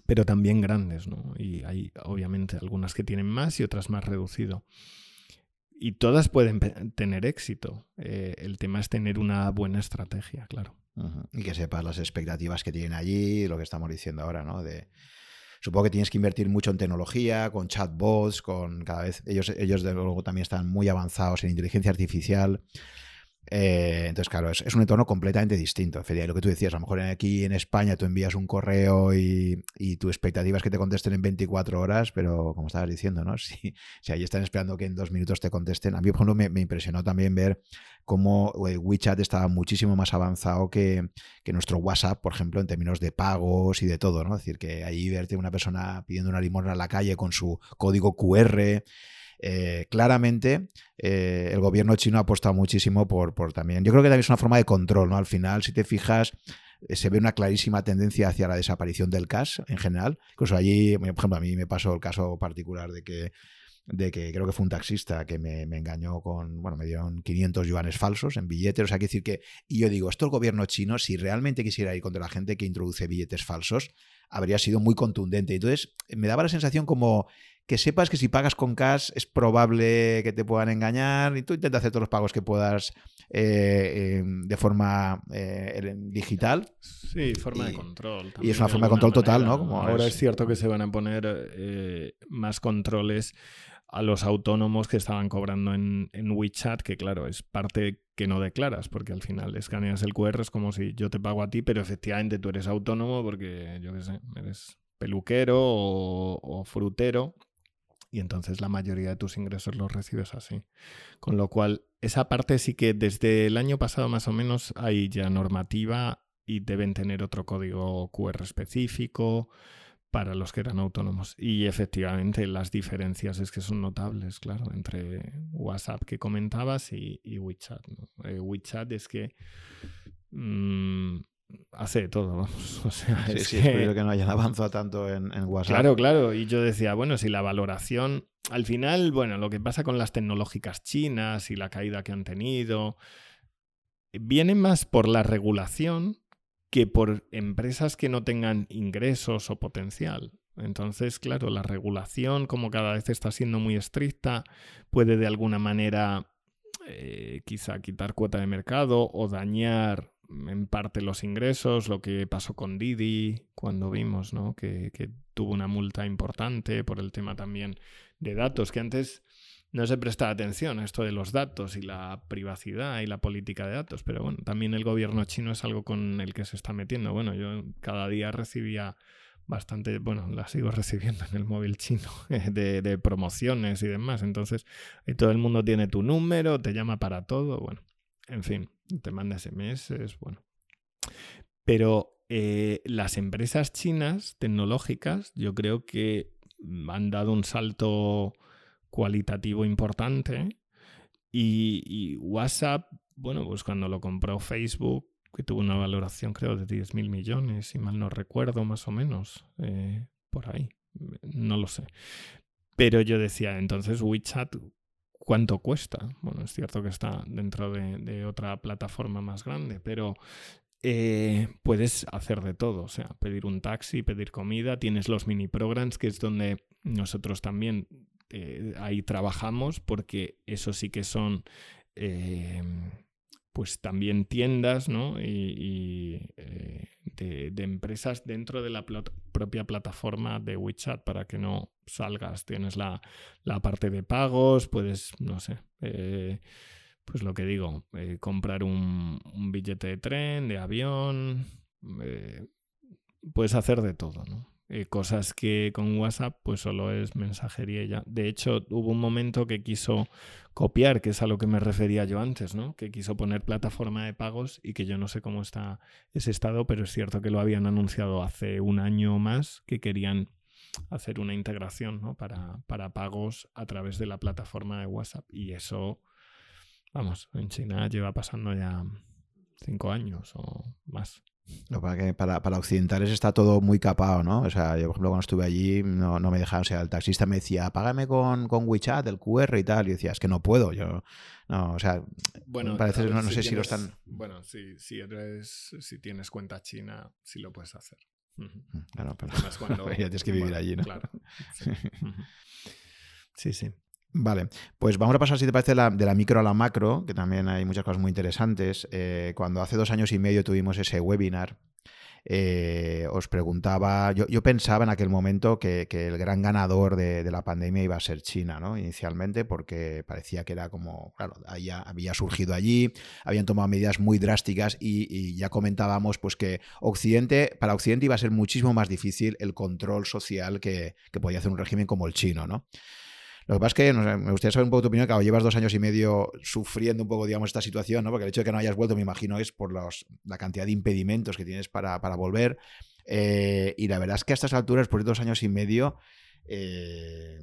pero también grandes, ¿no? Y hay obviamente algunas que tienen más y otras más reducido. Y todas pueden tener éxito. Eh, el tema es tener una buena estrategia, claro. Y que sepas las expectativas que tienen allí, lo que estamos diciendo ahora, ¿no? De, supongo que tienes que invertir mucho en tecnología, con chatbots, con cada vez, ellos, ellos de luego también están muy avanzados en inteligencia artificial. Eh, entonces, claro, es, un entorno completamente distinto. Lo que tú decías, a lo mejor aquí en España tú envías un correo y, tu expectativa es que te contesten en 24 horas, pero como estabas diciendo, ¿no? Si, si ahí están esperando que en dos minutos te contesten. A mí, por ejemplo, me, impresionó también ver cómo eh, WeChat estaba muchísimo más avanzado que, que, nuestro WhatsApp, por ejemplo, en términos de pagos y de todo, ¿no? Es decir, que ahí verte una persona pidiendo una limosna en la calle con su código QR eh, claramente eh, el gobierno chino ha apostado muchísimo por, por también. Yo creo que también es una forma de control, ¿no? Al final, si te fijas, eh, se ve una clarísima tendencia hacia la desaparición del cash en general. Incluso allí, por ejemplo, a mí me pasó el caso particular de que de que creo que fue un taxista que me, engañó con, bueno, me dieron 500 yuanes falsos en billetes, o sea, que decir que, y yo digo, esto el gobierno chino, si realmente quisiera ir contra la gente que introduce billetes falsos, habría sido muy contundente. Entonces, me daba la sensación como que sepas que si pagas con cash es probable que te puedan engañar y tú intentas hacer todos los pagos que puedas eh, de forma eh, digital. Sí, forma de control. Y es una forma de control total, ¿no? Como ahora es... cierto que se van a poner eh, más controles a los autónomos que estaban cobrando en, en, WeChat, que claro, es parte que no declaras, porque al final escaneas el QR, es como si yo te pago a ti, pero efectivamente tú eres autónomo porque, yo qué sé, eres peluquero o frutero y entonces la mayoría de tus ingresos los recibes así. Con lo cual, esa parte sí que desde el año pasado más o menos hay ya normativa y deben tener otro código QR específico para los que eran autónomos. Y efectivamente las diferencias es que son notables, claro, entre WhatsApp que comentabas y, WeChat. Eh, WeChat es que... Mm, hace todo, vamos. O sea, es que... que no hayan avanzado tanto en, WhatsApp. Claro, claro. Y yo decía, bueno, si la valoración, al final, bueno, lo que pasa con las tecnológicas chinas y la caída que han tenido, viene más por la regulación que por empresas que no tengan ingresos o potencial. Entonces, claro, la regulación, como cada vez está siendo muy estricta, puede de alguna manera eh, quizá quitar cuota de mercado o dañar en parte los ingresos, lo que pasó con Didi cuando vimos ¿no? que, tuvo una multa importante por el tema también de datos, que antes no se prestaba atención a esto de los datos y la privacidad y la política de datos, pero bueno, también el gobierno chino es algo con el que se está metiendo. Bueno, yo cada día recibía bastante, bueno, la sigo recibiendo en el móvil chino, de, de promociones y demás, entonces todo el mundo tiene tu número, te llama para todo, bueno, en fin, te manda SMS, bueno. Pero eh, las empresas chinas tecnológicas yo creo que han dado un salto cualitativo importante y, WhatsApp, bueno, pues cuando lo compró Facebook, que tuvo una valoración creo de 10 mil millones, si mal no recuerdo, más o menos, eh, por ahí, no lo sé. Pero yo decía, entonces WeChat cuánto cuesta. Bueno, es cierto que está dentro de, otra plataforma más grande, pero eh, puedes hacer de todo, o sea, pedir un taxi, pedir comida, tienes los mini programs, que es donde nosotros también eh, ahí trabajamos, porque eso sí que son eh, pues también tiendas ¿no? y, eh, de, empresas dentro de la propia plataforma de WeChat para que no salgas. Tienes la, parte de pagos, puedes, no sé, eh, pues lo que digo, eh, comprar un, billete de tren, de avión, puedes hacer de todo, ¿no? Eh, cosas que con WhatsApp pues solo es mensajería ya. De hecho, hubo un momento que quiso copiar, que es a lo que me refería yo antes, ¿no? Que quiso poner plataforma de pagos y que yo no sé cómo está ese estado, pero es cierto que lo habían anunciado hace un año o más que querían hacer una integración ¿no? para, para pagos a través de la plataforma de WhatsApp. Y eso, vamos, en China lleva pasando ya cinco años o más. Para, que para, para, occidentales está todo muy capado, ¿no? O sea, yo, por ejemplo, cuando estuve allí no, no me dejaban, o sea, el taxista me decía, págame con, con WeChat, el QR y tal, y decía, es que no puedo, yo, no, o sea, bueno, parece, no, no si sé si lo tienes- están... Bueno, si, si, eres, si tienes cuenta china, sí lo puedes hacer. Ujú. Claro, pero- Además, cuando- ya tienes que vivir bueno, allí, ¿no? Claro. Sí, sí. Vale, pues vamos a pasar, si te parece, de la, de la micro a la macro, que también hay muchas cosas muy interesantes. Eh, cuando hace dos años y medio tuvimos ese webinar, eh, os preguntaba, yo, yo pensaba en aquel momento que, que el gran ganador de, de la pandemia iba a ser China, ¿no? Inicialmente, porque parecía que era como, claro, había, había surgido allí, habían tomado medidas muy drásticas y, y ya comentábamos pues que Occidente, para Occidente iba a ser muchísimo más difícil el control social que, que podía hacer un régimen como el chino, ¿no? Lo que pasa es que me gustaría saber un poco tu opinión, claro, llevas dos años y medio sufriendo un poco, digamos, esta situación, ¿no? Porque el hecho de que no hayas vuelto, me imagino, es por los, la cantidad de impedimentos que tienes para, para volver. Eh, y la verdad es que a estas alturas, por dos años y medio, eh,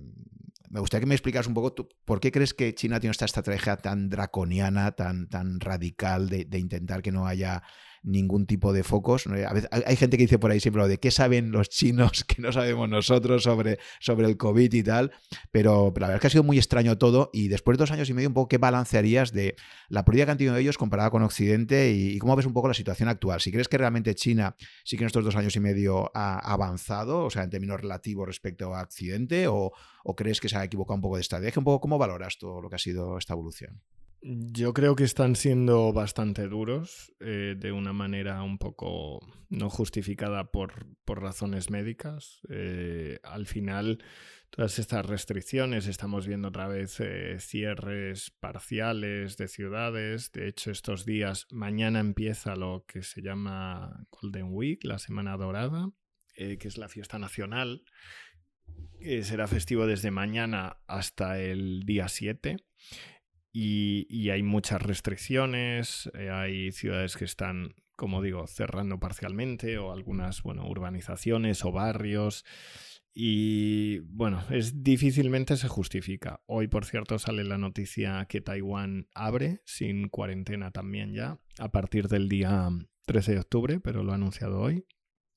me gustaría que me explicas un poco tú, por qué crees que China tiene esta estrategia tan draconiana, tan, tan radical de intentar que no haya ningún tipo de focos. A veces, hay, gente que dice por ahí siempre lo de qué saben los chinos que no sabemos nosotros sobre, sobre el COVID y tal, pero, la verdad es que ha sido muy extraño todo y después de dos años y medio un poco qué balancearías de la política que han tenido ellos comparada con Occidente y, cómo ves un poco la situación actual. Si crees que realmente China sí que en estos dos años y medio ha avanzado, o sea, en términos relativos respecto a Occidente, o, o crees que se ha equivocado un poco de estrategia, un poco cómo valoras todo lo que ha sido esta evolución. Yo creo que están siendo bastante duros eh, de una manera un poco no justificada por, por razones médicas. Eh, al final, todas estas restricciones, estamos viendo otra vez eh, cierres parciales de ciudades. De hecho, estos días, mañana empieza lo que se llama Golden Week, la Semana Dorada, que es la fiesta nacional. que será festivo desde mañana hasta el día 7. Y, y hay muchas restricciones, eh, hay ciudades que están, como digo, cerrando parcialmente, o algunas, bueno, urbanizaciones o barrios. Y bueno, es difícilmente se justifica. Hoy, por cierto, sale la noticia que Taiwán abre sin cuarentena también ya, a partir del día 13 de octubre, pero lo ha anunciado hoy.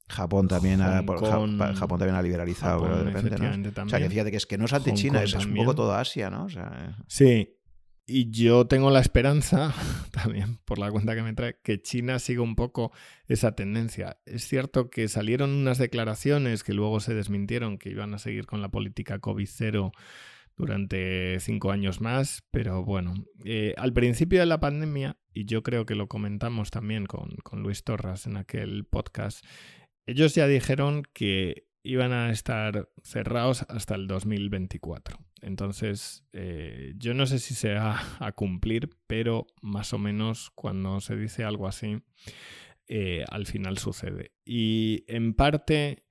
Japón también, ha, Hong por- Kong- Ja- Japón también ha liberalizado, Japón, pero de repente, ¿no? O sea, que fíjate que es que no es ante Hong China, Kong es, es un poco toda Asia, ¿no? O sea, eh, Sí, y yo tengo la esperanza, también por la cuenta que me trae, que China siga un poco esa tendencia. Es cierto que salieron unas declaraciones que luego se desmintieron, que iban a seguir con la política COVID-0 durante cinco años más, pero bueno, eh, al principio de la pandemia, y yo creo que lo comentamos también con, con Luis Torras en aquel podcast, ellos ya dijeron que iban a estar cerrados hasta el 2024. Entonces, eh, yo no sé si se va a cumplir, pero más o menos cuando se dice algo así, eh, al final sucede. Y en parte,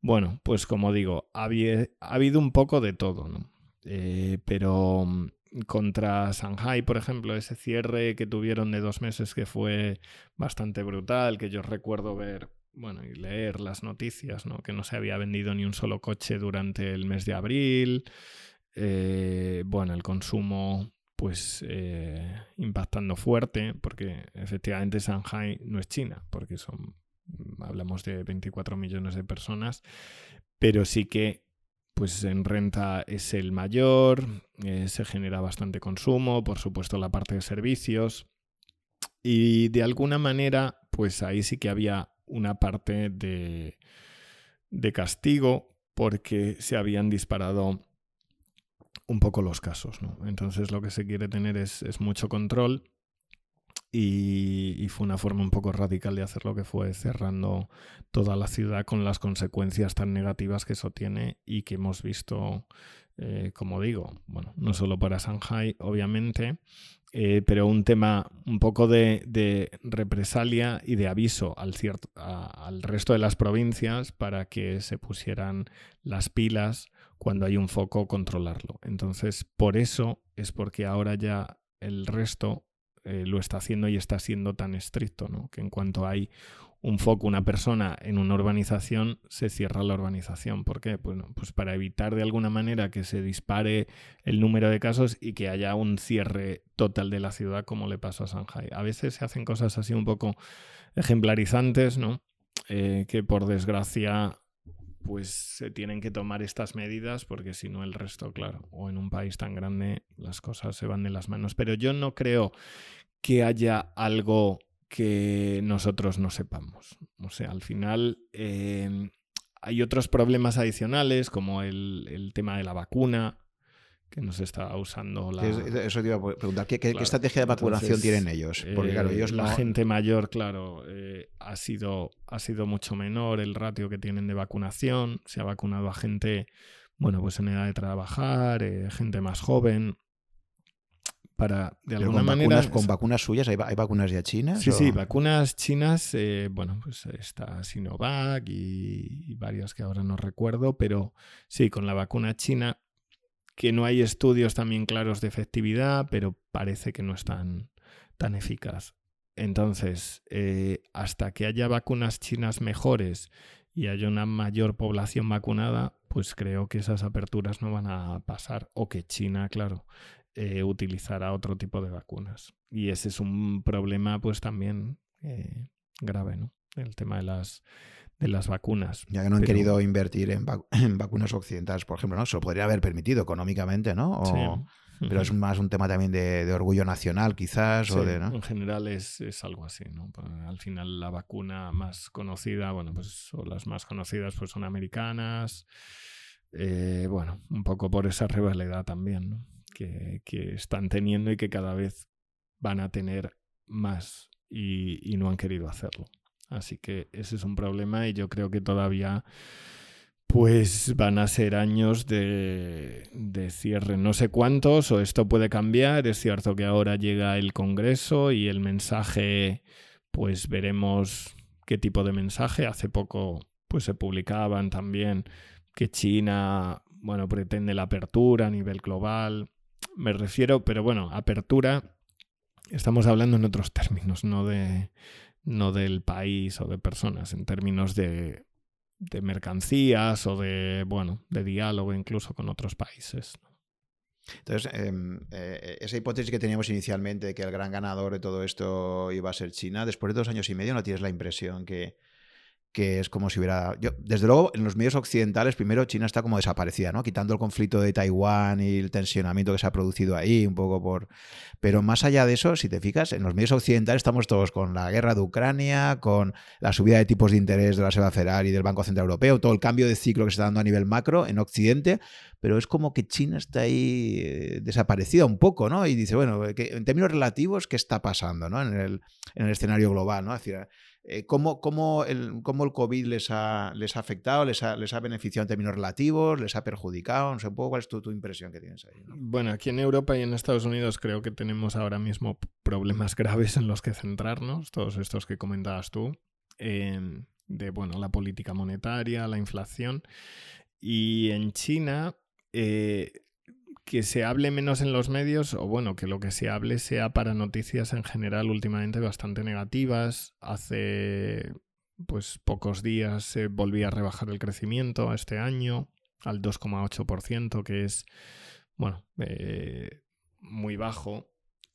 bueno, pues como digo, ha, habi- ha habido un poco de todo, ¿no? Eh, pero mm, contra Shanghai, por ejemplo, ese cierre que tuvieron de dos meses que fue bastante brutal, que yo recuerdo ver, bueno, y leer las noticias, ¿no? Que no se había vendido ni un solo coche durante el mes de abril. Eh, bueno, el consumo pues eh, impactando fuerte, porque efectivamente Shanghai no es China, porque son, hablamos de 24 millones de personas, pero sí que pues en renta es el mayor, eh, se genera bastante consumo, por supuesto la parte de servicios, y de alguna manera, pues ahí sí que había una parte de, de castigo porque se habían disparado un poco los casos, ¿no? Entonces lo que se quiere tener es, mucho control y, fue una forma un poco radical de hacerlo que fue cerrando toda la ciudad con las consecuencias tan negativas que eso tiene y que hemos visto, eh, como digo, bueno, no solo para Shanghai, obviamente, eh, pero un tema un poco de, represalia y de aviso al, resto de las provincias para que se pusieran las pilas cuando hay un foco controlarlo. Entonces, por eso es porque ahora ya el resto eh, lo está haciendo y está siendo tan estricto, ¿no? Que en cuanto hay un foco, una persona en una urbanización, se cierra la urbanización. ¿Por qué? Bueno, pues para evitar de alguna manera que se dispare el número de casos y que haya un cierre total de la ciudad como le pasó a Shanghai. A veces se hacen cosas así un poco ejemplarizantes, ¿no? Eh, que por desgracia pues se tienen que tomar estas medidas porque si no el resto, claro, o en un país tan grande las cosas se van de las manos. Pero yo no creo que haya algo que nosotros no sepamos. O sea, al final em, hay otros problemas adicionales como el, tema de la vacuna que nos está usando la... Eso te iba a preguntar, ¿qué, estrategia de vacunación tienen ellos? Porque claro, ellos eh, La gente mayor, claro, eh, ha, sido, ha sido mucho menor el ratio que tienen de vacunación, se ha vacunado a gente, bueno, pues en edad de trabajar, eh, gente más joven, para, de alguna con manera... Vacunas, ¿Con vacunas suyas? ¿Hay, vacunas ya chinas? Sí, sí, vacunas chinas, bueno, pues está Sinovac y, y varias que ahora no recuerdo, pero sí, con la vacuna china que no hay estudios también claros de efectividad, pero parece que no es tan, tan eficaz. Entonces, eh, hasta que haya vacunas chinas mejores y haya una mayor población vacunada, pues creo que esas aperturas no van a pasar. O que China, claro, eh, utilizará otro tipo de vacunas. Y ese es un problema, pues también eh, grave, ¿no? El tema de las de las vacunas. Ya que no han querido invertir en, vacunas occidentales, por ejemplo, ¿no? Se lo podría haber permitido económicamente, ¿no? Pero es más un tema también de, orgullo nacional, quizás. o de, En general es, algo así, ¿no? Pues, al final la vacuna más conocida, bueno, pues o las más conocidas pues son americanas. Eh, bueno, un poco por esa rivalidad también, ¿no? Que, están teniendo y que cada vez van a tener más y no han querido hacerlo. Así que ese es un problema y yo creo que todavía pues van a ser años de, cierre. No sé cuántos, o esto puede cambiar. Es cierto que ahora llega el Congreso y el mensaje, pues veremos qué tipo de mensaje. Hace poco pues se publicaban también que China, bueno, pretende la apertura a nivel global. Me refiero, pero bueno, apertura, estamos hablando en otros términos, no de, no del país o de personas, en términos de, de mercancías o de, bueno, de diálogo incluso con otros países. Entonces, em, eh, esa hipótesis que teníamos inicialmente de que el gran ganador de todo esto iba a ser China, después de dos años y medio, ¿no tienes la impresión que, que es como si hubiera... Yo, desde luego, en los medios occidentales, primero China está como desaparecida, ¿no? Quitando el conflicto de Taiwán y el tensionamiento que se ha producido ahí, un poco por... Pero más allá de eso, si te fijas, en los medios occidentales estamos todos con la guerra de Ucrania, con la subida de tipos de interés de la Reserva Federal y del Banco Central Europeo, todo el cambio de ciclo que se está dando a nivel macro en Occidente, pero es como que China está ahí eh, desaparecida un poco, ¿no? Y dice, bueno, en términos relativos, ¿qué está pasando, ¿no? En el, en el escenario global, ¿no? Es decir, eh, ¿cómo, cómo, el, ¿cómo, el, COVID les ha, les ha afectado, les ha, les ha, beneficiado en términos relativos, les ha perjudicado? No sé un poco cuál es tu, tu impresión que tienes ahí. Bueno, aquí en Europa y en Estados Unidos creo que tenemos ahora mismo problemas graves en los que centrarnos, todos estos que comentabas tú, em, de bueno, la política monetaria, la inflación. Y en China, eh, que se hable menos en los medios, o bueno, que lo que se hable sea para noticias en general últimamente bastante negativas. Hace pues pocos días se volvía a rebajar el crecimiento este año al 2,8%, que es, bueno, eh, muy bajo.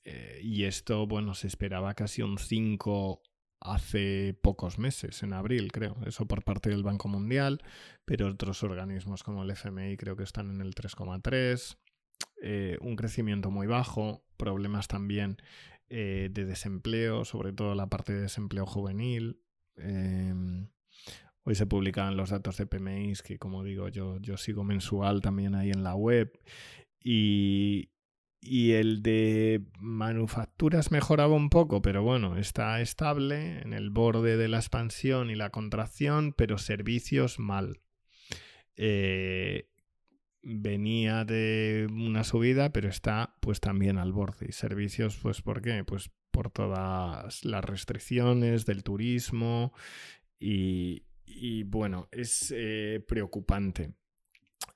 Eh, y esto, bueno, se esperaba casi un 5 hace pocos meses, en abril creo, eso por parte del Banco Mundial, pero otros organismos como el FMI creo que están en el 3,3. Eh, un crecimiento muy bajo, problemas también eh, de desempleo, sobre todo la parte de desempleo juvenil. Em, hoy se publicaban los datos de PMI, que como digo, yo, yo sigo mensual también ahí en la web. Y, y el de manufacturas mejoraba un poco, pero bueno, está estable en el borde de la expansión y la contracción, pero servicios mal. Eh, venía de una subida, pero está pues también al borde. Y servicios, pues ¿por qué? Pues por todas las restricciones del turismo y, bueno, es eh, preocupante.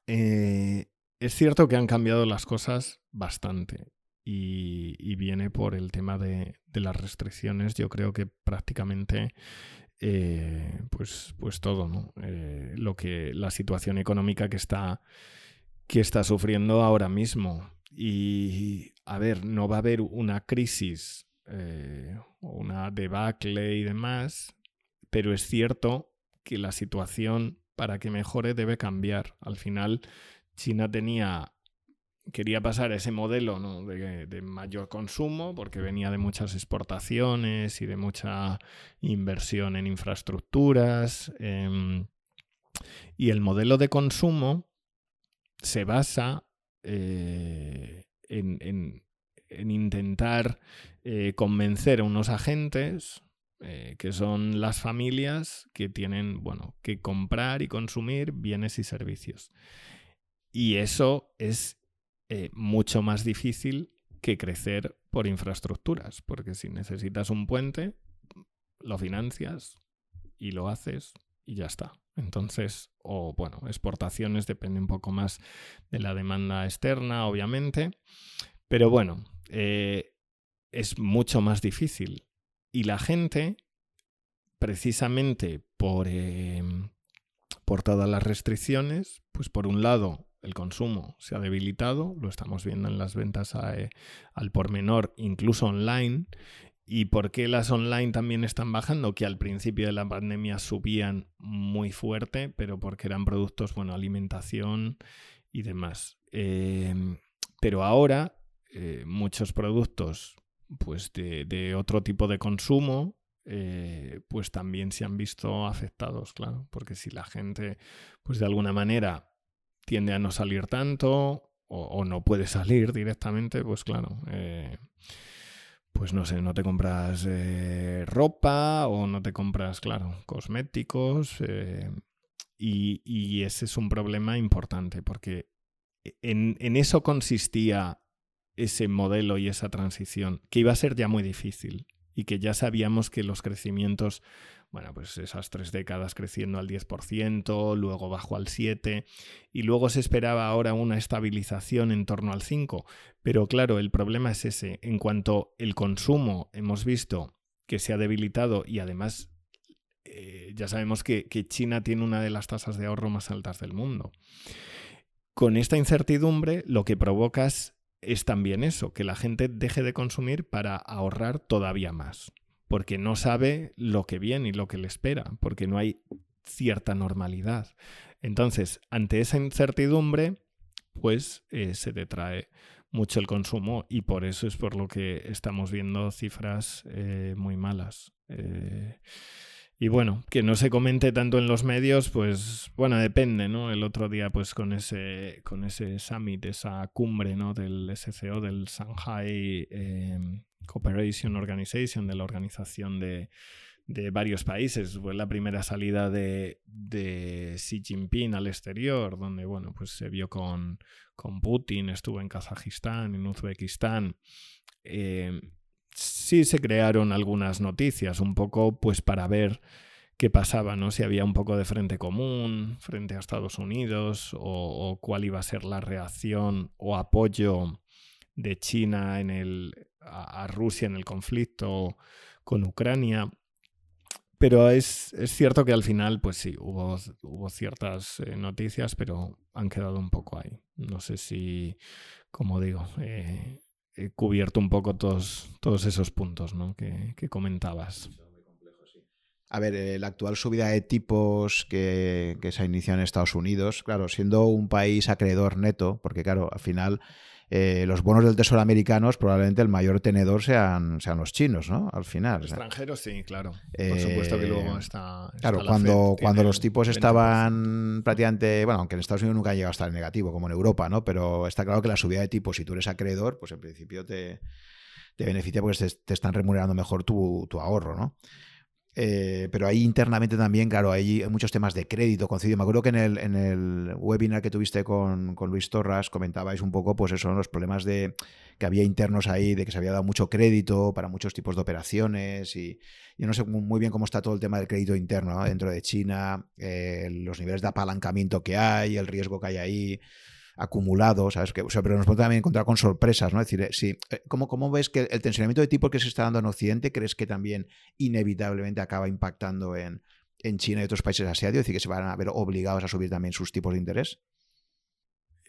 Eh, es cierto que han cambiado las cosas bastante y, viene por el tema de, las restricciones. Yo creo que prácticamente eh, pues, pues todo, ¿no? Lo que la situación económica que está, que está sufriendo ahora mismo. Y a ver, no va a haber una crisis eh, una debacle y demás, pero es cierto que la situación para que mejore debe cambiar. Al final, China tenía quería pasar ese modelo de, mayor consumo porque venía de muchas exportaciones y de mucha inversión en infraestructuras. Em, y el modelo de consumo se basa eh, en, intentar eh, convencer a unos agentes eh, que son las familias que tienen bueno, que comprar y consumir bienes y servicios. Y eso es mucho más difícil que crecer por infraestructuras, porque si necesitas un puente, lo financias y lo haces y ya está. Entonces, o bueno, exportaciones depende un poco más de la demanda externa, obviamente, pero bueno, eh, es mucho más difícil. Y la gente, precisamente por, eh, por todas las restricciones, pues por un lado el consumo se ha debilitado, lo estamos viendo en las ventas eh, al por menor, incluso online. ¿Y por qué las online también están bajando? Que al principio de la pandemia subían muy fuerte, pero porque eran productos, bueno, alimentación y demás. Em, pero ahora eh, muchos productos pues de, otro tipo de consumo, eh, pues también se han visto afectados, claro, porque si la gente, pues de alguna manera tiende a no salir tanto o, no puede salir directamente, pues claro, eh, pues no sé, no te compras eh, ropa o no te compras, claro, cosméticos. Eh, y, ese es un problema importante porque en, en eso consistía ese modelo y esa transición, que iba a ser ya muy difícil y que ya sabíamos que los crecimientos bueno, pues esas tres décadas creciendo al 10%, luego bajó al 7% y luego se esperaba ahora una estabilización en torno al 5%. Pero claro, el problema es ese. En cuanto el consumo hemos visto que se ha debilitado y además eh, ya sabemos que, que China tiene una de las tasas de ahorro más altas del mundo. Con esta incertidumbre lo que provocas es también eso, que la gente deje de consumir para ahorrar todavía más porque no sabe lo que viene y lo que le espera, porque no hay cierta normalidad. Entonces, ante esa incertidumbre, pues eh, se detrae mucho el consumo y por eso es por lo que estamos viendo cifras eh, muy malas. Eh, y bueno, que no se comente tanto en los medios, pues bueno, depende, ¿no? El otro día, pues con ese, con ese summit, esa cumbre, ¿no? Del SCO, del Shanghai Cooperation Organization, de la organización de, varios países. Fue la primera salida de, Xi Jinping al exterior, donde bueno, pues se vio con, Putin, estuvo en Kazajistán, en Uzbekistán. Eh, sí se crearon algunas noticias, un poco pues para ver qué pasaba, ¿no? Si había un poco de frente común frente a Estados Unidos o cuál iba a ser la reacción o apoyo de China en el, a, Rusia en el conflicto con Ucrania. Pero es, cierto que al final, pues sí, hubo, hubo ciertas eh, noticias, pero han quedado un poco ahí. No sé si, como digo, eh, he cubierto un poco todos, todos esos puntos ¿no? que, que comentabas. A ver, eh, la actual subida de tipos que, se ha iniciado en Estados Unidos, claro, siendo un país acreedor neto, porque claro, al final eh, los bonos del Tesoro americanos probablemente el mayor tenedor sean, sean los chinos, ¿no? Al final. Extranjeros, sí, claro. Por supuesto que luego está. claro, cuando, cuando los tipos estaban prácticamente. Bueno, aunque en Estados Unidos nunca ha llegado a estar negativo, como en Europa, ¿no? Pero está claro que la subida de tipos, si tú eres acreedor, pues en principio te, te beneficia porque te, están remunerando mejor tu, tu ahorro, ¿no? Eh, pero ahí internamente también, claro, hay muchos temas de crédito, concedido. Me acuerdo que en el, en el webinar que tuviste con, con, Luis Torras comentabais un poco, pues eso, los problemas de que había internos ahí, de que se había dado mucho crédito para muchos tipos de operaciones y yo no sé muy bien cómo está todo el tema del crédito interno dentro de China, eh, los niveles de apalancamiento que hay, el riesgo que hay ahí acumulado, ¿sabes? Que, pero nos podemos también encontrar con sorpresas, ¿no? Es decir, eh, sí, eh, ¿cómo, ¿cómo, ves que el tensionamiento de tipo que se está dando en Occidente, crees que también inevitablemente acaba impactando en, en China y otros países asiáticos? Es decir, que se van a ver obligados a subir también sus tipos de interés.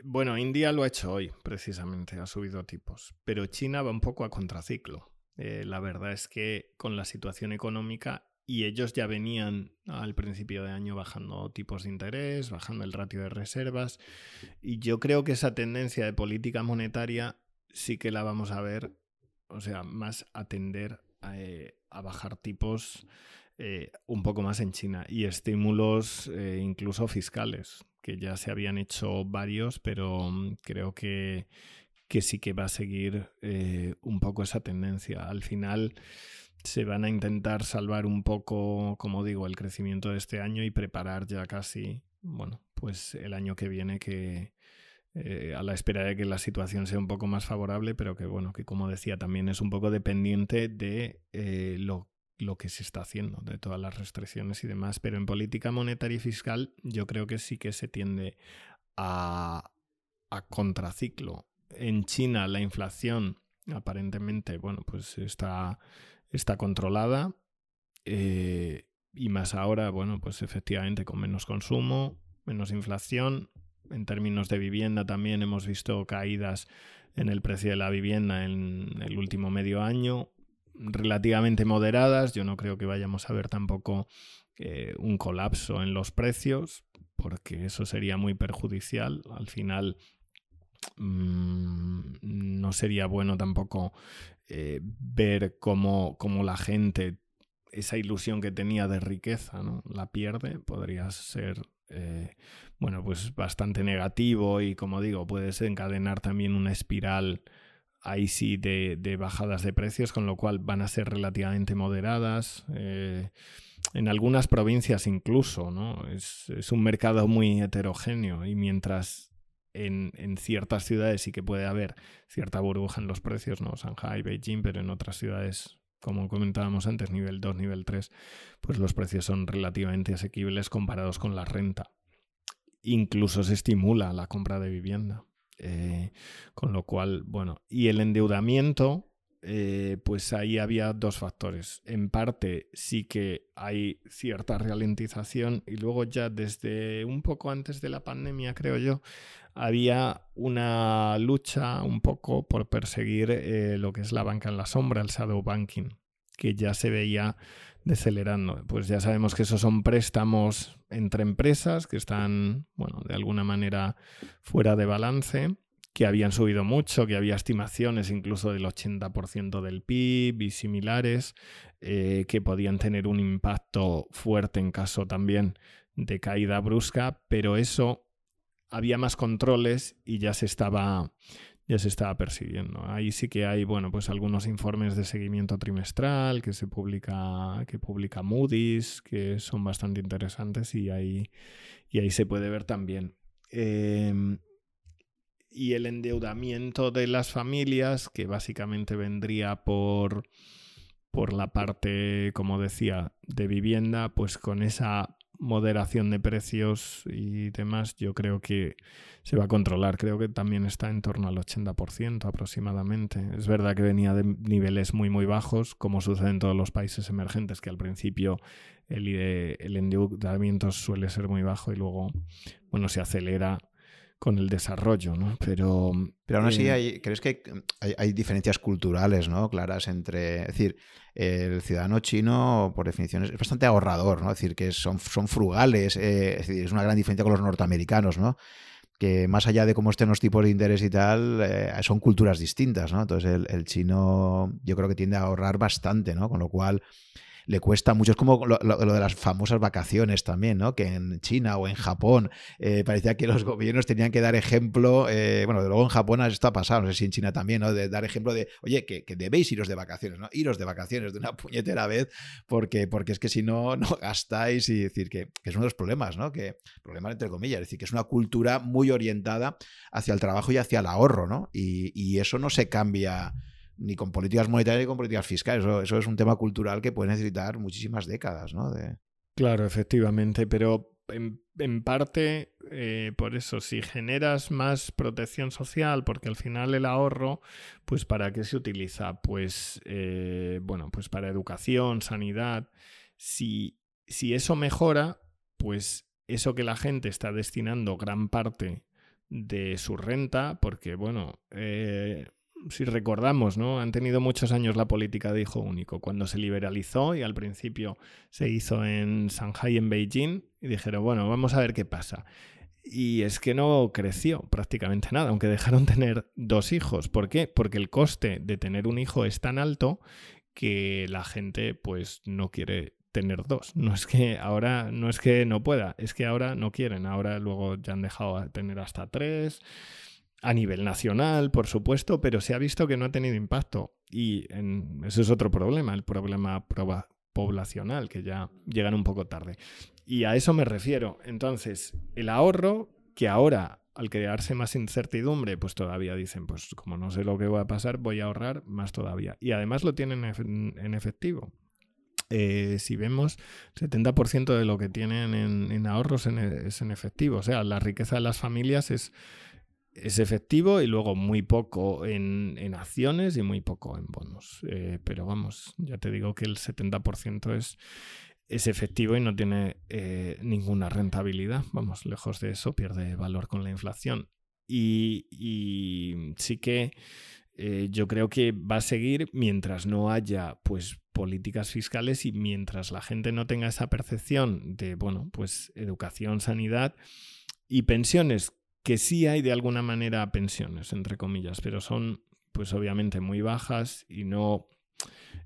Bueno, India lo ha hecho hoy, precisamente, ha subido tipos, pero China va un poco a contraciclo. Eh, la verdad es que con la situación económica y ellos ya venían al principio de año bajando tipos de interés, bajando el ratio de reservas y yo creo que esa tendencia de política monetaria sí que la vamos a ver, o sea, más atender a, eh, bajar tipos eh, un poco más en China y estímulos eh, incluso fiscales, que ya se habían hecho varios, pero mm, creo que, que sí que va a seguir un poco esa tendencia. Al final se van a intentar salvar un poco, como digo, el crecimiento de este año y preparar ya casi, bueno, pues el año que viene que eh, a la espera de que la situación sea un poco más favorable, pero que bueno, que como decía, también es un poco dependiente de eh, lo, lo que se está haciendo, de todas las restricciones y demás. Pero en política monetaria y fiscal yo creo que sí que se tiende a, a contraciclo. En China la inflación aparentemente, bueno, pues está está controlada eh, y más ahora, bueno, pues efectivamente con menos consumo, menos inflación. En términos de vivienda también hemos visto caídas en el precio de la vivienda en el último medio año, relativamente moderadas. Yo no creo que vayamos a ver tampoco eh, un colapso en los precios, porque eso sería muy perjudicial. Al final mm, no sería bueno tampoco eh, ver cómo, la gente, esa ilusión que tenía de riqueza, ¿no? la pierde, podría ser eh, bueno, pues bastante negativo y como digo, puede desencadenar también una espiral ahí sí de, bajadas de precios, con lo cual van a ser relativamente moderadas. Eh, en algunas provincias incluso, ¿no? Es, es, un mercado muy heterogéneo y mientras en, ciertas ciudades sí que puede haber cierta burbuja en los precios, ¿no? Shanghai, Beijing, pero en otras ciudades, como comentábamos antes, nivel 2, nivel 3, pues los precios son relativamente asequibles comparados con la renta. Incluso se estimula la compra de vivienda. Eh, con lo cual, bueno, y el endeudamiento, eh, pues ahí había dos factores. En parte sí que hay cierta ralentización y luego ya desde un poco antes de la pandemia, creo yo, había una lucha un poco por perseguir eh, lo que es la banca en la sombra, el shadow banking, que ya se veía decelerando. Pues ya sabemos que esos son préstamos entre empresas que están, bueno, de alguna manera fuera de balance, que habían subido mucho, que había estimaciones incluso del 80% del PIB y similares, eh, que podían tener un impacto fuerte en caso también de caída brusca, pero eso había más controles y ya se estaba ya se estaba persiguiendo. Ahí sí que hay, bueno, pues algunos informes de seguimiento trimestral que se publica, que publica Moody's, que son bastante interesantes y ahí, y ahí se puede ver también. Em, y el endeudamiento de las familias, que básicamente vendría por, por la parte, como decía, de vivienda, pues con esa moderación de precios y demás, yo creo que se va a controlar. Creo que también está en torno al 80% aproximadamente. Es verdad que venía de niveles muy, muy bajos, como sucede en todos los países emergentes, que al principio el, el endeudamiento suele ser muy bajo y luego, bueno, se acelera con el desarrollo, ¿no? Pero... Pero aún así, eh, hay, ¿crees que hay, diferencias culturales, ¿no? Claras entre... Es decir, el ciudadano chino, por definición, es bastante ahorrador, ¿no? Es decir, que son, son frugales, eh, es decir, es una gran diferencia con los norteamericanos, ¿no? que más allá de cómo estén los tipos de interés y tal, eh, son culturas distintas, ¿no? Entonces el, el, chino yo creo que tiende a ahorrar bastante, ¿no? Con lo cual le cuesta mucho. Es como lo, de las famosas vacaciones también, ¿no? Que en China o en Japón eh, parecía que los gobiernos tenían que dar ejemplo. Eh, bueno, luego en Japón esto ha pasado, no sé si en China también, ¿no? De dar ejemplo de, oye, que, debéis iros de vacaciones, ¿no? Iros de vacaciones de una puñetera vez, porque, porque es que si no, no gastáis y decir que, es uno de los problemas, ¿no? Que, problema entre comillas, es decir, que es una cultura muy orientada hacia el trabajo y hacia el ahorro, ¿no? Y, y eso no se cambia ni con políticas monetarias ni con políticas fiscales. Eso, es un tema cultural que puede necesitar muchísimas décadas, ¿no? Claro, efectivamente, pero en, parte, eh, por eso, si generas más protección social, porque al final el ahorro, pues ¿para qué se utiliza? Pues, eh, bueno, pues para educación, sanidad. Si, si eso mejora, pues eso que la gente está destinando gran parte de su renta, porque, bueno, eh, si recordamos, ¿no? Han tenido muchos años la política de hijo único. Cuando se liberalizó y al principio se hizo en Shanghai, en Beijing, y dijeron, bueno, vamos a ver qué pasa. Y es que no creció prácticamente nada, aunque dejaron tener dos hijos. ¿Por qué? Porque el coste de tener un hijo es tan alto que la gente pues no quiere tener dos. No es que ahora, no es que no pueda, es que ahora no quieren. Ahora luego ya han dejado de tener hasta tres a nivel nacional, por supuesto, pero se ha visto que no ha tenido impacto. Y eso es otro problema, el problema poblacional, que ya llegan un poco tarde. Y a eso me refiero. Entonces, el ahorro, que ahora, al crearse más incertidumbre, pues todavía dicen, pues como no sé lo que va a pasar, voy a ahorrar más todavía. Y además lo tienen en efectivo. Eh, si vemos, 70% de lo que tienen en, ahorros es en efectivo. O sea, la riqueza de las familias es es efectivo y luego muy poco en, acciones y muy poco en bonos. Eh, pero vamos, ya te digo que el 70% es, es efectivo y no tiene eh, ninguna rentabilidad. Vamos, lejos de eso, pierde valor con la inflación. Y, sí que eh, yo creo que va a seguir mientras no haya pues políticas fiscales y mientras la gente no tenga esa percepción de, bueno, pues educación, sanidad y pensiones que sí hay de alguna manera pensiones, entre comillas, pero son pues obviamente muy bajas y no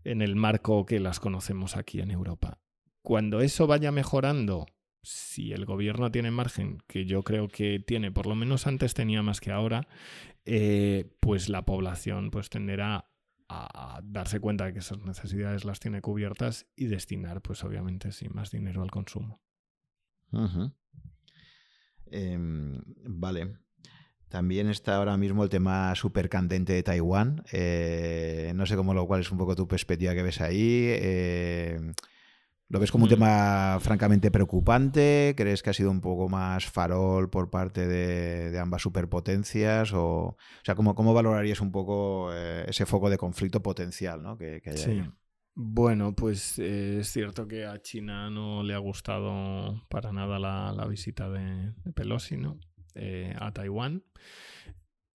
en el marco que las conocemos aquí en Europa. Cuando eso vaya mejorando, si el gobierno tiene margen, que yo creo que tiene, por lo menos antes tenía más que ahora, eh, pues la población pues tenderá a darse cuenta de que esas necesidades las tiene cubiertas y destinar, pues obviamente, sí, más dinero al consumo. Em, vale. También está ahora mismo el tema súper candente de Taiwán. Eh, no sé cómo lo cual es un poco tu perspectiva que ves ahí. Eh, ¿Lo ves como un tema francamente preocupante? ¿Crees que ha sido un poco más farol por parte de, ambas superpotencias? O, o sea, ¿cómo, ¿cómo, valorarías un poco eh, ese foco de conflicto potencial ¿no? que, hay sí. Bueno, pues eh, es cierto que a China no le ha gustado para nada la, visita de, Pelosi ¿no? Eh, a Taiwán.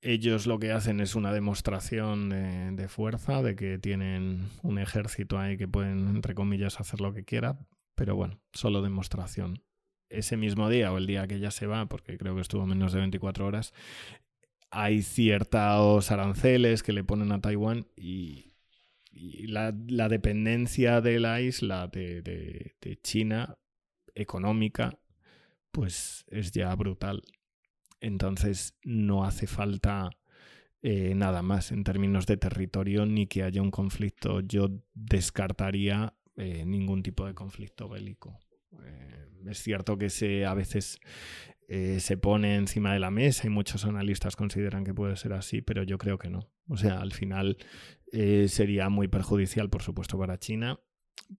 Ellos lo que hacen es una demostración de, fuerza, de que tienen un ejército ahí que pueden, entre comillas, hacer lo que quiera, pero bueno, solo demostración. Ese mismo día o el día que ya se va, porque creo que estuvo menos de 24 horas, hay ciertos aranceles que le ponen a Taiwán y, y la, dependencia de la isla de, China económica, pues es ya brutal. Entonces no hace falta eh, nada más en términos de territorio ni que haya un conflicto. Yo descartaría eh, ningún tipo de conflicto bélico. Eh, es cierto que se, a veces se pone encima de la mesa y muchos analistas consideran que puede ser así, pero yo creo que no. O sea, al final eh, sería muy perjudicial, por supuesto, para China,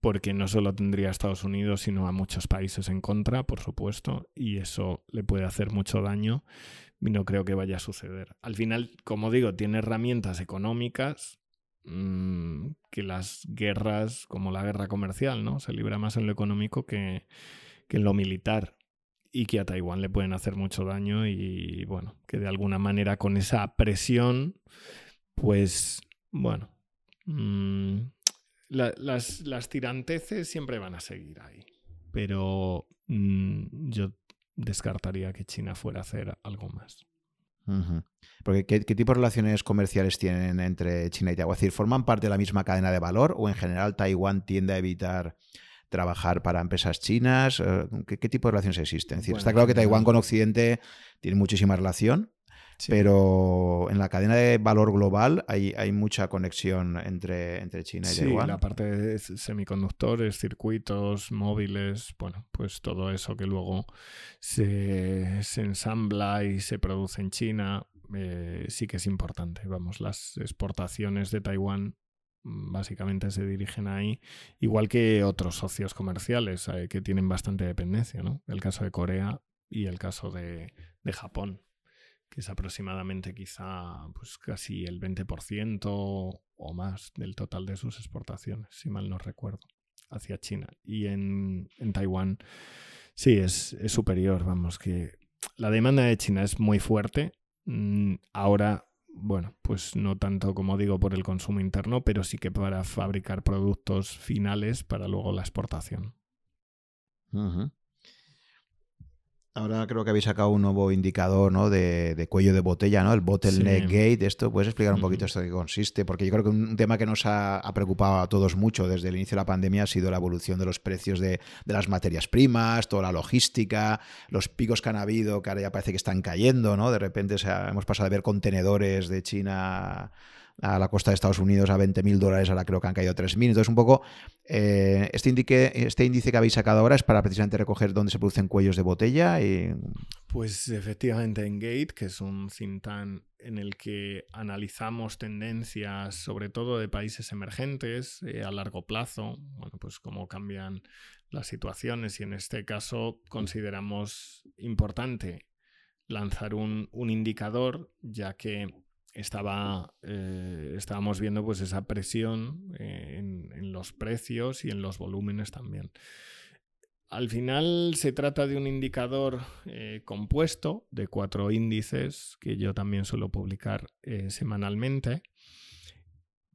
porque no solo tendría a Estados Unidos, sino a muchos países en contra, por supuesto, y eso le puede hacer mucho daño y no creo que vaya a suceder. Al final, como digo, tiene herramientas económicas mm, que las guerras, como la guerra comercial, ¿no? Se libra más en lo económico que, que en lo militar. y que a Taiwán le pueden hacer mucho daño y bueno, que de alguna manera con esa presión, pues bueno, mm, las, las, tiranteces siempre van a seguir ahí, pero mm, yo descartaría que China fuera a hacer algo más. Porque ¿qué, tipo de relaciones comerciales tienen entre China y Taiwán? Es decir, ¿forman parte de la misma cadena de valor o en general Taiwán tiende a evitar trabajar para empresas chinas? Eh, ¿Qué, tipo de relaciones existen? está claro que Taiwán con Occidente tiene muchísima relación, pero en la cadena de valor global hay, hay mucha conexión entre, entre China y Taiwán. Sí, la parte de semiconductores, circuitos, móviles, bueno, pues todo eso que luego se, se ensambla y se produce en China, eh, sí que es importante. Vamos, las exportaciones de Taiwán mm, básicamente se dirigen ahí, igual que otros socios comerciales eh, que tienen bastante dependencia, ¿no? El caso de Corea y el caso de, de Japón, que es aproximadamente quizá pues casi el 20% o más del total de sus exportaciones, si mal no recuerdo, hacia China. Y en, en Taiwán sí es, es superior, vamos, que la demanda de China es muy fuerte Mm, ahora, bueno, pues no tanto como digo por el consumo interno, pero sí que para fabricar productos finales para luego la exportación. Ahora creo que habéis sacado un nuevo indicador ¿no? de, cuello de botella, ¿no? El bottleneck gate. Esto, ¿puedes explicar un poquito esto de qué consiste? Porque yo creo que un tema que nos ha, preocupado a todos mucho desde el inicio de la pandemia ha sido la evolución de los precios de, las materias primas, toda la logística, los picos que han habido, que ahora ya parece que están cayendo, ¿no? De repente hemos pasado de ver contenedores de China a la costa de Estados Unidos a 20.000 dólares, ahora creo que han caído a 3.000. Entonces, un poco, eh, este, indique, este índice que habéis sacado ahora es para precisamente recoger dónde se producen cuellos de botella. Y... Pues efectivamente en Gate, que es un think en el que analizamos tendencias, sobre todo de países emergentes, eh, a largo plazo, bueno, pues cómo cambian las situaciones y en este caso consideramos importante lanzar un, un indicador, ya que estaba, eh, estábamos viendo pues esa presión eh, en, los precios y en los volúmenes también. Al final se trata de un indicador eh, compuesto de cuatro índices que yo también suelo publicar semanalmente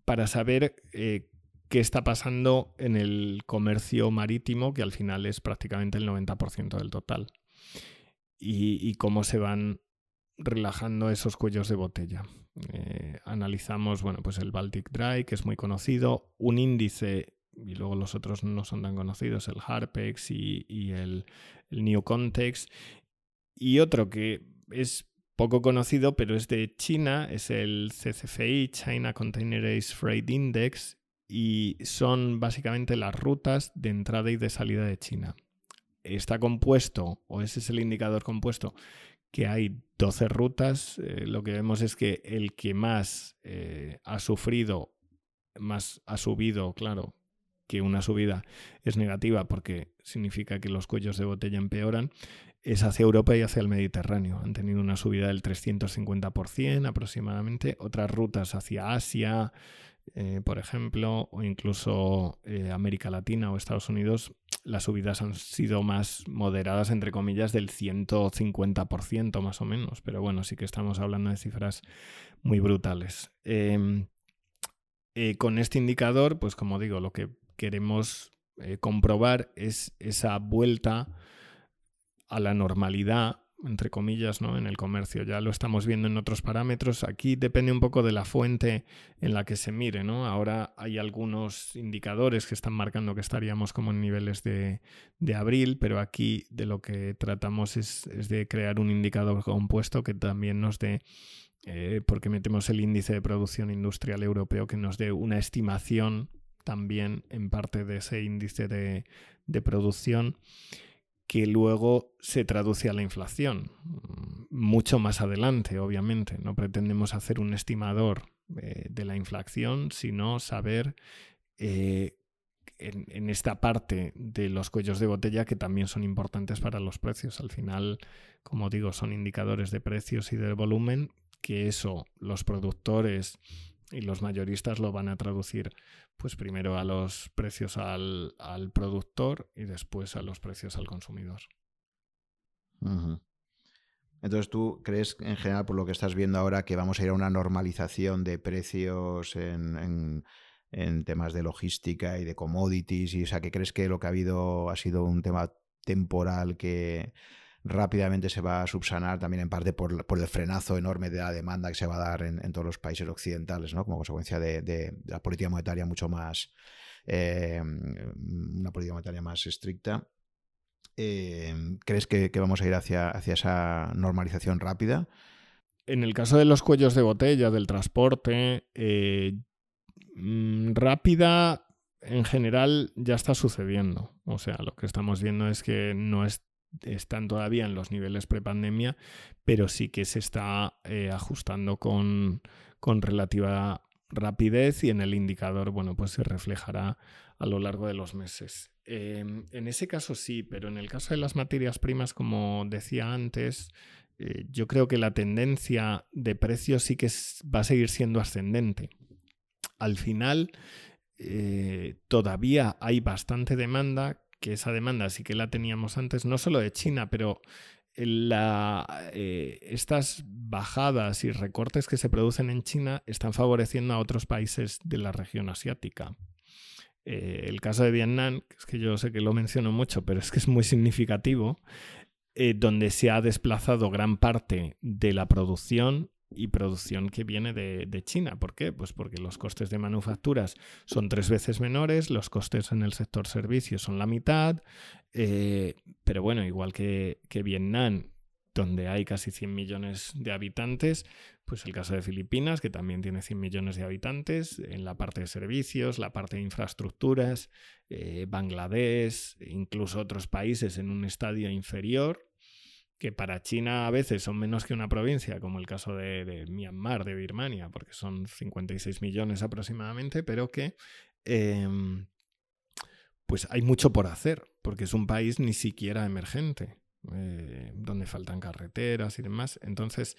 para saber qué está pasando en el comercio marítimo, que al final es prácticamente el 90% del total, y cómo se van relajando esos cuellos de botella. Eh, analizamos, bueno, pues el Baltic Dry, que es muy conocido, un índice, y luego los otros no son tan conocidos, el Harpex y, el, New Context, y otro que es poco conocido, pero es de China, es el CCFI, China Containerized Freight Index, y son básicamente las rutas de entrada y de salida de China. Está compuesto, o ese es el indicador compuesto, que hay 12 rutas. Eh, lo que vemos es que el que más eh, ha sufrido, más ha subido, claro, que una subida es negativa porque significa que los cuellos de botella empeoran, es hacia Europa y hacia el Mediterráneo. Han tenido una subida del 350% aproximadamente. Otras rutas hacia Asia, eh, por ejemplo, o incluso eh, América Latina o Estados Unidos, las subidas han sido más moderadas, entre comillas, del 150% más o menos. Pero bueno, sí que estamos hablando de cifras muy brutales. Em, eh, con este indicador, pues como digo, lo que queremos comprobar es esa vuelta a la normalidad entre comillas, ¿no? en el comercio. Ya lo estamos viendo en otros parámetros. Aquí depende un poco de la fuente en la que se mire. ¿no? Ahora hay algunos indicadores que están marcando que estaríamos como en niveles de, abril, pero aquí de lo que tratamos es, de crear un indicador compuesto que también nos dé, eh, porque metemos el índice de producción industrial europeo, que nos dé una estimación también en parte de ese índice de, de producción que luego se traduce a la inflación. Mucho más adelante, obviamente. No pretendemos hacer un estimador eh, de la inflación, sino saber eh, en, esta parte de los cuellos de botella que también son importantes para los precios. Al final, como digo, son indicadores de precios y de volumen, que eso los productores y los mayoristas lo van a traducir pues primero a los precios al, productor y después a los precios al consumidor. Entonces, ¿tú crees en general, por lo que estás viendo ahora, que vamos a ir a una normalización de precios en, temas de logística y de commodities? Y, o sea, que crees que lo que ha habido ha sido un tema temporal que rápidamente se va a subsanar también en parte por, el frenazo enorme de la demanda que se va a dar en, todos los países occidentales, ¿no? Como consecuencia de, la política monetaria mucho más, eh, una política monetaria más estricta. Eh, ¿Crees que, vamos a ir hacia, hacia esa normalización rápida? En el caso de los cuellos de botella, del transporte, eh, mm, rápida en general ya está sucediendo. O sea, lo que estamos viendo es que no están todavía en los niveles prepandemia, pero sí que se está eh, ajustando con, con relativa rapidez y en el indicador, bueno, pues se reflejará a lo largo de los meses. Em, en ese caso sí, pero en el caso de las materias primas, como decía antes, eh, yo creo que la tendencia de precios sí que va a seguir siendo ascendente. Al final, eh, todavía hay bastante demanda, que esa demanda sí que la teníamos antes, no solo de China, pero eh, estas bajadas y recortes que se producen en China están favoreciendo a otros países de la región asiática. Eh, el caso de Vietnam, es que yo sé que lo menciono mucho, pero es que es muy significativo, donde se ha desplazado gran parte de la producción y producción que viene de, China. ¿Por qué? Pues porque los costes de manufacturas son tres veces menores, los costes en el sector servicios son la mitad, eh, pero bueno, igual que, que Vietnam, donde hay casi 100 millones de habitantes, pues el caso de Filipinas, que también tiene 100 millones de habitantes, en la parte de servicios, la parte de infraestructuras, eh, Bangladesh, incluso otros países en un estadio inferior, que para China a veces son menos que una provincia, como el caso de, Myanmar, de Birmania, porque son 56 millones aproximadamente, pero que em, pues hay mucho por hacer, porque es un país ni siquiera emergente, eh, donde faltan carreteras y demás. Entonces,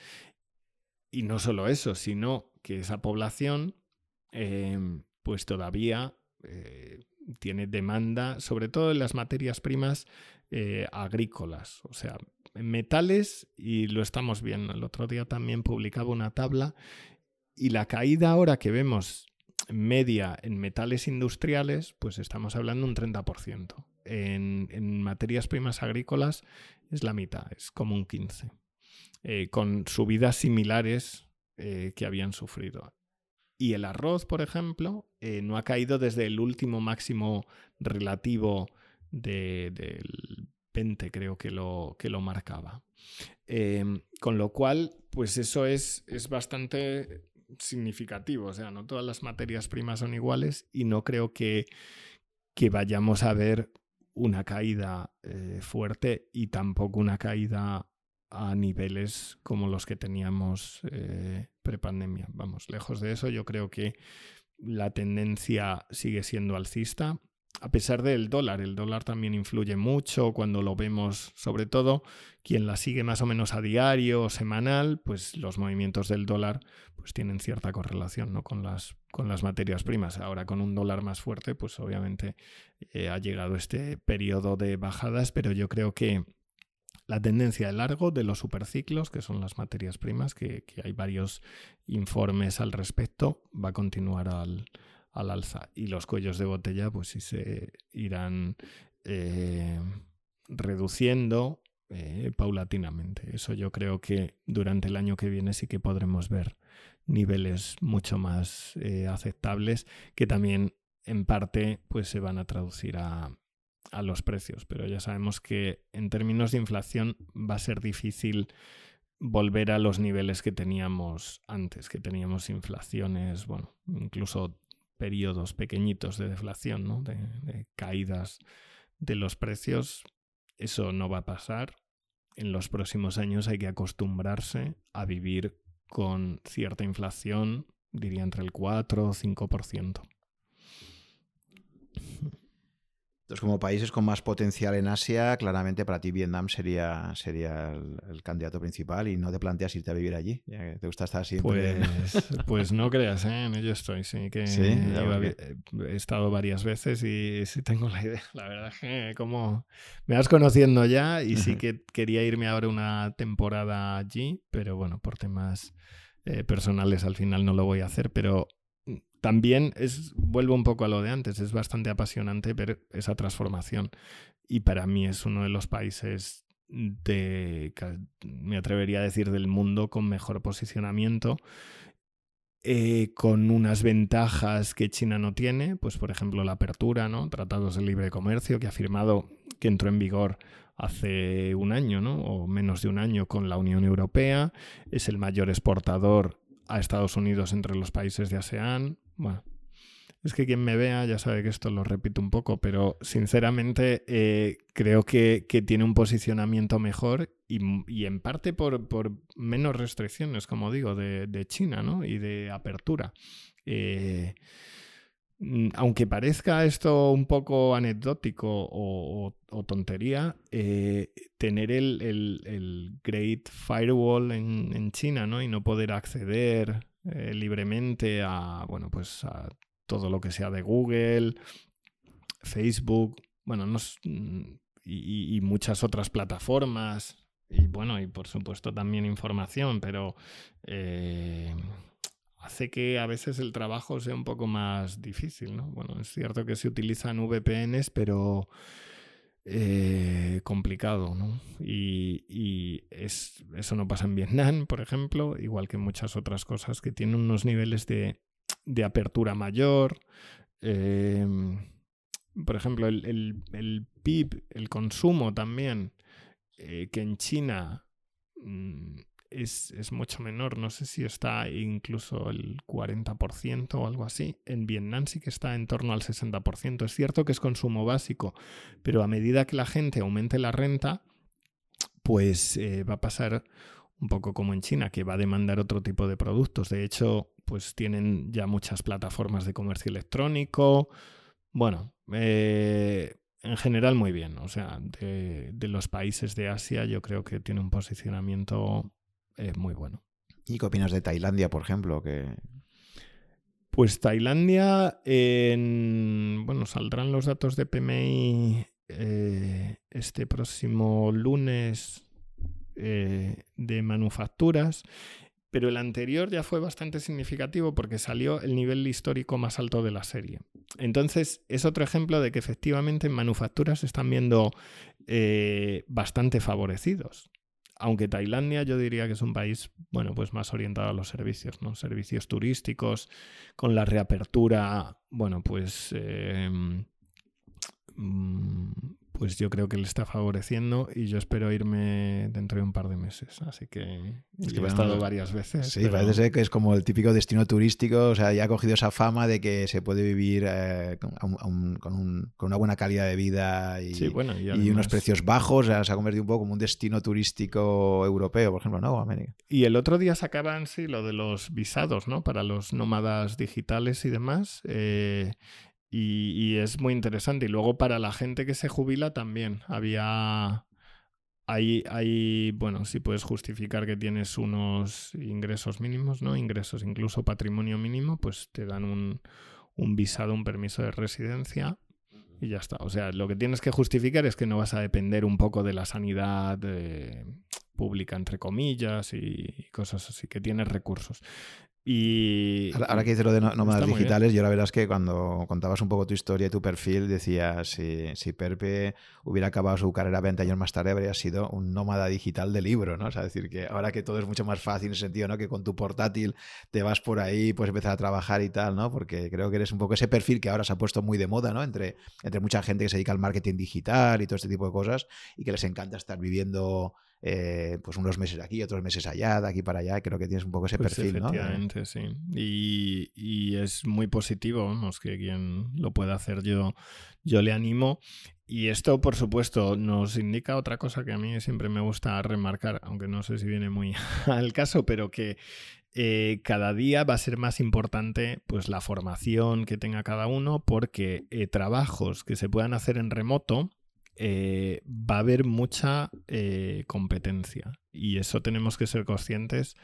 y no solo eso, sino que esa población em, pues todavía eh, tiene demanda, sobre todo en las materias primas eh, agrícolas, o sea, metales, y lo estamos viendo. El otro día también publicaba una tabla y la caída ahora que vemos media en metales industriales, pues estamos hablando un 30%. En, materias primas agrícolas es la mitad, es como un 15%, eh, con subidas similares eh, que habían sufrido. Y el arroz, por ejemplo, eh, no ha caído desde el último máximo relativo del 20, creo que lo, que lo marcaba. Em, con lo cual, pues eso es, es bastante significativo. O sea, no todas las materias primas son iguales y no creo que, que vayamos a ver una caída eh, fuerte y tampoco una caída a niveles como los que teníamos eh, prepandemia. Vamos, lejos de eso, yo creo que la tendencia sigue siendo alcista. A pesar del dólar, el dólar también influye mucho cuando lo vemos, sobre todo quien la sigue más o menos a diario o semanal, pues los movimientos del dólar pues tienen cierta correlación ¿no? con, las, con las materias primas. Ahora con un dólar más fuerte, pues obviamente eh, ha llegado este periodo de bajadas, pero yo creo que la tendencia de largo de los superciclos, que son las materias primas, que, hay varios informes al respecto, va a continuar al, alza. Y los cuellos de botella, pues sí se irán eh, reduciendo eh, paulatinamente. Eso yo creo que durante el año que viene sí que podremos ver niveles mucho más eh, aceptables que también en parte pues se van a traducir a, a los precios, pero ya sabemos que en términos de inflación va a ser difícil volver a los niveles que teníamos antes, que teníamos inflaciones, bueno, incluso periodos pequeñitos de deflación, ¿no? de, de caídas de los precios. Eso no va a pasar. En los próximos años hay que acostumbrarse a vivir con cierta inflación, diría entre el 4 o 5%. Entonces, como países con más potencial en Asia, claramente para ti Vietnam sería, sería el, candidato principal y no te planteas irte a vivir allí. ¿Te gusta estar siempre? Pues, pues no creas, ¿eh? en ello estoy, sí. Que he estado varias veces y sí tengo la idea. La verdad que como me vas conociendo ya y sí que quería irme ahora una temporada allí, pero bueno, por temas eh, personales al final no lo voy a hacer, pero también es, vuelvo un poco a lo de antes, es bastante apasionante ver esa transformación. Y para mí es uno de los países de, me atrevería a decir, del mundo con mejor posicionamiento, eh, con unas ventajas que China no tiene, pues por ejemplo la apertura, ¿no? Tratados de libre comercio que ha firmado, que entró en vigor hace un año, ¿no? O menos de un año con la Unión Europea, es el mayor exportador a Estados Unidos entre los países de ASEAN, bueno, es que quien me vea ya sabe que esto lo repito un poco, pero sinceramente eh, creo que, tiene un posicionamiento mejor y, en parte por, menos restricciones, como digo, de, China ¿no? y de apertura. Eh, mm, aunque parezca esto un poco anecdótico o, tontería, eh, tener el, Great Firewall en, en, China ¿no? y no poder acceder eh, libremente a, bueno, pues a todo lo que sea de Google, Facebook, bueno, mm, y, muchas otras plataformas. Y bueno, y por supuesto también información, pero eh, hace que a veces el trabajo sea un poco más difícil, ¿no? Bueno, es cierto que se utilizan VPNs, pero eh, complicado, ¿no? Y, es, eso no pasa en Vietnam, por ejemplo, igual que muchas otras cosas que tienen unos niveles de, apertura mayor. Em, por ejemplo, el, PIB, el consumo también, eh, que en China mm, es, mucho menor. No sé si está incluso el 40% o algo así. En Vietnam sí que está en torno al 60%. Es cierto que es consumo básico, pero a medida que la gente aumente la renta, pues eh, va a pasar un poco como en China, que va a demandar otro tipo de productos. De hecho, pues tienen ya muchas plataformas de comercio electrónico. Bueno, eh, en general muy bien. O sea, de, los países de Asia yo creo que tiene un posicionamiento es muy bueno. ¿Y qué opinas de Tailandia, por ejemplo? Que... Pues Tailandia, bueno, saldrán los datos de PMI eh, este próximo lunes eh, de manufacturas, pero el anterior ya fue bastante significativo porque salió el nivel histórico más alto de la serie. Entonces, es otro ejemplo de que efectivamente en manufacturas se están viendo eh, bastante favorecidos aunque Tailandia yo diría que es un país, bueno, pues más orientado a los servicios, ¿no? Servicios turísticos, con la reapertura, bueno, pues eh, mm, pues yo creo que le está favoreciendo y yo espero irme dentro de un par de meses. Así que, es que he estado varias veces. Sí, parece ser que es como el típico destino turístico, o sea, ya ha cogido esa fama de que se puede vivir eh, con, una buena calidad de vida y, y, unos precios bajos, o sea, se ha convertido un poco como un destino turístico europeo, por ejemplo, ¿no? América. Y el otro día sacaban, sí, lo de los visados, ¿no? Para los nómadas digitales y demás. Eh, y, es muy interesante. Y luego para la gente que se jubila también había... Hay, hay, bueno, si puedes justificar que tienes unos ingresos mínimos, ¿no? Ingresos, incluso patrimonio mínimo, pues te dan un, un visado, un permiso de residencia y ya está. O sea, lo que tienes que justificar es que no vas a depender un poco de la sanidad eh, pública, entre comillas, y cosas así, que tienes recursos. Y ahora, que dices lo de nómadas digitales, yo la verdad es que cuando contabas un poco tu historia y tu perfil, decías si, si Perpe hubiera acabado su carrera 20 años más tarde, habría sido un nómada digital de libro, ¿no? O sea, decir que ahora que todo es mucho más fácil en el sentido, ¿no? Que con tu portátil te vas por ahí, puedes empezar a trabajar y tal, ¿no? Porque creo que eres un poco ese perfil que ahora se ha puesto muy de moda, ¿no? Entre, entre mucha gente que se dedica al marketing digital y todo este tipo de cosas y que les encanta estar viviendo eh, pues unos meses aquí, otros meses allá, de aquí para allá. Creo que tienes un poco ese pues perfil, efectivamente, sí. Y, es muy positivo, vamos, que quien lo pueda hacer yo, yo le animo. Y esto, por supuesto, nos indica otra cosa que a mí siempre me gusta remarcar, aunque no sé si viene muy al caso, pero que eh, cada día va a ser más importante pues la formación que tenga cada uno porque eh, trabajos que se puedan hacer en remoto eh, va a haber mucha competencia y eso tenemos que ser conscientes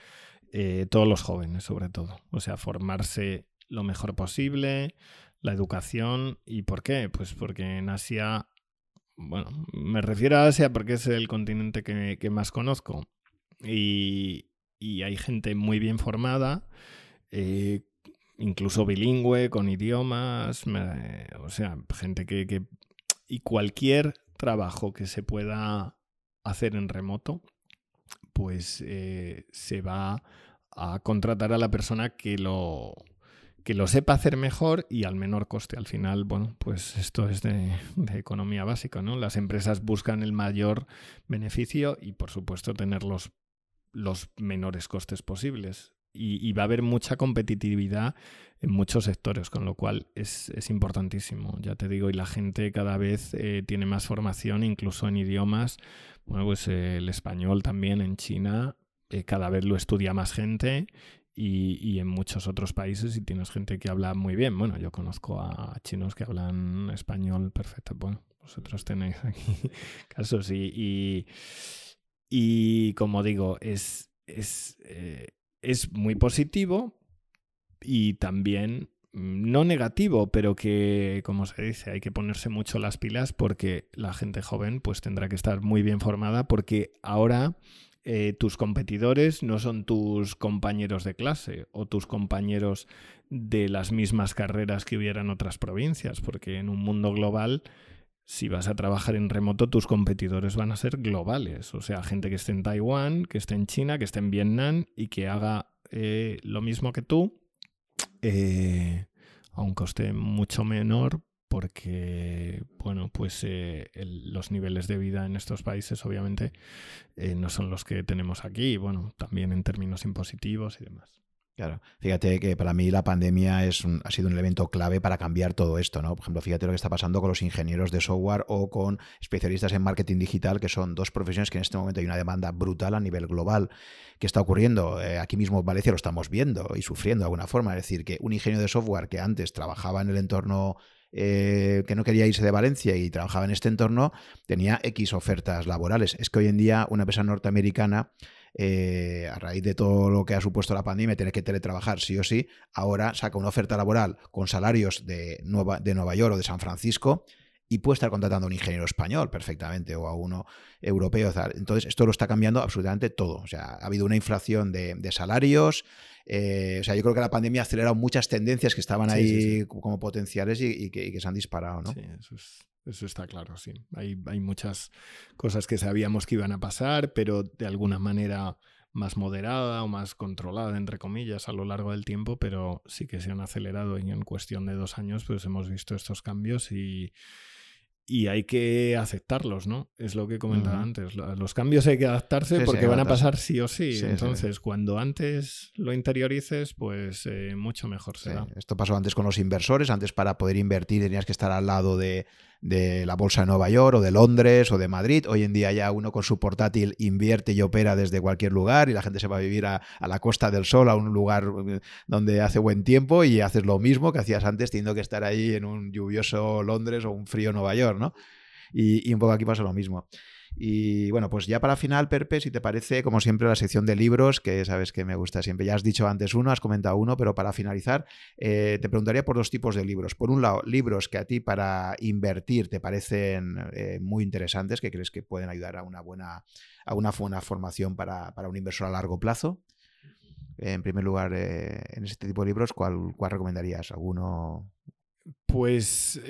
todos los jóvenes sobre todo. O sea, formarse lo mejor posible, la educación y ¿por qué? Pues porque en Asia, bueno, me refiero a Asia porque es el continente que, que más conozco y, hay gente muy bien formada, eh, incluso bilingüe, con idiomas, o sea, gente que, Y cualquier trabajo que se pueda hacer en remoto, pues eh, se va a contratar a la persona que lo, que lo sepa hacer mejor y al menor coste. Al final, bueno, pues esto es de, de, economía básica, ¿no? Las empresas buscan el mayor beneficio y, por supuesto, tener los los menores costes posibles. Y, va a haber mucha competitividad en muchos sectores, con lo cual es, importantísimo, ya te digo, y la gente cada vez eh, tiene más formación, incluso en idiomas. Bueno, pues eh, el español también en China eh, cada vez lo estudia más gente y, en muchos otros países y tienes gente que habla muy bien. Bueno, yo conozco a chinos que hablan español perfecto. Bueno, vosotros tenéis aquí casos y y como digo, es, es, es muy positivo y también mm, no negativo, pero que, como se dice, hay que ponerse mucho las pilas porque la gente joven pues tendrá que estar muy bien formada porque ahora eh, tus competidores no son tus compañeros de clase o tus compañeros de las mismas carreras que hubiera en otras provincias, porque en un mundo global si vas a trabajar en remoto, tus competidores van a ser globales. O sea, gente que esté en Taiwán, que esté en China, que esté en Vietnam y que haga eh, lo mismo que tú eh, a un coste mucho menor porque, bueno, pues eh, los niveles de vida en estos países obviamente no son los que tenemos aquí, bueno, también en términos impositivos y demás. Claro, fíjate que para mí la pandemia es ha sido un elemento clave para cambiar todo esto, ¿no? Por ejemplo, fíjate lo que está pasando con los ingenieros de software o con especialistas en marketing digital, que son dos profesiones que en este momento hay una demanda brutal a nivel global. ¿Qué está ocurriendo? Eh, aquí mismo en Valencia lo estamos viendo y sufriendo de alguna forma. Es decir, que un ingeniero de software que antes trabajaba en el entorno eh, que no quería irse de Valencia y trabajaba en este entorno, tenía X ofertas laborales. Es que hoy en día una empresa norteamericana eh, a raíz de todo lo que ha supuesto la pandemia, tener que teletrabajar sí o sí, ahora saca una oferta laboral con salarios de Nueva, de Nueva York o de San Francisco y puede estar contratando a un ingeniero español perfectamente o a uno europeo. Entonces, esto lo está cambiando absolutamente todo. O sea, ha habido una inflación de, salarios. Eh, o sea, yo creo que la pandemia ha acelerado muchas tendencias que estaban ahí como potenciales y, que, y, que, se han disparado, ¿no? Sí, eso es eso está claro, sí. Hay, hay muchas cosas que sabíamos que iban a pasar, pero de alguna manera más moderada o más controlada, entre comillas, a lo largo del tiempo, pero sí que se han acelerado y en cuestión de dos años pues hemos visto estos cambios y, y hay que aceptarlos, ¿no? Es lo que comentaba antes. Los cambios hay que adaptarse porque van a pasar sí o sí. Entonces, cuando antes lo interiorices, pues eh, mucho mejor será. Esto pasó antes con los inversores. Antes para poder invertir tenías que estar al lado de, de la bolsa de Nueva York o de Londres o de Madrid. Hoy en día ya uno con su portátil invierte y opera desde cualquier lugar y la gente se va a vivir a, la costa del sol, a un lugar eh, donde hace buen tiempo y haces lo mismo que hacías antes teniendo que estar ahí en un lluvioso Londres o un frío Nueva York, ¿no? Y, y un poco aquí pasa lo mismo. Y bueno, pues ya para final, Perpe, si te parece, como siempre, la sección de libros, que sabes que me gusta siempre. Ya has dicho antes uno, has comentado uno, pero para finalizar, eh, te preguntaría por dos tipos de libros. Por un lado, libros que a ti para invertir te parecen eh, muy interesantes, que crees que pueden ayudar a una buena, a una buena formación para, un inversor a largo plazo. En primer lugar, eh, en este tipo de libros, ¿cuál, cuál recomendarías? ¿Alguno? Pues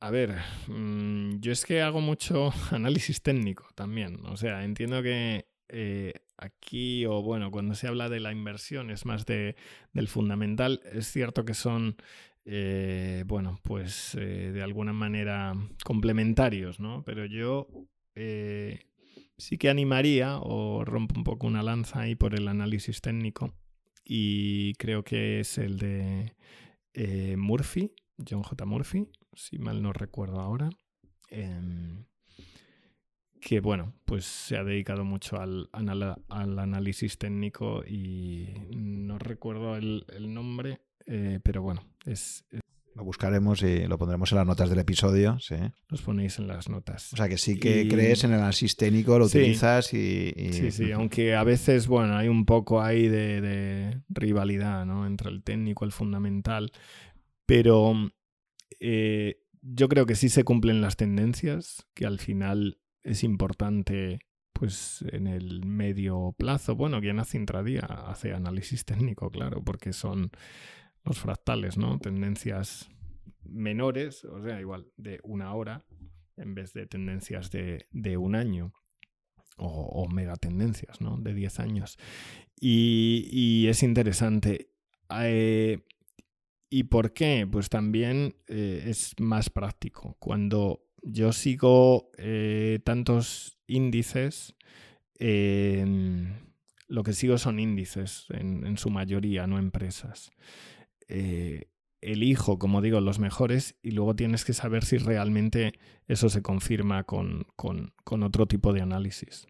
a ver, mm, yo es que hago mucho análisis técnico también. O sea, entiendo que eh, aquí, o bueno, cuando se habla de la inversión es más de, del fundamental. Es cierto que son, eh, bueno, pues eh, de alguna manera complementarios, ¿no? Pero yo sí que animaría o rompo un poco una lanza ahí por el análisis técnico. Y creo que es el de Murphy, John J. Murphy si mal no recuerdo ahora, em, que bueno, pues se ha dedicado mucho al, al análisis técnico y no recuerdo el, nombre, eh, pero bueno, es, Lo buscaremos y lo pondremos en las notas del episodio, sí. Los ponéis en las notas. O sea que sí que crees en el análisis técnico, lo utilizas y, Sí, sí, aunque a veces, bueno, hay un poco ahí de, rivalidad, ¿no? Entre el técnico, el fundamental, pero eh, yo creo que sí se cumplen las tendencias, que al final es importante pues en el medio plazo. Bueno, quien hace intradía hace análisis técnico, claro, porque son los fractales, ¿no? Tendencias menores, o sea, igual de una hora en vez de tendencias de, un año. O, megatendencias, ¿no? De 10 años. Y, es interesante. Eh, ¿Y por qué? Pues también eh, es más práctico. Cuando yo sigo eh, tantos índices, lo que sigo son índices en, su mayoría, no empresas. Eh, elijo, como digo, los mejores y luego tienes que saber si realmente eso se confirma con, otro tipo de análisis.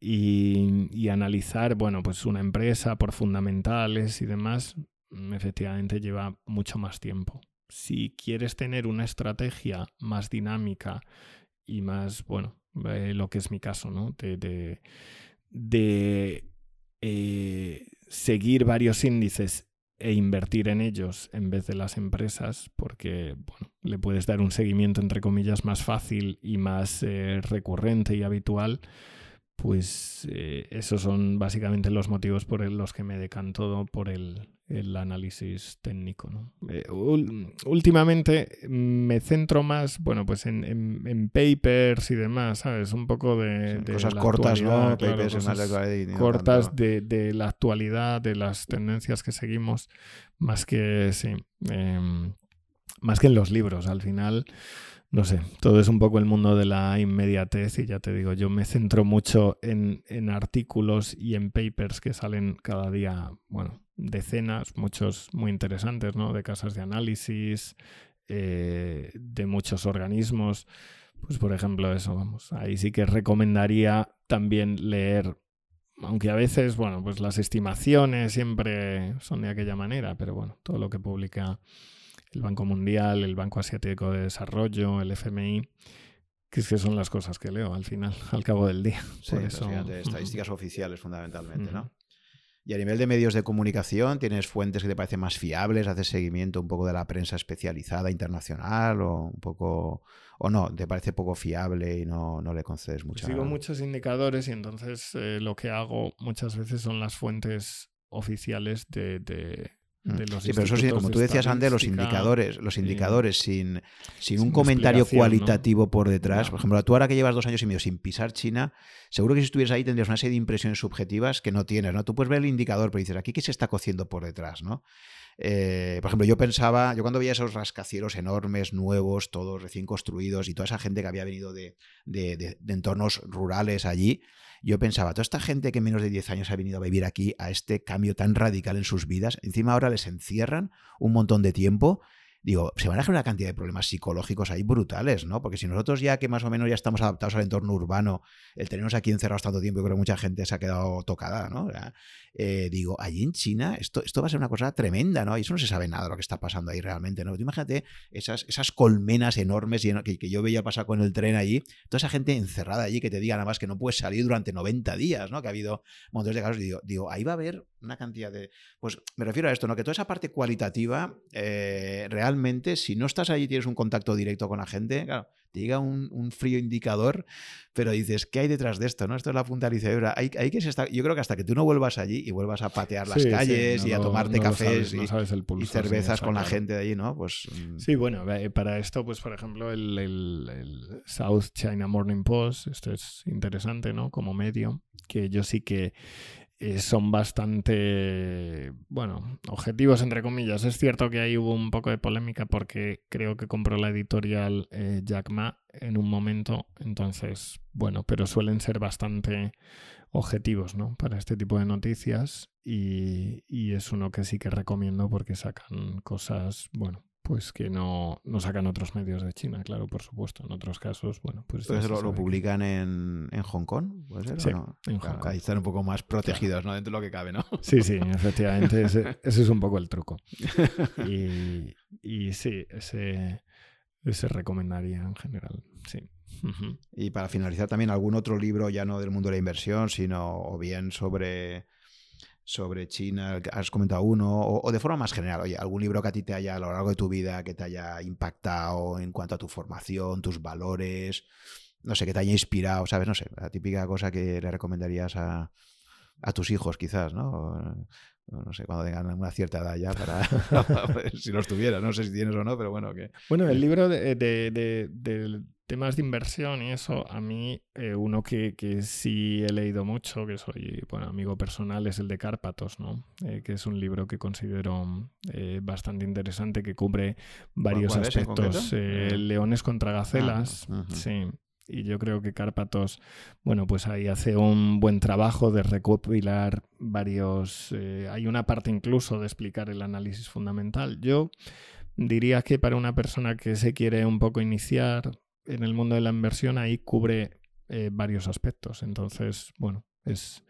Y, y, analizar, bueno, pues una empresa por fundamentales y demás, efectivamente lleva mucho más tiempo si quieres tener una estrategia más dinámica y más, bueno, eh, lo que es mi caso, ¿no? De, de, eh, seguir varios índices e invertir en ellos en vez de las empresas, porque bueno, le puedes dar un seguimiento entre comillas más fácil y más eh, recurrente y habitual, pues esos son básicamente los motivos por los que me decanto por el, el análisis técnico. ¿no? Eh, últimamente me centro más, bueno, pues en, papers y demás, ¿sabes? Un poco de... cosas cortas, ¿no? cortas de, la actualidad, de las tendencias que seguimos, más que, sí, em, más que en los libros. Al final, no sé, todo es un poco el mundo de la inmediatez y ya te digo, yo me centro mucho en, en artículos y en papers que salen cada día, bueno, decenas, muchos muy interesantes, ¿no? De casas de análisis, eh, de muchos organismos. Pues por ejemplo eso, vamos, ahí sí que recomendaría también leer, aunque a veces, bueno, pues las estimaciones siempre son de aquella manera, pero bueno, todo lo que publica el Banco Mundial, el Banco Asiático de Desarrollo, el FMI, que es que son las cosas que leo al final, al cabo del día. Sí, eso... estadísticas oficiales fundamentalmente, ¿no? Y a nivel de medios de comunicación, ¿tienes fuentes que te parecen más fiables? ¿Haces seguimiento un poco de la prensa especializada internacional o un poco o no? ¿Te parece poco fiable y no, no le concedes mucha? Sigo muchos indicadores y entonces eh, lo que hago muchas veces son las fuentes oficiales de, Mm. sí, pero eso sí, como tú decías antes, los indicadores, los indicadores sin, sin un comentario cualitativo por detrás. Por ejemplo, tú ahora que llevas dos años y medio sin pisar China, seguro que si estuvieras ahí tendrías una serie de impresiones subjetivas que no tienes, ¿no? Tú puedes ver el indicador, pero dices, aquí qué se está cociendo por detrás, ¿no? Eh, por ejemplo, yo pensaba, yo cuando veía esos rascacielos enormes, nuevos, todos recién construidos y toda esa gente que había venido de, de entornos rurales allí, yo pensaba, toda esta gente que en menos de 10 años ha venido a vivir aquí a este cambio tan radical en sus vidas, encima ahora les encierran un montón de tiempo digo, se van a generar una cantidad de problemas psicológicos ahí brutales, ¿no? Porque si nosotros ya que más o menos ya estamos adaptados al entorno urbano, el tenernos aquí encerrados tanto tiempo, yo creo que mucha gente se ha quedado tocada, ¿no? Eh, digo, allí en China esto, esto va a ser una cosa tremenda, ¿no? Y eso no se sabe nada lo que está pasando ahí realmente, ¿no? imagínate esas, esas colmenas enormes que, que, yo veía pasar con el tren allí, toda esa gente encerrada allí que te diga nada más que no puedes salir durante 90 días, ¿no? Que ha habido montones de casos. Digo, digo, ahí va a haber una cantidad de... Pues me refiero a esto, ¿no? Que toda esa parte cualitativa eh, realmente, si no estás allí y tienes un contacto directo con la gente, claro, te llega un, frío indicador, pero dices, ¿qué hay detrás de esto? ¿no? Esto es la punta de la Hay, hay que se yo creo que hasta que tú no vuelvas allí y vuelvas a patear las calles y a tomarte cafés y, cervezas con la gente de allí, ¿no? Pues... Mm. Sí, bueno, eh, para esto, pues por ejemplo, el, el South China Morning Post, esto es interesante, ¿no? Como medio, que yo sí que son bastante, bueno, objetivos entre comillas. Es cierto que ahí hubo un poco de polémica porque creo que compró la editorial eh, Jack Ma en un momento, entonces, bueno, pero suelen ser bastante objetivos, ¿no? Para este tipo de noticias y, y es uno que sí que recomiendo porque sacan cosas, bueno, pues que no, no sacan otros medios de China, claro, por supuesto. En otros casos, bueno, pues... Entonces lo, lo publican en, en, Hong Kong, ¿puede ser? Sí, no? en Hong Kong. Ahí están un poco más protegidos, ¿no? Dentro de lo que cabe, ¿no? Sí, sí, efectivamente, ese, ese es un poco el truco. Y, y sí, ese, ese recomendaría en general, sí. Y para finalizar también algún otro libro ya no del mundo de la inversión, sino o bien sobre sobre China, has comentado uno, o, o de forma más general, oye, algún libro que a ti te haya a lo largo de tu vida, que te haya impactado en cuanto a tu formación, tus valores, no sé, que te haya inspirado, ¿sabes? No sé, la típica cosa que le recomendarías a, a tus hijos quizás, ¿no? O, no sé, cuando tengan una cierta edad ya para, si los tuvieras, no sé si tienes o no, pero bueno, que... Bueno, el libro de, de, de, de temas de inversión y eso, a mí eh, uno que, que, sí he leído mucho, que soy bueno, amigo personal, es el de Cárpatos, ¿no? Eh, que es un libro que considero eh, bastante interesante, que cubre varios ¿Cuál es en aspectos. Leones contra gacelas, Ah, ujú. sí. Y yo creo que Cárpatos, bueno, pues ahí hace un buen trabajo de recopilar varios... hay una parte incluso de explicar el análisis fundamental. Yo diría que para una persona que se quiere un poco iniciar en el mundo de la inversión, ahí cubre eh, varios aspectos. Entonces, bueno, es,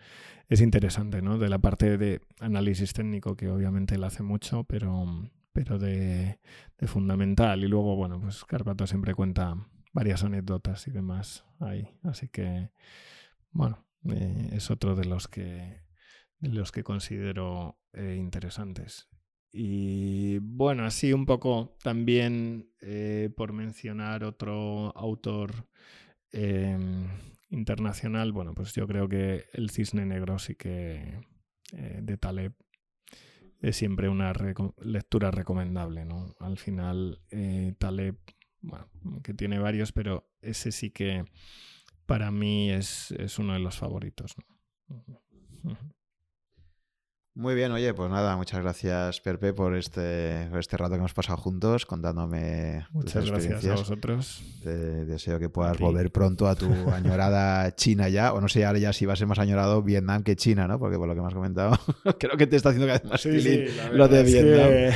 es interesante, ¿no? De la parte de análisis técnico, que obviamente él hace mucho, pero, pero de, de fundamental. Y luego, bueno, pues Carpato siempre cuenta varias anécdotas y demás ahí. Así que, bueno, eh, es otro de los que, de los que considero eh, interesantes. Y bueno, así un poco también eh, por mencionar otro autor eh, internacional, bueno, pues yo creo que El Cisne Negro sí que eh, de Taleb es siempre una lectura recomendable, ¿no? Al final, eh, Taleb, bueno, que tiene varios, pero ese sí que para mí es, es uno de los favoritos. Muy bien, oye, pues nada, muchas gracias, Perpe, por este, por este rato que hemos pasado juntos contándome muchas tus gracias a vosotros. Te deseo que puedas volver pronto a tu añorada China ya, o no sé ahora ya si va a ser más añorado Vietnam que China, ¿no? Porque por lo que me has comentado, creo que te está haciendo cada vez más sí, sí, lo de Vietnam. Que...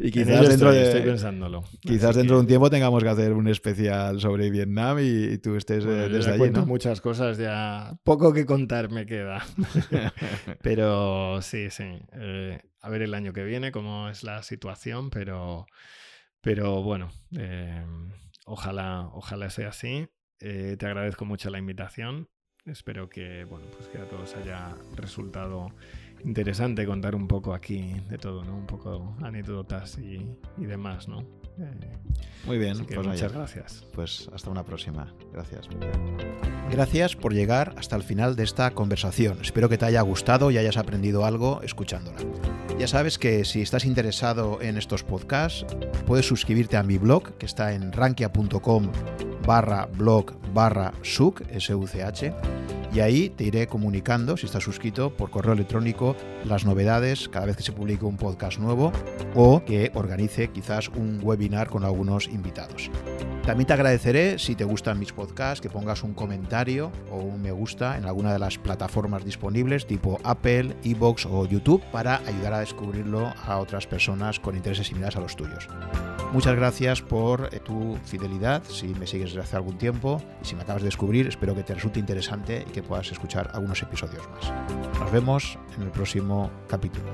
y quizás dentro estoy, de estoy pensándolo. Quizás Así dentro que... de un tiempo tengamos que hacer un especial sobre Vietnam y, y tú estés bueno, desde allí, cuento ¿no? muchas cosas ya, poco que contar me queda. Pero sí, sí. Eh, a ver el año que viene cómo es la situación, pero, pero bueno, eh, ojalá, ojalá sea así. Eh, te agradezco mucho la invitación. Espero que, bueno, pues que a todos haya resultado interesante contar un poco aquí de todo, ¿no? Un poco anécdotas y, y demás, ¿no? Muy bien, pues muchas gracias. Pues hasta una próxima. Gracias. Gracias por llegar hasta el final de esta conversación. Espero que te haya gustado y hayas aprendido algo escuchándola. Ya sabes que si estás interesado en estos podcasts, puedes suscribirte a mi blog, que está en rankia.com barra blog barra suc, S-U-C-H, y ahí te iré comunicando, si estás suscrito, por correo electrónico las novedades cada vez que se publique un podcast nuevo o que organice quizás un webinar con algunos invitados. También te agradeceré si te gustan mis podcasts que pongas un comentario o un me gusta en alguna de las plataformas disponibles tipo Apple, Evox o YouTube para ayudar a descubrirlo a otras personas con intereses similares a los tuyos. Muchas gracias por tu fidelidad, si me sigues desde hace algún tiempo y si me acabas de descubrir, espero que te resulte interesante y que puedas escuchar algunos episodios más. Nos vemos en el próximo capítulo.